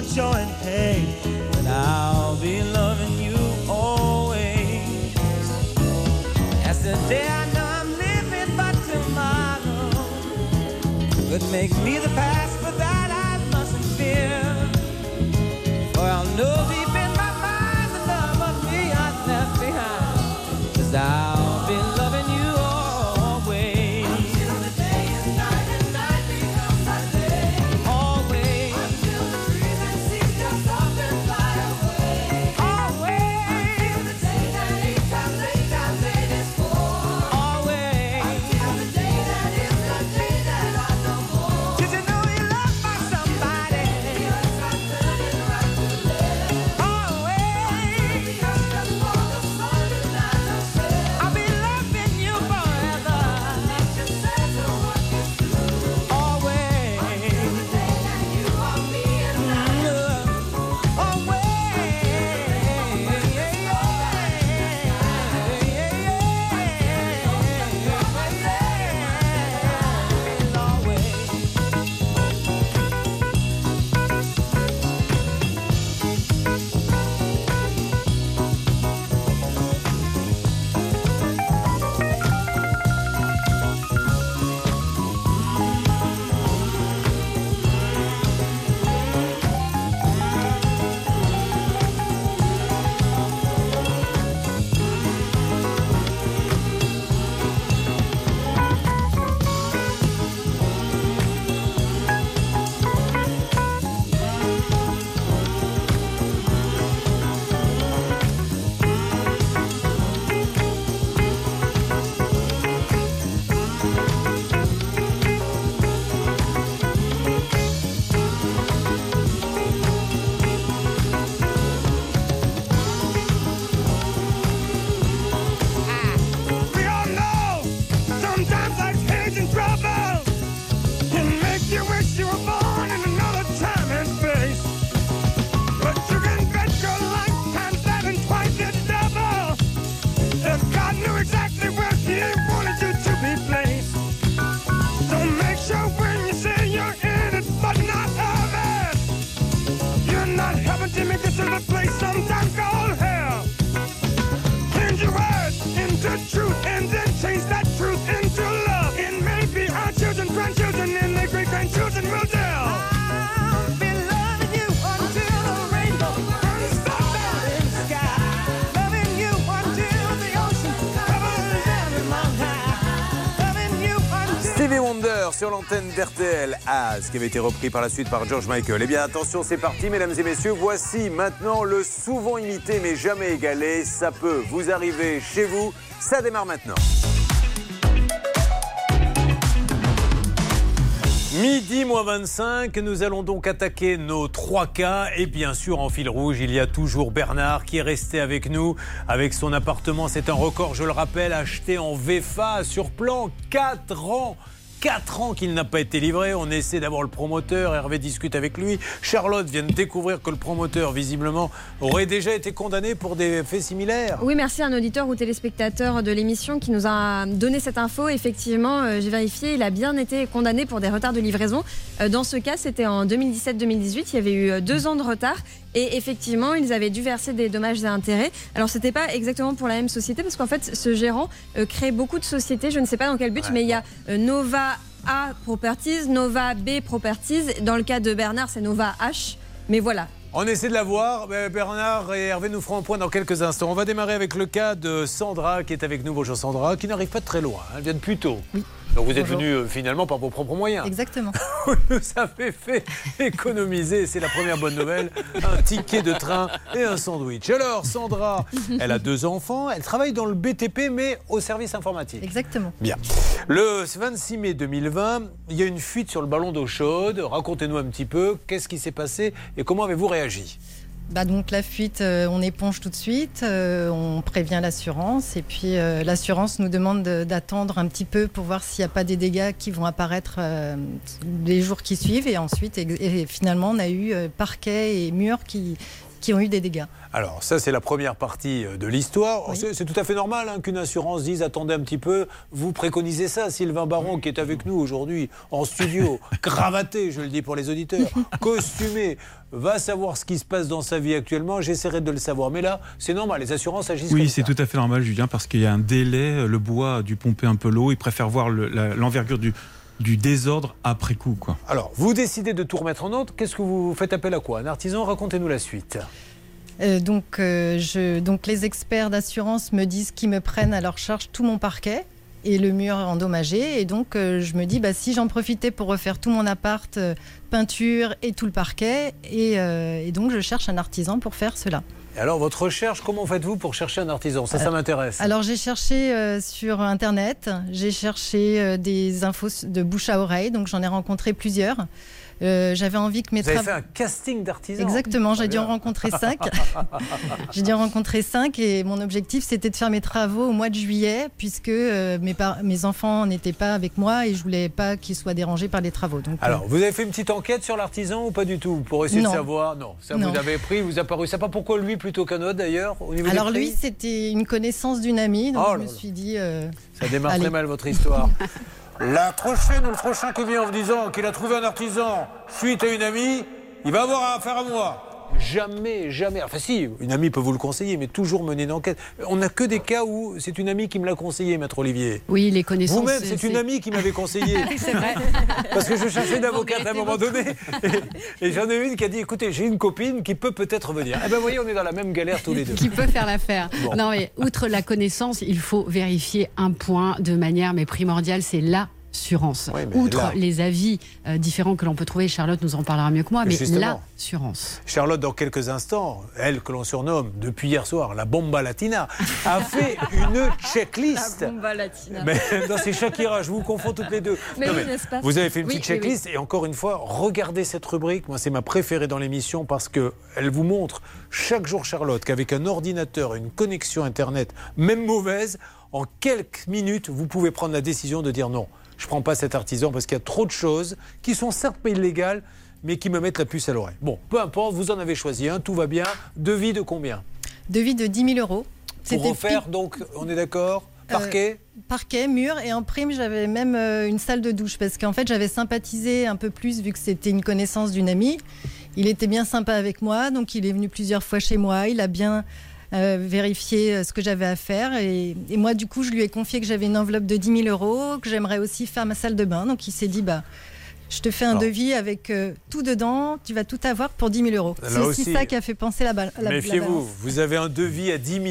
your joy and pain. But I'll be loving you always. Yesterday I know I'm living, but tomorrow could make me the past, sur l'antenne d'RTL. Ah, ce qui avait été repris par la suite par George Michael. Eh bien, attention, c'est parti, mesdames et messieurs. Voici maintenant le souvent imité mais jamais égalé. Ça peut vous arriver chez vous. Ça démarre maintenant. Midi moins 25, nous allons donc attaquer nos trois cas. Et bien sûr, en fil rouge, il y a toujours Bernard qui est resté avec nous, avec son appartement. C'est un record, je le rappelle, acheté en VFA sur plan 4 ans. 4 ans qu'il n'a pas été livré. On essaie d'avoir le promoteur. Hervé discute avec lui. Charlotte vient de découvrir que le promoteur, visiblement, aurait déjà été condamné pour des faits similaires. Oui, merci à un auditeur ou téléspectateur de l'émission qui nous a donné cette info. Effectivement, euh, j'ai vérifié, il a bien été condamné pour des retards de livraison. Euh, dans ce cas, c'était en 2017-2018. Il y avait eu euh, deux ans de retard. Et effectivement, ils avaient dû verser des dommages et intérêts. Alors, c'était pas exactement pour la même société parce qu'en fait, ce gérant euh, crée beaucoup de sociétés. Je ne sais pas dans quel but, mais il y a euh, Nova A Properties, Nova B Properties. Dans le cas de Bernard, c'est Nova H. Mais voilà, On essaie de la voir. Ben, Bernard et Hervé nous feront un point dans quelques instants. On va démarrer avec le cas de Sandra qui est avec nous. Bonjour Sandra, qui n'arrive pas de très loin. Elle vient de plus tôt. Donc vous êtes Bonjour. venu euh, finalement par vos propres moyens. Exactement. Vous nous avez fait économiser, c'est la première bonne nouvelle, un ticket de train et un sandwich. Alors Sandra, elle a deux enfants, elle travaille dans le BTP mais au service informatique. Exactement. Bien. Le 26 mai 2020, il y a une fuite sur le ballon d'eau chaude. Racontez-nous un petit peu qu'est-ce qui s'est passé et comment avez-vous réagi? Bah donc la fuite, euh, on éponge tout de suite, euh, on prévient l'assurance et puis euh, l'assurance nous demande de- d'attendre un petit peu pour voir s'il n'y a pas des dégâts qui vont apparaître les jours qui suivent et ensuite et, et finalement on a eu parquet et murs qui qui ont eu des dégâts. Alors, ça, c'est la première partie de l'histoire. C'est c'est tout à fait normal hein, qu'une assurance dise attendez un petit peu. Vous préconisez ça, Sylvain Baron, qui est avec nous aujourd'hui en studio, cravaté, je le dis pour les auditeurs, costumé, va savoir ce qui se passe dans sa vie actuellement. J'essaierai de le savoir. Mais là, c'est normal, les assurances agissent Oui, c'est tout à fait normal, Julien, parce qu'il y a un délai. Le bois a dû pomper un peu l'eau. Il préfère voir le- l'envergure du, du désordre après coup. Quoi. Alors, vous décidez de tout remettre en ordre. Qu'est-ce que vous faites appel à quoi? Un artisan Racontez-nous la suite. Euh, donc, euh, je, donc les experts d'assurance me disent qu'ils me prennent à leur charge tout mon parquet et le mur endommagé. Et donc euh, je me dis, bah, si j'en profitais pour refaire tout mon appart, euh, peinture et tout le parquet, et, euh, et donc je cherche un artisan pour faire cela. Et alors, votre recherche, comment faites-vous pour chercher un artisan? Ça, ça m'intéresse. Alors j'ai cherché sur Internet, j'ai cherché des infos de bouche à oreille, donc j'en ai rencontré plusieurs. Euh, J'avais envie que mes Vous avez travaux... fait un casting d'artisans Exactement, j'ai dû en rencontrer cinq. j'ai dû en rencontrer cinq et mon objectif c'était de faire mes travaux au mois de juillet puisque euh, mes, par- mes enfants n'étaient pas avec moi et je voulais pas qu'ils soient dérangés par les travaux. Donc, euh, Alors, vous avez fait une petite enquête sur l'artisan ou pas du tout Pour essayer Non. de savoir? Non, ça Non. vous avez pris, vous a paru. Ça pas pourquoi lui plutôt qu'un autre d'ailleurs au niveau des Alors lui c'était une connaissance d'une amie, donc Oh je me suis dit... euh, Ça démarre allez. très mal votre histoire. La prochaine ou le prochain qui vient en vous disant qu'il a trouvé un artisan suite à une amie, il va avoir affaire à moi. Jamais, jamais. Enfin si, une amie peut vous le conseiller, mais toujours mener une enquête. On n'a que des cas où c'est une amie qui me l'a conseillé, maître Olivier. Oui, les connaissances. Vous-même, c'est une amie qui m'avait conseillé. c'est vrai. Parce que je cherchais une avocate à un moment donné. Et, et j'en ai une qui a dit écoutez, j'ai une copine qui peut peut-être venir. Eh ben, vous voyez, on est dans la même galère tous les deux. qui peut faire l'affaire. Bon. Non, mais outre la connaissance, il faut vérifier un point de manière mais primordiale, c'est l'assurance. outre là- les avis euh, différents que l'on peut trouver, Charlotte nous en parlera mieux que moi, mais l'assurance. Charlotte, dans quelques instants, elle que l'on surnomme depuis hier soir la bomba latina, a fait une checklist. bomba latina. Mais non, c'est Shakira, je vous confonds toutes les deux. Mais Non, oui, pas vous avez fait une Oui, petite checklist et encore une fois, regardez cette rubrique. Moi, c'est ma préférée dans l'émission parce que elle vous montre chaque jour, Charlotte, qu'avec un ordinateur, une connexion Internet, même mauvaise, en quelques minutes, vous pouvez prendre la décision de dire non. Je ne prends pas cet artisan parce qu'il y a trop de choses qui sont certes pas illégales, mais qui me mettent la puce à l'oreille. Bon, peu importe, vous en avez choisi un, tout va bien. Devis de combien? Devis de 10 000 euros. Pour refaire, donc, on est d'accord? Euh, Parquet Parquet, mur et en prime j'avais même euh, une salle de douche parce qu'en fait j'avais sympathisé un peu plus vu que c'était une connaissance d'une amie. Il était bien sympa avec moi donc il est venu plusieurs fois chez moi. Il a bien euh, vérifié euh, ce que j'avais à faire et, et moi du coup je lui ai confié que j'avais une enveloppe de 10 000 euros, que j'aimerais aussi faire ma salle de bain. Donc il s'est dit bah je te fais un Alors. devis avec euh, tout dedans, tu vas tout avoir pour 10 000 euros. C'est aussi, aussi, ça qui a fait penser la balle. la- la Méfiez-vous, vous avez un devis à 10 000.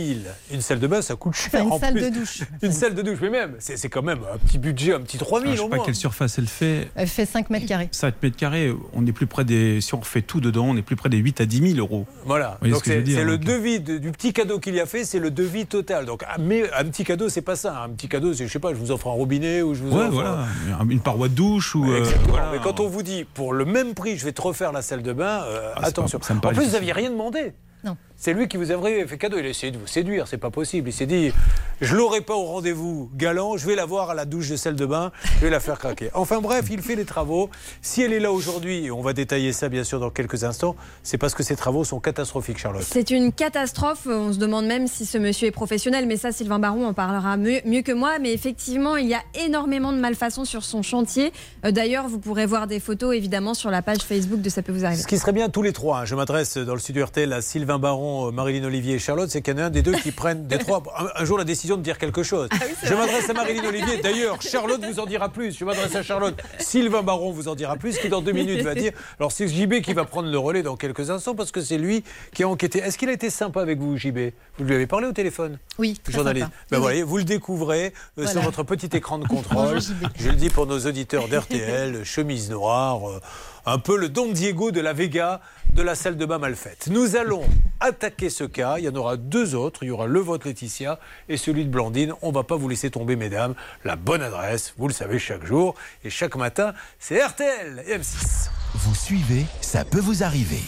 Une salle de bain, ça coûte cher. Enfin, une en salle plus. de douche. Une salle de douche, mais même, c'est c'est quand même un petit budget, un petit 3 000 Ah, je sais pas moins. quelle surface elle fait. Elle fait 5 mètres carrés. 7 mètres carrés, on est plus près des. Si on refait tout dedans, on est plus près des 8 à 10 000 euros. Voilà, donc c'est veux dire, c'est le donc. devis de- du petit cadeau qu'il y a fait, c'est le devis total. Donc, ah, mais un petit cadeau, c'est pas ça. Un petit cadeau, c'est, je sais pas, je vous offre un robinet ou je vous Ouais, offre. voilà. Une paroi de douche ou. euh, voilà. Mais quand on vous dit pour le même prix, je vais te refaire la salle de bain, euh, Ah, c'est attention. pas- en plus, vous n'aviez rien demandé. Non. C'est lui qui vous avait fait cadeau. Il a essayé de vous séduire, c'est pas possible. Il s'est dit, je l'aurai pas au rendez-vous galant, je vais la voir à la douche de salle de bain, je vais la faire craquer. Enfin bref, il fait les travaux. Si elle est là aujourd'hui, et on va détailler ça bien sûr dans quelques instants, c'est parce que ces travaux sont catastrophiques, Charlotte. C'est une catastrophe. On se demande même si ce monsieur est professionnel, mais ça, Sylvain Baron en parlera mieux, mieux que moi. Mais effectivement, il y a énormément de malfaçons sur son chantier. Euh, D'ailleurs, vous pourrez voir des photos, évidemment, sur la page Facebook de Ça peut vous arriver. Ce qui serait bien tous les trois, hein. je m'adresse dans le studio RTL à Sylvain Baron, euh, Marilyn Olivier et Charlotte, c'est qu'il y en a un des deux qui prennent des trois un, un jour la décision de dire quelque chose. je m'adresse à Marilyn Olivier, d'ailleurs Charlotte vous en dira plus. Je m'adresse à Charlotte, Sylvain Baron vous en dira plus, qui dans deux minutes va dire. Alors c'est JB qui va prendre le relais dans quelques instants parce que c'est lui qui a enquêté. Est-ce qu'il a été sympa avec vous, JB Vous lui avez parlé au téléphone? Oui, très Journaliste. sympa. Ben Oui, voyez, vous le découvrez euh, Voilà. sur votre petit écran de contrôle. Bonjour. Je le dis pour nos auditeurs d'RTL, chemise noire, euh, un peu le Don Diego de la Vega de la salle de bain mal faite. Nous allons attaquer ce cas. Il y en aura deux autres. Il y aura le vôtre, Laetitia, et celui de Blandine. On va pas vous laisser tomber, mesdames. La bonne adresse, vous le savez chaque jour et chaque matin, c'est RTL et M6. Vous suivez, ça peut vous arriver.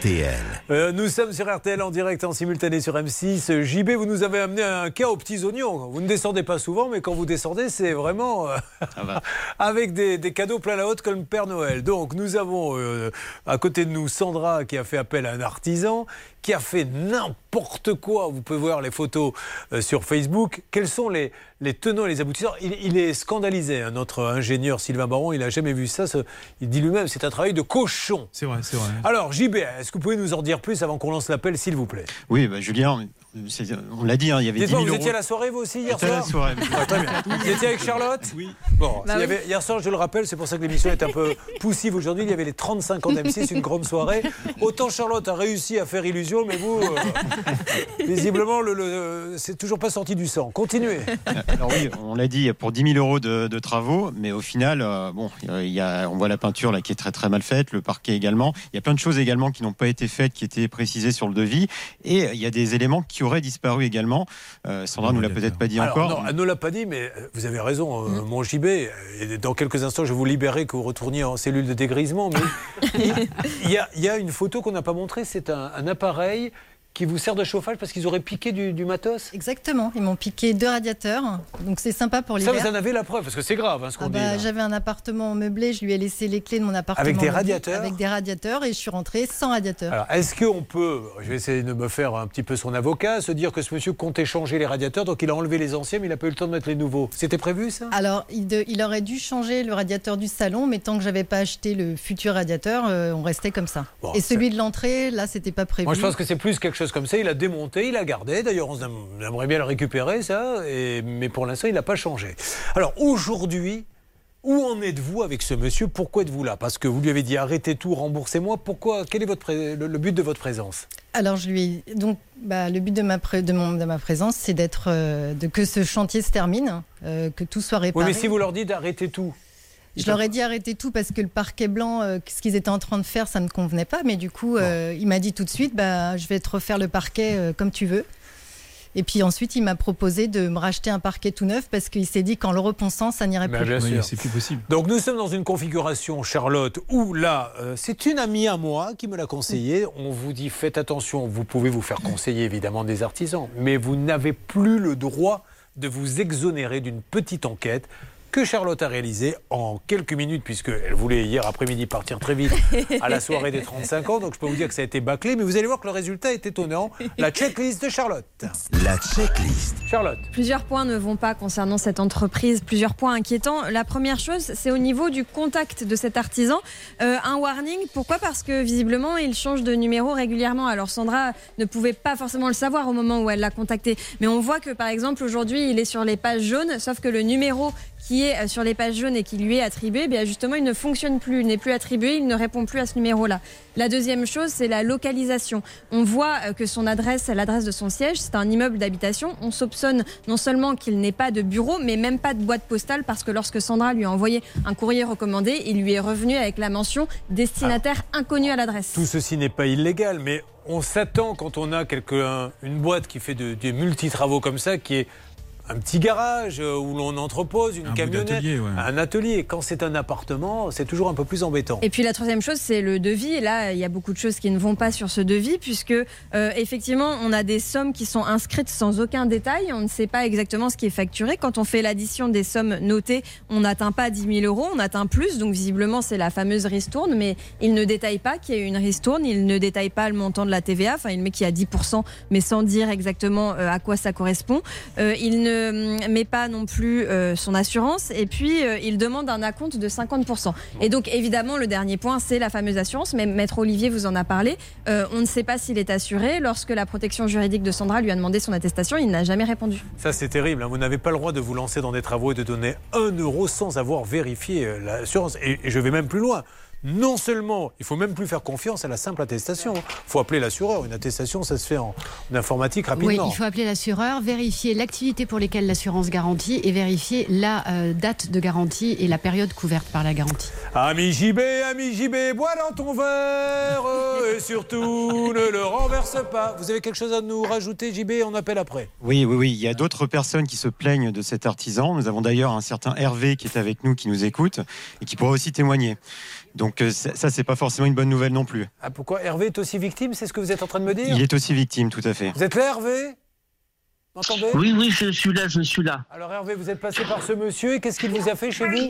RTL. Euh, nous sommes sur RTL en direct en simultané sur M6. JB, vous nous avez amené un cas aux petits oignons. Vous ne descendez pas souvent, mais quand vous descendez, c'est vraiment euh, avec des, des cadeaux plein la haute comme Père Noël. Donc nous avons euh, à côté de nous Sandra qui a fait appel à un artisan, qui a fait n'importe quoi. Vous pouvez voir les photos euh, sur Facebook. Quels sont les, les tenants et les aboutissants? Il, il est scandalisé, hein, notre ingénieur Sylvain Baron. Il n'a jamais vu ça. Ce- il dit lui-même c'est un travail de cochon. C'est vrai, c'est vrai. Alors, JB, est-ce que vous pouvez nous en dire plus avant qu'on lance l'appel, s'il vous plaît? Oui, bah, Julien, on l'a dit, hein, il y avait 10 Dites-moi, 000 vous euros. étiez à la soirée, vous aussi, hier J'étais à soir la soirée. Vous étiez avec Charlotte Oui. Bon, Bah il y avait- hier soir, je le rappelle, c'est pour ça que l'émission est un peu poussive aujourd'hui. Il y avait les 35 ans d'M6, une grande soirée. Autant Charlotte a réussi à faire illusion, mais vous, euh, visiblement, le, le- c'est toujours pas sorti du sang. Continuez. Alors oui, on l'a dit, pour 10 000 euros de, de travaux, mais au final, euh, bon, euh, il y a, on voit la peinture là qui est très très mal faite, le parquet également. Il y a plein de choses également qui n'ont pas été faites, qui étaient précisées sur le devis, et il y a des éléments qui auraient disparu également. Euh, Sandra nous l'a peut-être pas dit Alors, encore. non, elle ne l'a pas dit, mais euh, vous avez raison, euh, mon JB. Et dans quelques instants, je vais vous libérer, que vous retourniez en cellule de dégrisement. Mais il y, a- il y a une photo qu'on n'a pas montrée, c'est un, un appareil qui vous sert de chauffage parce qu'ils auraient piqué du, du matos Exactement, ils m'ont piqué deux radiateurs, donc c'est sympa pour Ça, l'hiver. vous en avez la preuve, parce que c'est grave hein, ce qu'on Ah dit. bah. J'avais un appartement meublé, je lui ai laissé les clés de mon appartement. Avec des meublé, radiateurs Avec des radiateurs et je suis rentrée sans radiateur. Alors, est-ce qu'on peut, je vais essayer de me faire un petit peu son avocat, se dire que ce monsieur comptait changer les radiateurs, donc il a enlevé les anciens, mais il n'a pas eu le temps de mettre les nouveaux C'était prévu ça? Alors, il, de- il aurait dû changer le radiateur du salon, mais tant que j'avais pas acheté le futur radiateur, euh, on restait comme ça. Bon, et celui de l'entrée, là, c'était pas prévu. Moi, je pense que c'est plus quelque chose comme ça. Il a démonté, il a gardé. D'ailleurs, on aim- on aimerait bien le récupérer, ça. Et, mais pour l'instant, il n'a pas changé. Alors, aujourd'hui, où en êtes-vous avec ce monsieur? Pourquoi êtes-vous là? Parce que vous lui avez dit arrêtez tout, remboursez-moi. Pourquoi? Quel est votre le, le but de votre présence? Alors, je lui donc bah, le but de ma, pré- de mon- de ma présence, c'est d'être, euh, de que ce chantier se termine, euh, que tout soit Oui, réparé. mais si vous leur dites arrêtez tout. Je leur ai dit arrêtez tout parce que le parquet blanc, euh, ce qu'ils étaient en train de faire, ça ne me convenait pas. Mais du coup, euh, il m'a dit tout de suite, bah, je vais te refaire le parquet euh, comme tu veux. Et puis ensuite, il m'a proposé de me racheter un parquet tout neuf parce qu'il s'est dit qu'en le repensant, ça n'irait plus. bien sûr. plus possible. Donc nous sommes dans une configuration, Charlotte, où là, euh, c'est une amie à moi qui me l'a conseillé. On vous dit faites attention, vous pouvez vous faire conseiller évidemment des artisans, mais vous n'avez plus le droit de vous exonérer d'une petite enquête que Charlotte a réalisée en quelques minutes, puisqu'elle voulait hier après-midi partir très vite à la soirée des 35 ans. Donc je peux vous dire que ça a été bâclé, mais vous allez voir que le résultat est étonnant. La checklist de Charlotte. La checklist. Charlotte. Plusieurs points ne vont pas concernant cette entreprise, plusieurs points inquiétants. La première chose, c'est au niveau du contact de cet artisan. Euh, un warning, pourquoi? Parce que visiblement, il change de numéro régulièrement. Alors Sandra ne pouvait pas forcément le savoir au moment où elle l'a contacté. Mais on voit que par exemple, aujourd'hui, il est sur les pages jaunes, sauf que le numéro qui est euh, sur les pages jaunes et qui lui est attribué, eh bien justement, il ne fonctionne plus, il n'est plus attribué, il ne répond plus à ce numéro-là. La deuxième chose, c'est la localisation. On voit euh, que son adresse, l'adresse de son siège, c'est un immeuble d'habitation. On soupçonne non seulement qu'il n'ait pas de bureau, mais même pas de boîte postale, parce que lorsque Sandra lui a envoyé un courrier recommandé, il lui est revenu avec la mention destinataire inconnu à l'adresse. Tout ceci n'est pas illégal, mais on s'attend quand on a quelqu'un, une boîte qui fait de- des multi-travaux comme ça, qui est un petit garage euh, où l'on entrepose une Un camionnette, d'atelier, ouais. un atelier. Quand c'est un appartement, c'est toujours un peu plus embêtant. Et puis la troisième chose, c'est le devis. Et là, il y a beaucoup de choses qui ne vont pas sur ce devis, puisque euh, effectivement, on a des sommes qui sont inscrites sans aucun détail. On ne sait pas exactement ce qui est facturé. Quand on fait l'addition des sommes notées, on n'atteint pas 10 000 euros, on atteint plus. Donc visiblement, c'est la fameuse ristourne, mais il ne détaille pas qu'il y a eu une ristourne. Il ne détaille pas le montant de la TVA. Enfin, il met qu'il y a 10%, mais sans dire exactement euh, à quoi ça correspond. Euh, il ne hum, met pas non plus euh, son assurance. Et puis, euh, il demande un acompte de 50%. Et donc, évidemment, le dernier point, c'est la fameuse assurance. Mais Maître Olivier vous en a parlé. Euh, on ne sait pas s'il est assuré. Lorsque la protection juridique de Sandra lui a demandé son attestation, il n'a jamais répondu. Ça, c'est terrible. hein. Vous n'avez pas le droit de vous lancer dans des travaux et de donner un euro sans avoir vérifié euh, l'assurance. Et je vais même plus loin. Non seulement, il faut même plus faire confiance à la simple attestation. Il faut appeler l'assureur. Une attestation, ça se fait en, en informatique Oui, rapidement. il faut appeler l'assureur, vérifier l'activité pour laquelle l'assurance garantit et vérifier la euh, date de garantie et la période couverte par la garantie. Ami JB, ami JB, bois dans ton verre euh, et surtout ne le renverse pas. Vous avez quelque chose à nous rajouter, JB On appelle après. Oui, oui, oui. Il y a d'autres personnes qui se plaignent de cet artisan. Nous avons d'ailleurs un certain Hervé qui est avec nous, qui nous écoute et qui pourra aussi témoigner. Donc euh, ça, c'est pas forcément une bonne nouvelle non plus. Ah, pourquoi Hervé est aussi victime, c'est ce que vous êtes en train de me dire? Il est aussi victime, tout à fait. Vous êtes là, Hervé? M'entendez? Oui, oui, je suis là, je suis là. Alors Hervé, vous êtes passé par ce monsieur et qu'est-ce qu'il vous a fait chez vous?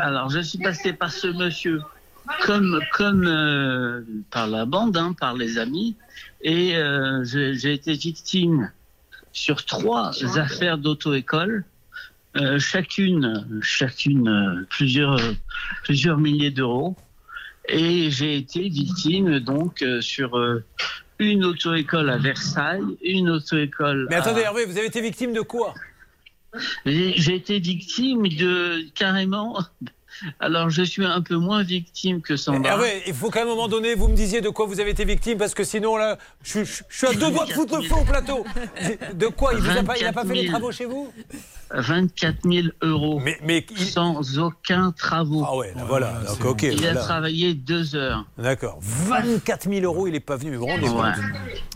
Alors, je suis passé par ce monsieur comme, comme euh, par la bande, hein, par les amis, et euh, j'ai été victime sur trois affaires d'auto-école, euh, chacune, chacune euh, plusieurs, plusieurs milliers d'euros, et j'ai été victime donc euh, sur euh, une auto-école à Versailles, une auto-école. Mais à- attendez, Hervé, vous avez été victime de quoi? J'ai été victime de carrément. Alors je suis un peu moins victime que Sandra. Hervé, il faut qu'à un moment donné, vous me disiez de quoi vous avez été victime, parce que sinon, là, je, je- je suis à deux doigts de foutre le feu au plateau. De quoi Il n'a pas, il a pas fait les 24 000. travaux chez vous? 24 000 euros. Mais, sans aucun travaux. Ah ouais, là, voilà. Donc, ok. Il a travaillé deux heures. D'accord. 24 000 euros, il n'est pas venu. Mais, rendez compte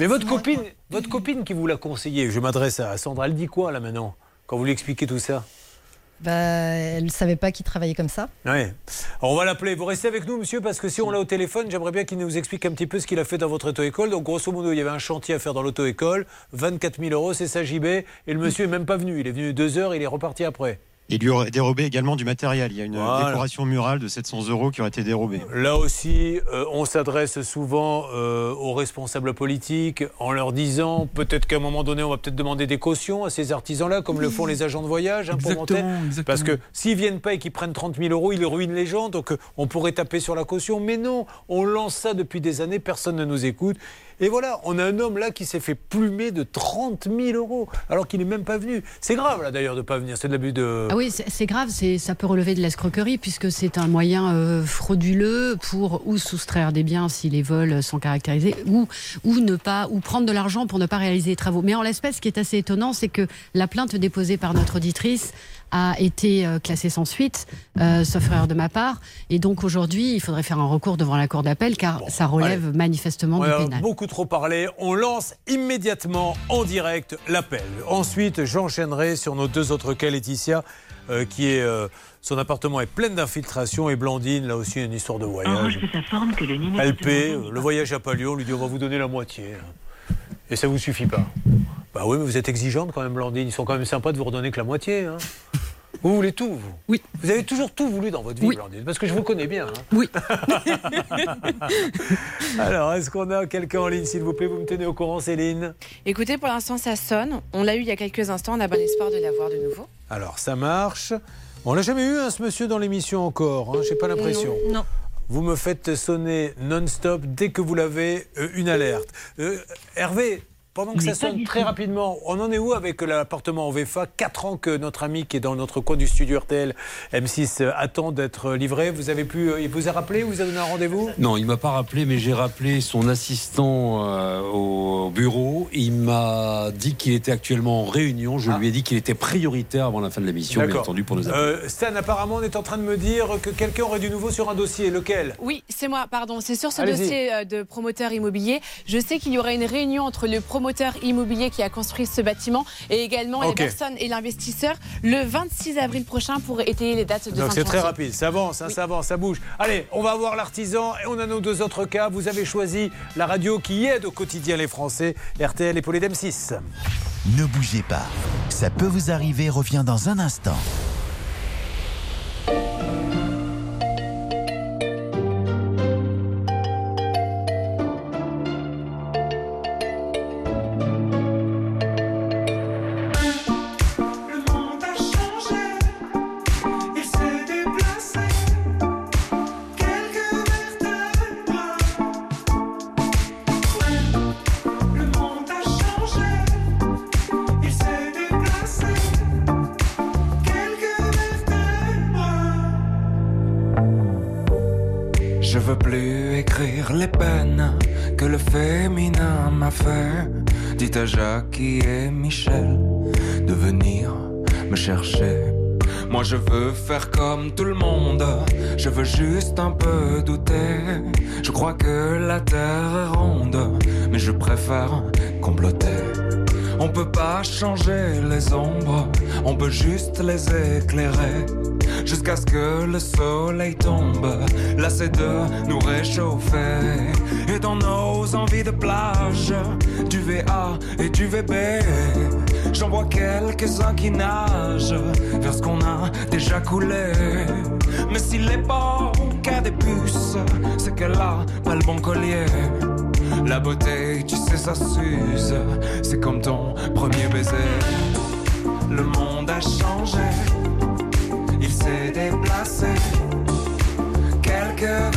mais votre copine, votre copine qui vous l'a conseillé, je m'adresse à Sandra, elle dit quoi là maintenant Quand vous lui expliquez tout ça? Bah, elle ne savait pas qu'il travaillait comme ça. Ouais. Alors, on va l'appeler. Vous restez avec nous, monsieur, parce que si on l'a au téléphone, j'aimerais bien qu'il nous explique un petit peu ce qu'il a fait dans votre auto-école. Donc, grosso modo, il y avait un chantier à faire dans l'auto-école. 24 000 euros, c'est sa JB. Et le monsieur est même pas venu. Il est venu deux heures, il est reparti après. Il lui aurait dérobé également du matériel. Il y a une Voilà. décoration murale de 700 euros qui aurait été dérobée. Là aussi, euh, on s'adresse souvent euh, aux responsables politiques en leur disant peut-être qu'à un moment donné, on va peut-être demander des cautions à ces artisans-là, comme le font les agents de voyage hein, pour monter. Exactement, exactement. Parce que s'ils viennent pas et qu'ils prennent 30 000 euros, ils ruinent les gens. Donc euh, on pourrait taper sur la caution. Mais non, on lance ça depuis des années, personne ne nous écoute. Et voilà, on a un homme là qui s'est fait plumer de 30 000 euros, alors qu'il n'est même pas venu. C'est grave là d'ailleurs de pas venir, c'est de l'abus de. Ah oui, c'est grave, ça peut relever de l'escroquerie puisque c'est un moyen euh, frauduleux pour ou soustraire des biens si les vols sont caractérisés ou, ou ne pas ou prendre de l'argent pour ne pas réaliser les travaux. Mais en l'espèce, ce qui est assez étonnant, c'est que la plainte déposée par notre auditrice a été euh, classée sans suite, euh, sauf erreur de ma part. Et donc aujourd'hui, il faudrait faire un recours devant la cour d'appel car ça relève manifestement On du a pénal. beaucoup trop parlé. On lance immédiatement en direct l'appel. Ensuite, j'enchaînerai sur nos deux autres cas, Laetitia, euh, qui est. euh, son appartement est plein d'infiltrations et Blandine, là aussi, une histoire de voyage. Elle paie, le voyage n'a pas lieu, on lui dit on va vous donner la moitié. Et ça vous suffit pas. Bah oui, mais vous êtes exigeante quand même, Blandine. Ils sont quand même sympas de vous redonner que la moitié. hein. Vous voulez tout, vous Oui. Vous avez toujours tout voulu dans votre vie, Blandine, parce que je vous connais bien. hein. Oui. Alors, est-ce qu'on a quelqu'un en ligne, s'il vous plaît? Vous me tenez au courant, Céline? Écoutez, pour l'instant, ça sonne. On l'a eu il y a quelques instants. On a bon espoir de l'avoir de nouveau. Alors, ça marche. On l'a jamais eu, hein, ce monsieur, dans l'émission encore. Hein, J'ai pas l'impression. Non. Vous me faites sonner non-stop dès que vous l'avez euh, une alerte. Euh, Hervé, pendant que Mais ça sonne très tout. rapidement, on en est où avec l'appartement en VFA 4 ans que notre ami qui est dans notre coin du studio RTL M6 euh, attend d'être livré. Vous avez pu, euh, il vous a rappelé, vous a donné un rendez-vous? Non, il m'a pas rappelé, mais j'ai rappelé son assistant euh, au bureau. Il m'a dit qu'il était actuellement en réunion. Je lui ai dit qu'il était prioritaire avant la fin de l'émission, bien D'accord. entendu, pour nous appeler. Euh, Stan, apparemment, on est en train de me dire que quelqu'un aurait du nouveau sur un dossier. Lequel? Oui, c'est moi, pardon. C'est sur ce dossier euh, de promoteur immobilier. Je sais qu'il y aura une réunion entre le promoteur immobilier qui a construit ce bâtiment et également Ok. les personnes et l'investisseur le 26 avril prochain pour étayer les dates de Donc c'est très rapide, ça avance, hein, ça avance, ça bouge. Allez, on va voir l'artisan et on a nos deux autres cas. Vous avez choisi la radio qui aide au quotidien les Français, RTL et Polydem 6. Ne bougez pas. Ça peut vous arriver revient dans un instant. Jackie et Michel de venir me chercher. Moi je veux faire comme tout le monde, je veux juste un peu douter. Je crois que la terre est ronde, mais je préfère comploter. On peut pas changer les ombres, on peut juste les éclairer. jusqu'à ce que le soleil tombe. Là, de nous réchauffer. Dans nos envies de plage, du VA et du VB, j'en vois quelques-uns qui nagent vers ce qu'on a déjà coulé. Mais si l'époque a des puces, c'est qu'elle a pas le bon collier. La beauté, tu sais, ça s'use. C'est comme ton premier baiser. Le monde a changé. Il s'est déplacé. Quelques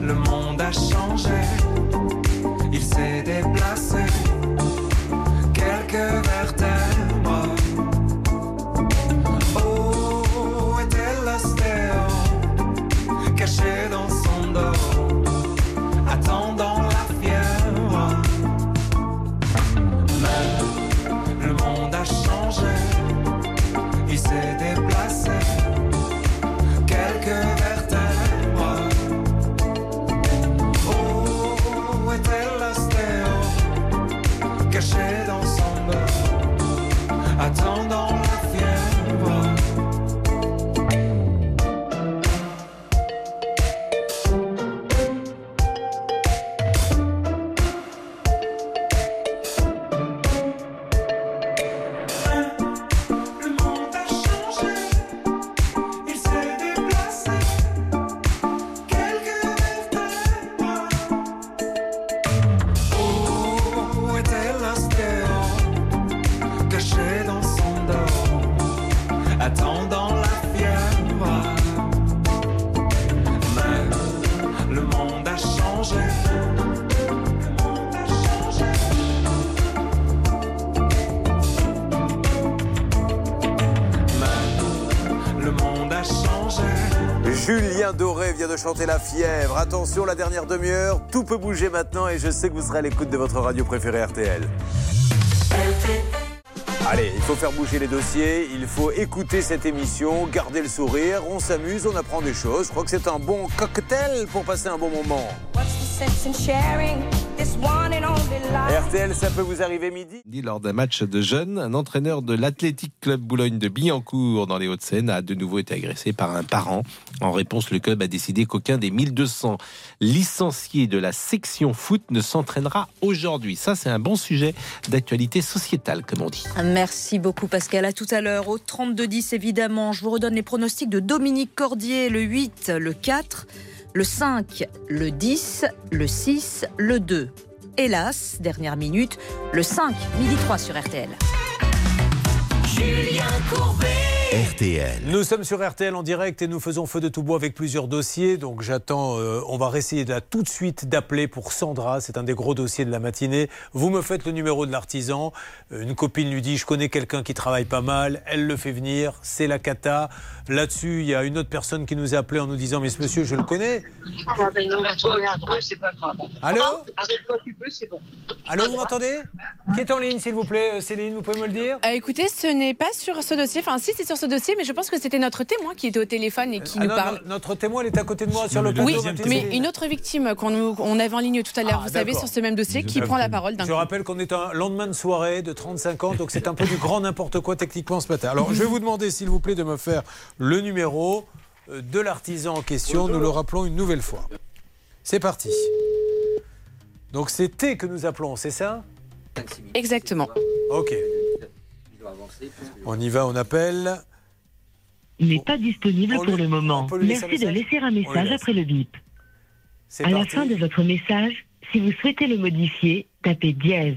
Le monde a changé, il s'est déplacé. Quelques vertèbres. Chanter La Fièvre. Attention, la dernière demi-heure, tout peut bouger maintenant et je sais que vous serez à l'écoute de votre radio préférée RTL. Allez, il faut faire bouger les dossiers, il faut écouter cette émission, garder le sourire, on s'amuse, on apprend des choses. Je crois que c'est un bon cocktail pour passer un bon moment. RTL, ça peut vous arriver midi Dit Lors d'un match de jeunes, un entraîneur de l'Athletic Club Boulogne de Billancourt dans les Hauts-de-Seine a de nouveau été agressé par un parent. En réponse, le club a décidé qu'aucun des 1200 licenciés de la section foot ne s'entraînera aujourd'hui. Ça, c'est un bon sujet d'actualité sociétale, comme on dit. Merci beaucoup Pascal. À tout à l'heure au 32-10 évidemment. Je vous redonne les pronostics de Dominique Cordier, le 8, le 4, le 5, le 10, le 6, le 2. Hélas, dernière minute, le 5, midi 3 sur RTL. Julien Courbet. RTL. Nous sommes sur RTL en direct et nous faisons feu de tout bois avec plusieurs dossiers. Donc j'attends, euh, on va essayer là tout de suite d'appeler pour Sandra. C'est un des gros dossiers de la matinée. Vous me faites le numéro de l'artisan. Euh, Une copine lui dit Je connais quelqu'un qui travaille pas mal. Elle le fait venir. C'est la cata. Là-dessus, il y a une autre personne qui nous a appelé en nous disant Mais ce monsieur, je le connais. Allô? Arrête-toi, tu peux, c'est bon. Allô, vous m'entendez? Qui est en ligne, s'il vous plaît? Euh, Céline, vous pouvez me le dire? Euh, écoutez, ce n'est pas sur ce dossier. Enfin, si, c'est sur ce dossier, mais je pense que c'était notre témoin qui était au téléphone et qui Ah nous non, parle. non, Notre témoin, elle est à côté de moi sur le Oui, plateau. petite mais une autre victime qu'on on avait en ligne tout à l'heure, Ah, vous savez, sur ce même dossier, qui prend la parole d'un Je coup. rappelle qu'on est un lendemain de soirée de 35 ans, donc c'est un peu du grand n'importe quoi techniquement ce matin. Alors je vais vous demander, s'il vous plaît, de me faire le numéro euh, de l'artisan en question. Nous le rappelons une nouvelle fois. C'est parti. Donc c'est T que nous appelons, c'est ça? Exactement. Ok. On y va, on appelle. N'est pas disponible On pour le moment. Merci de laisser un message après le bip. À la fin de votre message, si vous souhaitez le modifier, tapez dièse.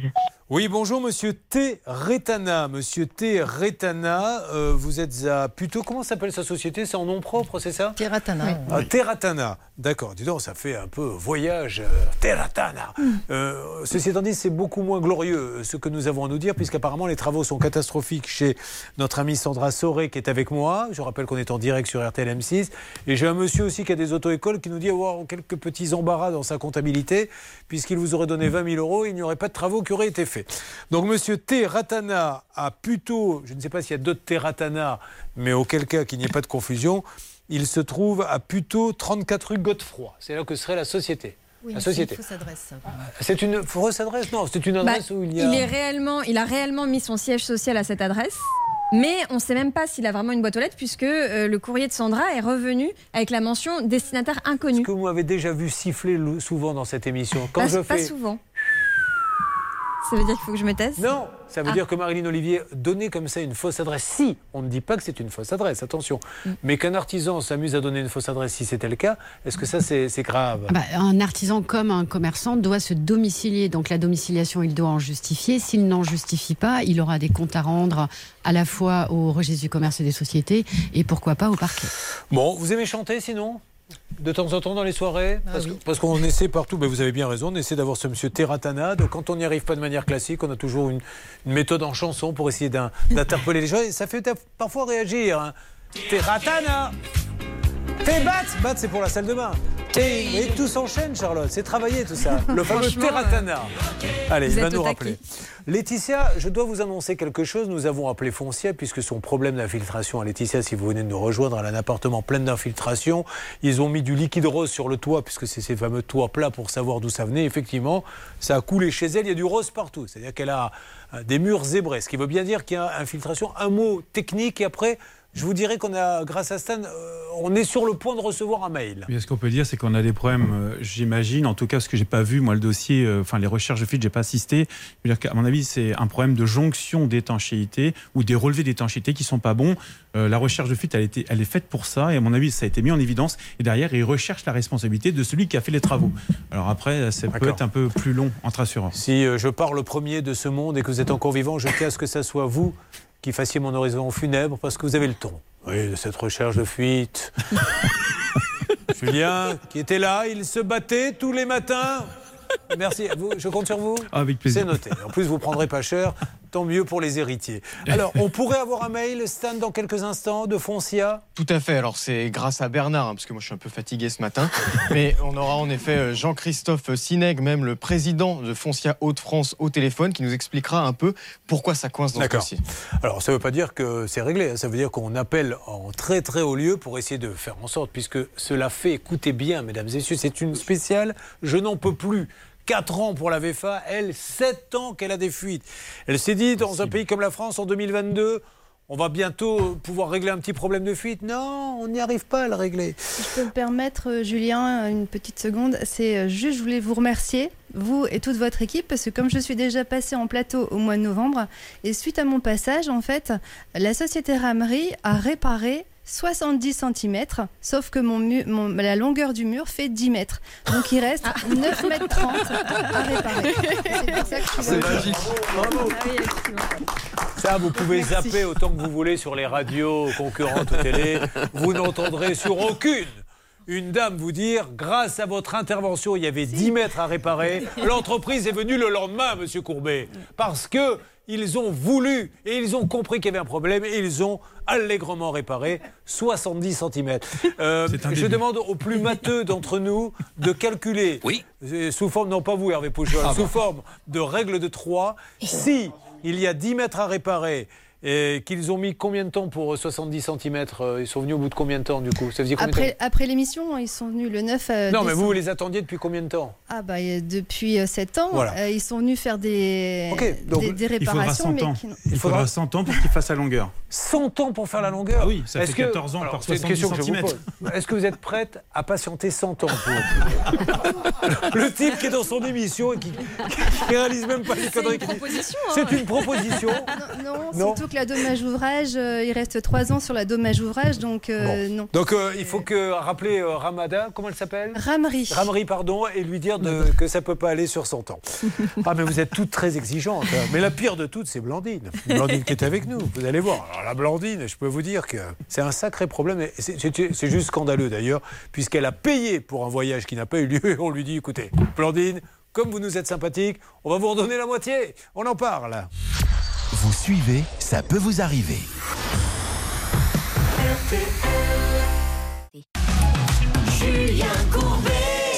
Oui, bonjour Monsieur T. Retana. Monsieur T. Retana, euh, vous êtes à plutôt comment s'appelle sa société? C'est en nom propre, c'est ça? Terratana. Ah, Terratana. D'accord. Dis donc, ça fait un peu voyage. euh, Terratana. Euh, ceci étant dit, c'est beaucoup moins glorieux euh, ce que nous avons à nous dire, puisqu'apparemment les travaux sont catastrophiques chez notre amie Sandra Soré qui est avec moi. Je rappelle qu'on est en direct sur RTL M6. Et j'ai un monsieur aussi qui a des auto-écoles qui nous dit avoir quelques petits embarras dans sa comptabilité, puisqu'il vous aurait donné 20 000 euros, il n'y aurait pas de travaux qui auraient été faits. Donc monsieur T. Ratana a plutôt, je ne sais pas s'il y a d'autres T. Ratana, mais auquel cas qu'il n'y ait pas de confusion, il se trouve à plutôt 34 rue Godefroy. C'est là que serait la société. Oui, la mais c'est une société. fausse adresse. ça. C'est une fausse adresse Non, c'est une Bah, adresse où il y a. est réellement, il a réellement mis son siège social à cette adresse. Mais on ne sait même pas s'il a vraiment une boîte aux lettres puisque euh, le courrier de Sandra est revenu avec la mention destinataire inconnu. que vous m'avez déjà vu siffler souvent dans cette émission? Quand pas, je pas fais. souvent. Ça veut dire qu'il faut que je me Non, ça veut Ah. dire que Marilyn Olivier donnait comme ça une fausse adresse. Si, on ne dit pas que c'est une fausse adresse, attention. Mm. Mais qu'un artisan s'amuse à donner une fausse adresse, si c'était le cas, est-ce que ça c'est c'est grave? Bah, un artisan comme un commerçant doit se domicilier. Donc la domiciliation, il doit en justifier. S'il n'en justifie pas, il aura des comptes à rendre à la fois au registre du commerce et des sociétés et pourquoi pas au parquet. Bon, vous aimez chanter sinon? De temps en temps dans les soirées Ah Parce oui. que- parce qu'on essaie partout, ben vous avez bien raison, on essaie d'avoir ce monsieur Terratana. Donc quand on n'y arrive pas de manière classique, on a toujours une, une méthode en chanson pour essayer d'interpeller les gens. Et ça fait parfois réagir. Hein. Terratana T'es bat Bat, c'est pour la salle de bain. Et, tout s'enchaîne, Charlotte. C'est travaillé tout ça. Le fameux Terratana. Allez, vous il va nous rappeler. Laetitia, je dois vous annoncer quelque chose. Nous avons appelé Foncia puisque son problème d'infiltration à Laetitia, si vous venez de nous rejoindre, elle a un appartement plein d'infiltration. Ils ont mis du liquide rose sur le toit puisque c'est ces fameux toits plats pour savoir d'où ça venait. Effectivement, ça a coulé chez elle. Il y a du rose partout. C'est-à-dire qu'elle a euh, des murs zébrés, ce qui veut bien dire qu'il y a infiltration. Un mot technique et après. Je vous dirais qu'on a, grâce à Stan, euh, on est sur le point de recevoir un mail. Mais ce qu'on peut dire, c'est qu'on a des problèmes, euh, j'imagine, en tout cas, parce que j'ai pas vu, moi, le dossier, euh, enfin, les recherches de fuite, j'ai pas assisté. Je veux dire qu'à mon avis, c'est un problème de jonction d'étanchéité ou des relevés d'étanchéité qui sont pas bons. Euh, la recherche de fuite, elle, est faite pour ça, et à mon avis, ça a été mis en évidence. Et derrière, ils recherchent la responsabilité de celui qui a fait les travaux. Alors après, ça peut être un peu plus long entre assureurs. Si je pars le premier de ce monde et que vous êtes encore vivant, je tiens à ce que ça soit vous qui fassiez mon horizon funèbre parce que vous avez le ton. Oui, de cette recherche de fuite. Julien, qui était là, il se battait tous les matins. Merci. Vous- je compte sur vous Avec plaisir. C'est noté. En plus, vous prendrez pas cher. Tant mieux pour les héritiers. Alors, on pourrait avoir un mail, Stan, dans quelques instants, de Foncia? Tout à fait. Alors c'est grâce à Bernard, hein, parce que moi je suis un peu fatigué ce matin. Mais on aura en effet euh, Jean-Christophe Sineg, même le président de Foncia Hauts-de-France, au téléphone, qui nous expliquera un peu pourquoi ça coince dans ce D'accord. dossier. Alors, ça ne veut pas dire que c'est réglé. hein. Ça veut dire qu'on appelle en très très haut lieu pour essayer de faire en sorte, puisque cela fait, écoutez bien, mesdames et messieurs, c'est une spéciale. Je n'en peux plus. 4 ans pour la VFA, elle, 7 ans qu'elle a des fuites. Elle s'est dit, dans un pays comme la France, en 2022, on va bientôt pouvoir régler un petit problème de fuite. Non, on n'y arrive pas à le régler. Je peux me permettre, euh, Julien, une petite seconde. C'est euh, juste, je voulais vous remercier, vous et toute votre équipe, parce que comme je suis déjà passée en plateau au mois de novembre, et suite à mon passage, en fait, la société Ramery a réparé 70 cm, sauf que mon mu- mon- la longueur du mur fait 10 mètres. Donc il reste 9 mètres 30 à réparer. C'est pour ça que je suis là. magique. Bravo. Ça, vous pouvez zapper autant que vous voulez sur les radios concurrentes ou télé. Vous n'entendrez sur aucune une dame vous dire grâce à votre intervention, il y avait 10 mètres à réparer. L'entreprise est venue le lendemain, monsieur Courbet, parce que ils ont voulu et ils ont compris qu'il y avait un problème et ils ont allègrement réparé 70 cm. un je demande aux plus matheux d'entre nous de calculer, sous forme, non pas vous Hervé Pouchol, Ah sous bon. forme de règle de 3, si il y a 10 mètres à réparer et qu'ils ont mis combien de temps pour 70 cm Ils sont venus au bout de combien de temps du coup? Ça faisait Après, temps? après l'émission, ils sont venus le 9 euh, Non, mais vous, vous les attendiez depuis combien de temps? Ah bah euh, depuis 7 ans, Voilà. euh, ils sont venus faire des, Ok, donc des, des Il faudra réparations. 100 mais ans. Il faudra 100 ans pour qu'il fasse la longueur. 100 ans pour faire la longueur? Ah oui, ça fait que- 14 ans alors, par c'est une 70 question que je vous centimètres. pose. Est-ce que vous êtes prête à patienter 100 ans pour le type qui est dans son émission et qui, qui réalise même pas les C'est conneries une qu'il dit? proposition, hein. C'est une proposition. Non, Non. surtout que la dommage ouvrage, euh, il reste trois ans sur la dommage ouvrage, donc euh, non. Donc euh, il faut que rappeler euh, Ramada, comment elle s'appelle? Ramerie. Ramerie, pardon, et lui dire de- que ça peut pas aller sur 100 ans. Ah mais vous êtes toutes très exigeantes. hein. Mais la pire de toutes, c'est Blandine. Blandine qui est avec nous, vous allez voir. Alors la Blandine, je peux vous dire que c'est un sacré problème. et C'est c'est- c'est juste scandaleux d'ailleurs, puisqu'elle a payé pour un voyage qui n'a pas eu lieu. Et on lui dit, écoutez, Blandine, comme vous nous êtes sympathique, on va vous redonner la moitié. On en parle. Vous suivez, ça peut vous arriver. Julien Courbet.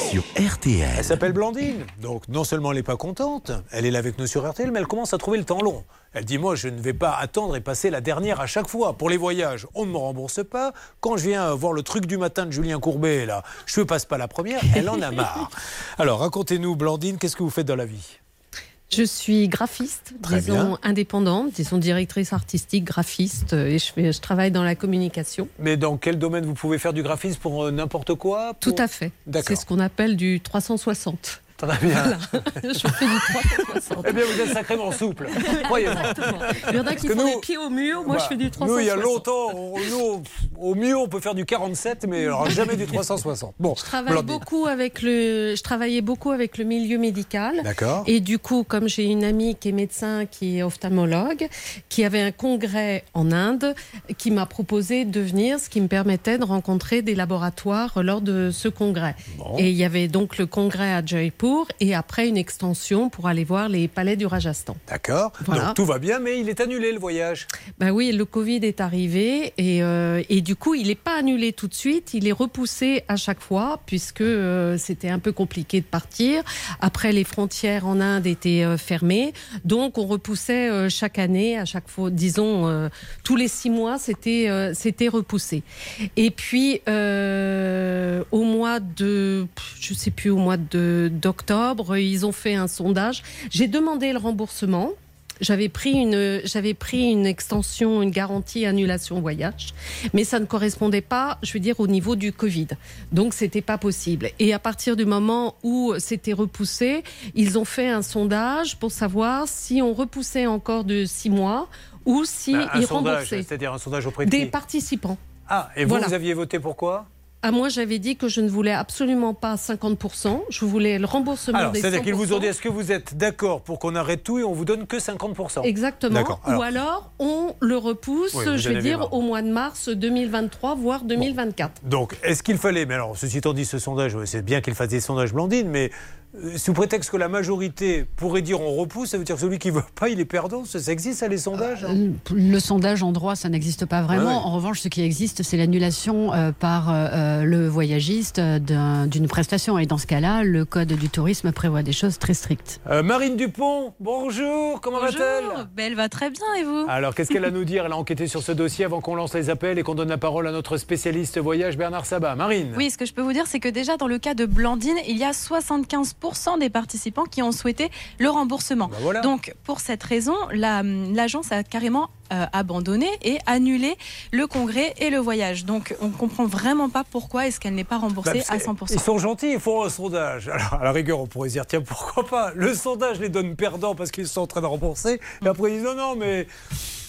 Sur RTL. Elle s'appelle Blandine. Donc non seulement elle n'est pas contente, elle est là avec nous sur RTL, mais elle commence à trouver le temps long. Elle dit moi je ne vais pas attendre et passer la dernière à chaque fois. Pour les voyages, on ne me rembourse pas. Quand je viens voir le truc du matin de Julien Courbet, là, je ne passe pas la première. Elle en a marre. Alors racontez-nous Blandine, qu'est-ce que vous faites dans la vie? Je suis graphiste, Très disons bien. indépendante, disons directrice artistique, graphiste, euh, et je, fais, je travaille dans la communication. Mais dans quel domaine vous pouvez faire du graphisme pour euh, n'importe quoi Tout à fait. C'est ce qu'on appelle du 360. Très bien. Voilà. je fais du 360. Eh bien, vous êtes sacrément souple. Croyez-moi. Il y en a qui font nous- les pieds au mur, moi je Voilà. fais du 360. Nous, il y a longtemps, on- nous, au mieux, on peut faire du 47, mais alors jamais du 360. Bon, Je travaille Blandine. beaucoup avec le, je travaillais beaucoup avec le milieu médical. D'accord. Et du coup, comme j'ai une amie qui est médecin, qui est ophtalmologue, qui avait un congrès en Inde, qui m'a proposé de venir, ce qui me permettait de rencontrer des laboratoires lors de ce congrès. Et il y avait donc le congrès à Jaipur et après une extension pour aller voir les palais du Rajasthan. D'accord. Voilà. Donc tout va bien, mais il est annulé le voyage. Ben oui, le Covid est arrivé et, euh, et du coup, il n'est pas annulé tout de suite, il est repoussé à chaque fois puisque euh, c'était un peu compliqué de partir. Après, les frontières en Inde étaient euh, fermées, donc on repoussait chaque année, à chaque fois, disons tous les six mois, c'était c'était repoussé. Et puis au mois de, je sais plus, au mois de d'octobre, ils ont fait un sondage. J'ai demandé le remboursement. J'avais pris une, j'avais pris une extension, une garantie annulation voyage, mais ça ne correspondait pas, je veux dire, au niveau du Covid. Donc c'était pas possible. Et à partir du moment où c'était repoussé, ils ont fait un sondage pour savoir si on repoussait encore de six mois ou si Bah, ils sondage, remboursaient c'est-à-dire un sondage auprès de des qui? participants. Ah, et vous, Voilà. vous aviez voté pour moi, j'avais dit que je ne voulais absolument pas 50%. Je voulais le remboursement Alors, des c'est-à-dire qu'ils vous ont 100%. dit est-ce que vous êtes d'accord pour qu'on arrête tout et on vous donne que 50% Exactement. Ou alors, on le repousse, Oui, je vais dire, marre. au mois de mars 2023, voire 2024. Donc, est-ce qu'il fallait, mais alors, ceci étant dit, ce sondage, c'est bien qu'il fasse des sondages Blandine, mais sous prétexte que la majorité pourrait dire on repousse, ça veut dire que celui qui veut pas, il est perdant. Ça, ça existe, ça, les sondages hein Le sondage en droit, ça n'existe pas vraiment. Ouais, ouais. En revanche, ce qui existe, c'est l'annulation euh, par euh, euh, le voyagiste euh, d'un- d'une prestation. Et dans ce cas-là, le Code du tourisme prévoit des choses très strictes. Euh, Marine Dupont, bonjour, comment va-t-elle? Ben, elle va très bien et vous? Alors, qu'est-ce qu'elle a à nous dire? Elle a enquêté sur ce dossier avant qu'on lance les appels et qu'on donne la parole à notre spécialiste voyage, Bernard Sabat. Marine? Oui, ce que je peux vous dire, c'est que déjà dans le cas de Blandine, il y a 75% des participants qui ont souhaité le remboursement. voilà. Donc, pour cette raison, la- l'agence a carrément euh, abandonné et annulé le congrès et le voyage. Donc, on comprend vraiment pas pourquoi est-ce qu'elle n'est pas remboursée Bah, à parce que 100%. Ils sont gentils, ils font un sondage. Alors, à la rigueur, on pourrait se dire, tiens, pourquoi pas? Le sondage les donne perdants parce qu'ils sont en train de rembourser. Et après, ils disent, non, non, mais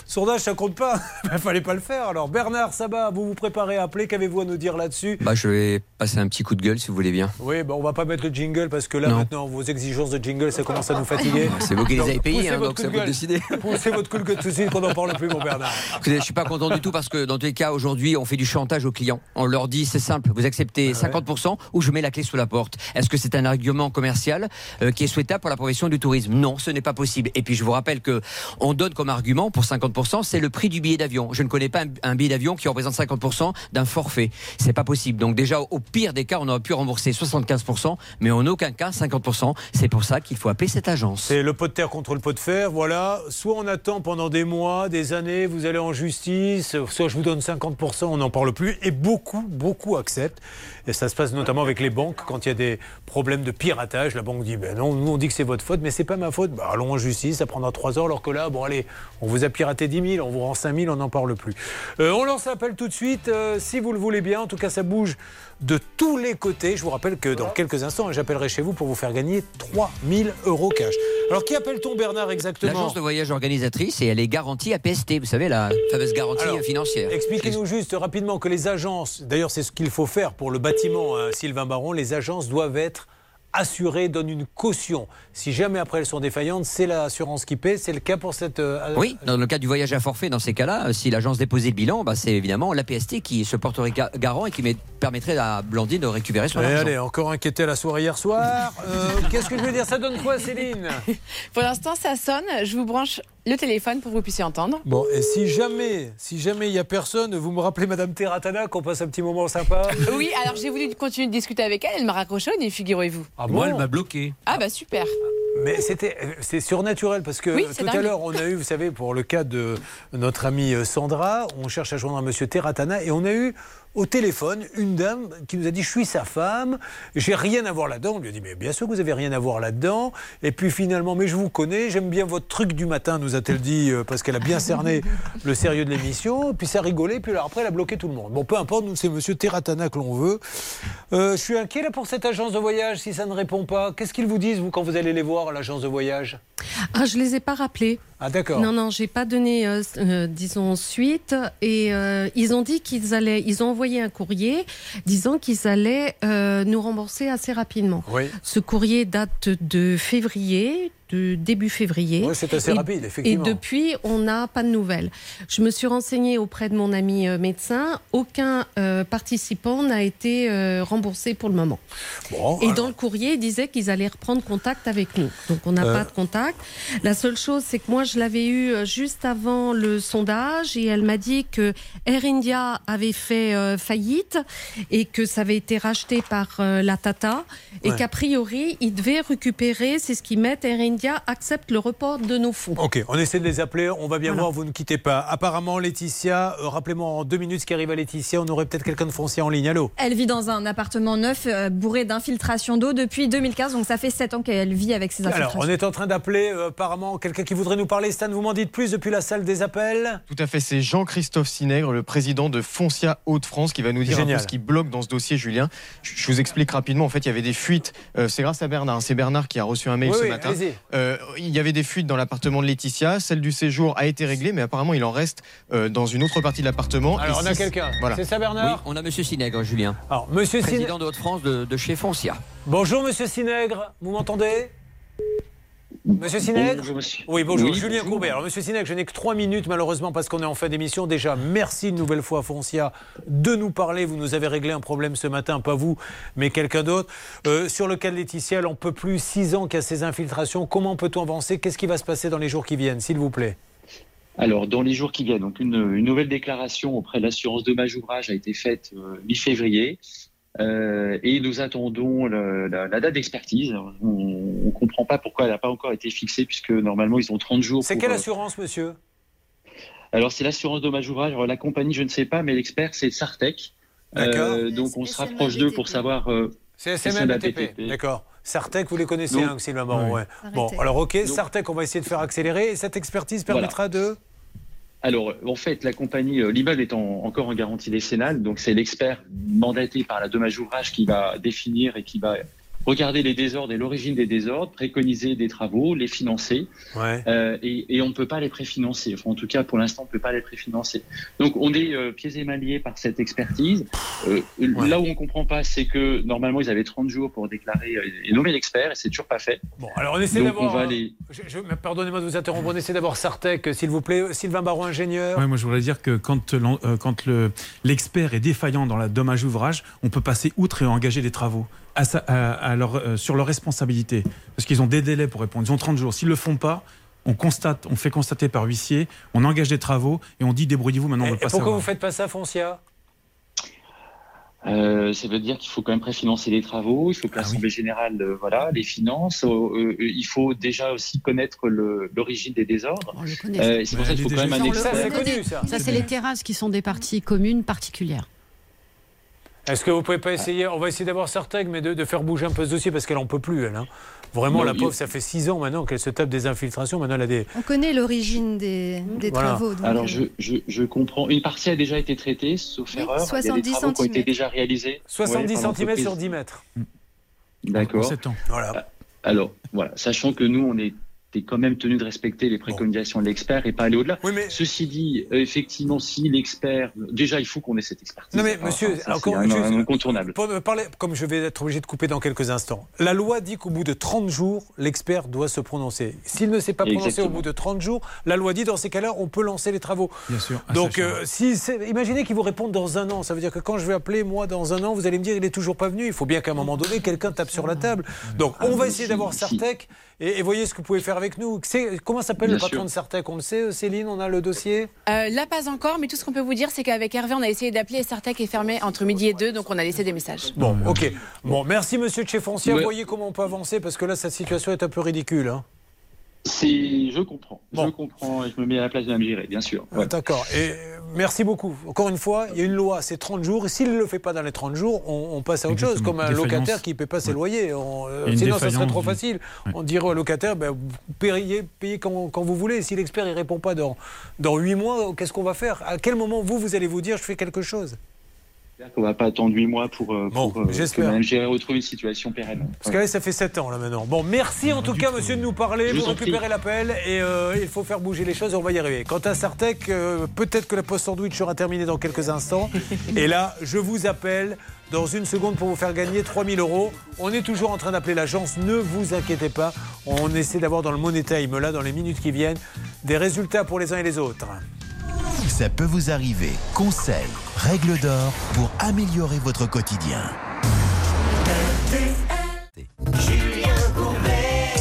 sondage, ça compte pas. Il fallait pas le faire. Alors, Bernard Sabat, vous vous préparez à appeler. Qu'avez-vous à nous dire là-dessus Bah, je vais passer un petit coup de gueule si vous voulez bien. Oui, bah, on va pas mettre le jingle parce que là, Non. maintenant, vos exigences de jingle, ça commence à nous fatiguer. C'est vous qui les avez payés, hein, donc à vous décider. Poussez votre coup de gueule tout de suite qu'on n'en parle plus, mon Bernard. Je suis pas content du tout parce que dans tous les cas, aujourd'hui, on fait du chantage aux clients. On leur dit, c'est simple, vous acceptez 50% ou je mets la clé sous la porte. Est-ce que c'est un argument commercial euh, qui est souhaitable pour la profession du tourisme? Non, ce n'est pas possible. Et puis, je vous rappelle que on donne comme argument pour 50%, c'est le prix du billet d'avion. Je ne connais pas un, billet d'avion qui représente 50% d'un forfait. C'est pas possible. Donc déjà, au pire des cas, on aurait pu rembourser 75%, mais en aucun cas 50%. C'est pour ça qu'il faut appeler cette agence. C'est le pot de terre contre le pot de fer, voilà. Soit on attend pendant des mois, des années, vous allez en justice, soit je vous donne 50%, on n'en parle plus. Et beaucoup, beaucoup acceptent. Et ça se passe notamment avec les banques quand il y a des problèmes de piratage. La banque dit, ben non, nous on dit que c'est votre faute, mais c'est pas ma faute. Bah, allons en justice, ça prendra trois heures, alors que là, bon allez, on vous a piraté coûté 10 000, on vous rend 5 000, on n'en parle plus. Euh, on lance l'appel tout de suite, euh, si vous le voulez bien. En tout cas, ça bouge de tous les côtés. Je vous rappelle que dans quelques instants, j'appellerai chez vous pour vous faire gagner 3 000 euros cash. Alors, qui appelle-t-on, Bernard, exactement L'agence de voyage organisatrice et elle est garantie à PST, vous savez, la fameuse garantie Alors, financière. Expliquez-nous juste rapidement que les agences, d'ailleurs c'est ce qu'il faut faire pour le bâtiment hein, Sylvain Baron, les agences doivent être assurées, donnent une caution. Si jamais après elles sont défaillantes, c'est l'assurance qui paie. C'est le cas pour cette... euh, Oui, dans le cas du voyage à forfait, dans ces cas-là, euh, si l'agence déposait le bilan, bah, c'est évidemment la PST qui se porterait ga- garant et qui met- permettrait à Blandine de récupérer son Allez, argent. allez, encore inquiété à la soirée hier soir. Euh, Qu'est-ce que je veux dire? Ça donne quoi, Céline? Pour l'instant, ça sonne. Je vous branche le téléphone pour que vous puissiez entendre. Bon, et si jamais, si jamais il y a personne, vous me rappelez Madame Terratana qu'on passe un petit moment sympa? Oui, alors j'ai voulu continuer de discuter avec elle. Elle m'a raccroché au nez, figurez-vous. Ah bon? Moi, elle m'a bloqué. Ah bah super. Mais c'était, c'est surnaturel parce que Oui, tout à l'heure, on a eu, vous savez, pour le cas de notre amie euh, Sandra, on cherche à joindre un monsieur Terratana et on a eu au téléphone une dame qui nous a dit Je suis sa femme, j'ai rien à voir là-dedans. On lui a dit Mais bien sûr que vous avez rien à voir là-dedans. Et puis finalement, mais je vous connais, j'aime bien votre truc du matin, nous a-t-elle dit, euh, parce qu'elle a bien cerné le sérieux de l'émission. Puis ça a rigolé, puis alors après, elle a bloqué tout le monde. Bon, peu importe, nous, c'est monsieur Terratana que l'on veut. Euh, je suis inquiet là pour cette agence de voyage si ça ne répond pas. Qu'est-ce qu'ils vous disent, vous, quand vous allez les voir à l'agence de voyage? Ah, je les ai pas rappelés. Ah, d'accord. Non, non, j'ai pas donné, euh, euh, disons, suite. Et euh, ils ont dit qu'ils allaient, ils ont envoyé un courrier disant qu'ils allaient euh, nous rembourser assez rapidement. Oui. Ce courrier date de février, de début février. Oui, c'est assez Et- rapide, effectivement. Et depuis, on n'a pas de nouvelles. Je me suis renseignée auprès de mon ami euh, médecin. Aucun euh, participant n'a été euh, remboursé pour le moment. Bon, Et alors- dans le courrier, ils disaient qu'ils allaient reprendre contact avec nous. Donc on n'a Euh. pas de contact. La seule chose, c'est que moi, je l'avais eu juste avant le sondage et elle m'a dit que Air India avait fait faillite et que ça avait été racheté par la Tata et Ouais. qu'a priori, ils devaient récupérer, c'est ce qu'ils mettent, Air India accepte le report de nos fonds. Ok, on essaie de les appeler, on va bien Voilà. voir, vous ne quittez pas. Apparemment, Laetitia, euh, rappelez-moi en deux minutes ce qui arrive à Laetitia, on aurait peut-être quelqu'un de foncier en ligne. Allô Elle vit dans un appartement neuf euh, bourré d'infiltration d'eau depuis 2015, donc ça fait 7 ans qu'elle vit avec ces Alors, infiltrations. on est en train d'appeler euh, apparemment quelqu'un qui voudrait nous parler. Stan, vous m'en dites plus depuis la salle des appels Tout à fait, c'est Jean-Christophe Sinègre, le président de Foncia Hauts-de-France, qui va nous dire un peu ce qui bloque dans ce dossier, Julien. Je vous explique rapidement, en fait, il y avait des fuites, euh, c'est grâce à Bernard, hein. c'est Bernard qui a reçu un mail Oui, ce oui, matin. Euh, il y avait des fuites dans l'appartement de Laetitia, celle du séjour a été réglée, mais apparemment il en reste euh, dans une autre partie de l'appartement. Alors, Et on a quelqu'un. Voilà. C'est ça, Bernard Oui, on a Monsieur Sinègre, Julien. Alors, Monsieur Sinègre. Président de Haute-France de, de chez Foncia. Bonjour, monsieur Sinègre, vous m'entendez? Monsieur Bonjour, monsieur. Oui, bonjour. Oui, Julien bonjour. Courbet. Alors, monsieur Sinègre, je n'ai que trois minutes, malheureusement, parce qu'on est en fin d'émission. Déjà, merci une nouvelle fois à Foncia de nous parler. Vous nous avez réglé un problème ce matin, pas vous, mais quelqu'un d'autre. Euh, sur le cas de Laetitia, elle en peut plus. Six ans qu'il y a ces infiltrations. Comment peut-on avancer? Qu'est-ce qui va se passer dans les jours qui viennent, s'il vous plaît? Alors, dans les jours qui viennent, donc une, une nouvelle déclaration auprès de l'assurance dommage ouvrage a été faite euh, mi-février. Euh, et nous attendons le- la, la date d'expertise. On ne comprend pas pourquoi elle n'a pas encore été fixée, puisque normalement, ils ont 30 jours. C'est quelle euh, assurance, monsieur? Alors, c'est l'assurance dommage ouvrage. Alors, la compagnie, je ne sais pas, mais l'expert, c'est Sartec. D'accord. Euh, donc, on se rapproche d'eux pour savoir. euh, C'est SML SML-BTP. D'accord. Sartec, vous les connaissez, hein, Sylvain. Bon, alors, ok, Donc- Sartec, on va essayer de faire accélérer. Et cette expertise Voilà. permettra de. Alors, en fait, la compagnie, euh, l'immeuble est en- encore en garantie décennale, donc c'est l'expert mandaté par la dommage ouvrage qui va définir et qui va regarder les désordres et l'origine des désordres, préconiser des travaux, les financer, Ouais. euh, et, et on ne peut pas les préfinancer. Enfin, en tout cas, pour l'instant, on ne peut pas les préfinancer. Donc, on est euh, pieds et mains liés par cette expertise. Euh, Là où on ne comprend pas, c'est que normalement, ils avaient 30 jours pour déclarer euh, et nommer l'expert, et c'est toujours pas fait. Bon, alors on essaie Donc, d'avoir. on va euh, les... je- je- mais Pardonnez-moi de vous interrompre. On essaie d'avoir Sartec, s'il vous plaît. Sylvain Baron, ingénieur. Ouais, moi, je voudrais dire que quand, quand le- l'expert est défaillant dans la dommage ouvrage, on peut passer outre et engager des travaux à sa- à- à leur, euh, sur leur responsabilité. Parce qu'ils ont des délais pour répondre. Ils ont 30 jours. S'ils ne le font pas, on constate, on fait constater par huissier, on engage des travaux et on dit débrouillez-vous, maintenant on ne veut Et pas pourquoi savoir. vous faites pas ça, Foncia? Euh, ça veut dire qu'il faut quand même préfinancer les travaux, il faut que Ah l'Assemblée générale euh, voilà, les finance. Euh, euh, il faut déjà aussi connaître l'origine des désordres. Euh, et c'est pour ça qu'il faut quand même un expert. Ça, c'est les terrasses qui sont des parties communes particulières. Est-ce que vous pouvez pas essayer On va essayer d'avoir Sartec, mais de, de faire bouger un peu ce dossier parce qu'elle en peut plus, elle. hein. Vraiment, Non, la il- pauvre, ça fait 6 ans maintenant qu'elle se tape des infiltrations. Maintenant, elle a des. On connaît l'origine des, des Voilà. travaux. donc, Alors, euh, je, je, je comprends. Une partie a déjà été traitée, sauf Oui, erreur. Il y a 70 des travaux qui ont été déjà réalisés. 70 Ouais, cm sur l'entreprise. 10 mètres. D'accord. En sept ans. Voilà. Alors, voilà, sachant que nous, on est est quand même tenu de respecter les préconisations de l'expert et pas aller au-delà. Ceci dit, effectivement, si l'expert, déjà, il faut qu'on ait cette expertise. Non mais Enfin, monsieur, ça, encore c'est un, une chose- un incontournable. Pour me parler, comme je vais être obligé de couper dans quelques instants, la loi dit qu'au bout de 30 jours, l'expert doit se prononcer. S'il ne s'est pas prononcé Exactement. au bout de 30 jours, la loi dit dans ces cas-là, on peut lancer les travaux. Bien sûr. Ah, Donc, ça, euh, si c'est- imaginez qu'il vous réponde dans un an. Ça veut dire que quand je vais appeler, moi, dans un an, vous allez me dire il est toujours pas venu. Il faut bien qu'à un moment donné, quelqu'un tape sur la table. Donc, Ah, on va mais essayer si, d'avoir si. Sartec. Et, et voyez ce que vous pouvez faire avec nous. Comment s'appelle le patron sûr. de Sartec? On le sait, euh, Céline On a le dossier? Euh, là, pas encore, mais tout ce qu'on peut vous dire, c'est qu'avec Hervé, on a essayé d'appeler et Sartec est fermé entre midi et deux, donc on a laissé des messages. Bon, ok. Bon, merci Monsieur Tchefoncia. Ouais. Voyez comment on peut avancer parce que là, cette situation est un peu ridicule. hein. C'est, je comprends, je comprends, et je me mets à la place de Mme bien sûr. Ouais. D'accord. Et euh, merci beaucoup. Encore une fois, il y a une loi, c'est 30 jours. Et s'il ne le fait pas dans les 30 jours, on, on passe à autre chose, comme un Défaillance. locataire qui ne paie pas ses Ouais. loyers. On, euh, sinon, ça serait trop du- facile. On dirait au locataire, ben, vous payez, payez quand, quand vous voulez. Si l'expert ne répond pas dans, dans 8 mois, qu'est-ce qu'on va faire? À quel moment, vous, vous allez vous dire, je fais quelque chose? J'espère qu'on va pas attendre 8 mois pour, euh, pour euh, que. Mme retrouve une situation pérenne. Parce que là, ça fait 7 ans là maintenant. Bon, merci en tout cas, monsieur, de nous parler. Vous récupérez l'appel et euh, il faut faire bouger les choses et on va y arriver. Quant à Sartec, euh, peut-être que la post sandwich sera terminée dans quelques instants. Et là, je vous appelle dans une seconde pour vous faire gagner 3000 euros. On est toujours en train d'appeler l'agence, ne vous inquiétez pas. On essaie d'avoir dans le Money Time, là, dans les minutes qui viennent, des résultats pour les uns et les autres. Ça peut vous arriver. Conseils, règles d'or pour améliorer votre quotidien.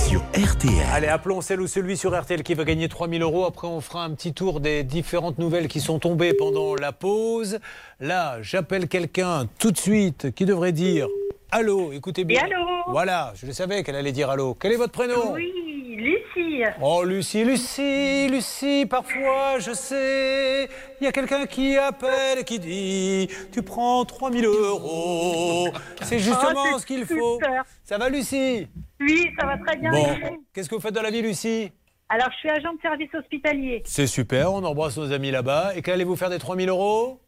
Sur RTL. Allez, appelons celle ou celui sur RTL qui va gagner 3000 euros. Après, on fera un petit tour des différentes nouvelles qui sont tombées pendant la pause. Là, j'appelle quelqu'un tout de suite qui devrait dire Allô, écoutez bien. Et allô Voilà, je le savais qu'elle allait dire allô. Quel est votre prénom? Oui, Lucie. Oh, Lucie, Lucie, Lucie, parfois, je sais, il y a quelqu'un qui appelle et qui dit Tu prends 3000 euros. C'est justement Oh, ce qu'il faut. Ça va, Lucie? Oui, ça va très bien. Bon, qu'est-ce que vous faites dans la vie, Lucie? Alors, je suis agent de service hospitalier. C'est super, on embrasse nos amis là-bas. Et qu'allez-vous faire des 3000 euros?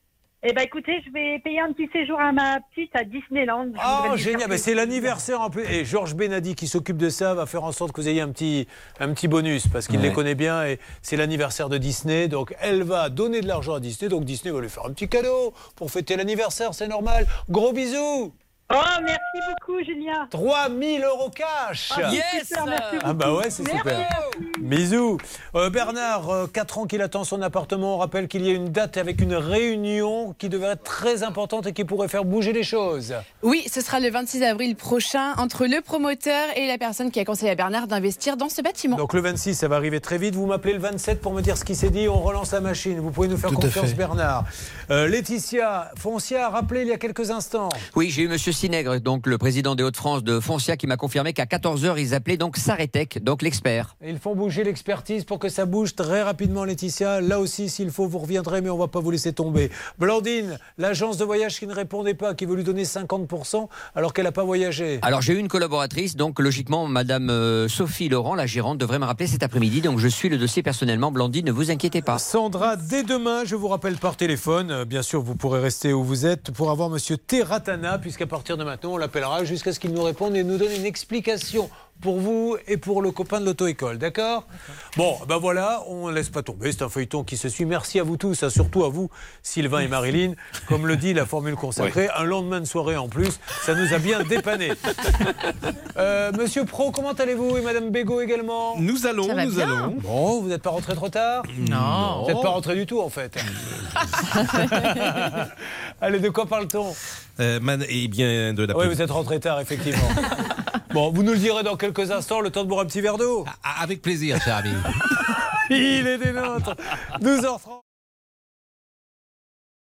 Eh ben, écoutez, je vais payer un petit séjour à ma petite à Disneyland. Oh, génial, Ben, c'est l'anniversaire en plus. Et Georges Benadi qui s'occupe de ça va faire en sorte que vous ayez un petit, un petit bonus parce qu'il Ouais. les connaît bien et c'est l'anniversaire de Disney. Donc elle va donner de l'argent à Disney. Donc Disney va lui faire un petit cadeau pour fêter l'anniversaire, c'est normal. Gros bisous Oh, merci beaucoup, Julien. 3000 euros cash Ah, c'est super, merci Ah bah ouais, c'est super. merci. Bisous. Euh, Bernard, 4 ans qu'il attend son appartement. On rappelle qu'il y a une date avec une réunion qui devrait être très importante et qui pourrait faire bouger les choses. Oui, ce sera le 26 avril prochain entre le promoteur et la personne qui a conseillé à Bernard d'investir dans ce bâtiment. Donc le 26, ça va arriver très vite. Vous m'appelez le 27 pour me dire ce qui s'est dit. On relance la machine. Vous pouvez nous faire Tout confiance. Bernard. Euh, Laetitia, Foncia a rappelé il y a quelques instants. Oui, j'ai eu Monsieur Sinègre, donc le président des Hauts-de-France de Foncia, qui m'a confirmé qu'à 14h, ils appelaient donc Saretec, donc l'expert. Ils font bouger l'expertise pour que ça bouge très rapidement, Laetitia. Là aussi, s'il faut, vous reviendrez, mais on va pas vous laisser tomber. Blandine, l'agence de voyage qui ne répondait pas, qui veut lui donner 50% alors qu'elle n'a pas voyagé. Alors j'ai eu une collaboratrice, donc logiquement, Madame euh, Sophie Laurent, la gérante, devrait me rappeler cet après-midi. Donc je suis le dossier personnellement. Blandine, ne vous inquiétez pas. Sandra, dès demain, je vous rappelle par téléphone. Euh, Bien sûr, vous pourrez rester où vous êtes pour avoir Monsieur Terratana, puisqu'à partir de maintenant, on l'appellera jusqu'à ce qu'il nous réponde et nous donne une explication pour vous et pour le copain de l'auto-école. D'accord Bon, ben voilà, on ne laisse pas tomber. C'est un feuilleton qui se suit. Merci à vous tous, hein, surtout à vous, Sylvain et Marilyn. Comme le dit la formule consacrée, un lendemain de soirée en plus, ça nous a bien dépanné. Euh, Monsieur Pro, comment allez-vous Et Madame Bégaud également? Nous allons, nous bien. allons. Bon, vous n'êtes pas rentré trop tard? Non. Vous n'êtes pas rentré du tout en fait. Allez, de quoi parle-t-on? Euh, eh bien, de la Oui, vous êtes rentré tard, effectivement. bon, vous nous le direz dans quelques instants, le temps de boire un petit verre d'eau. Avec plaisir, cher ami. Il est des nôtres. 12h30.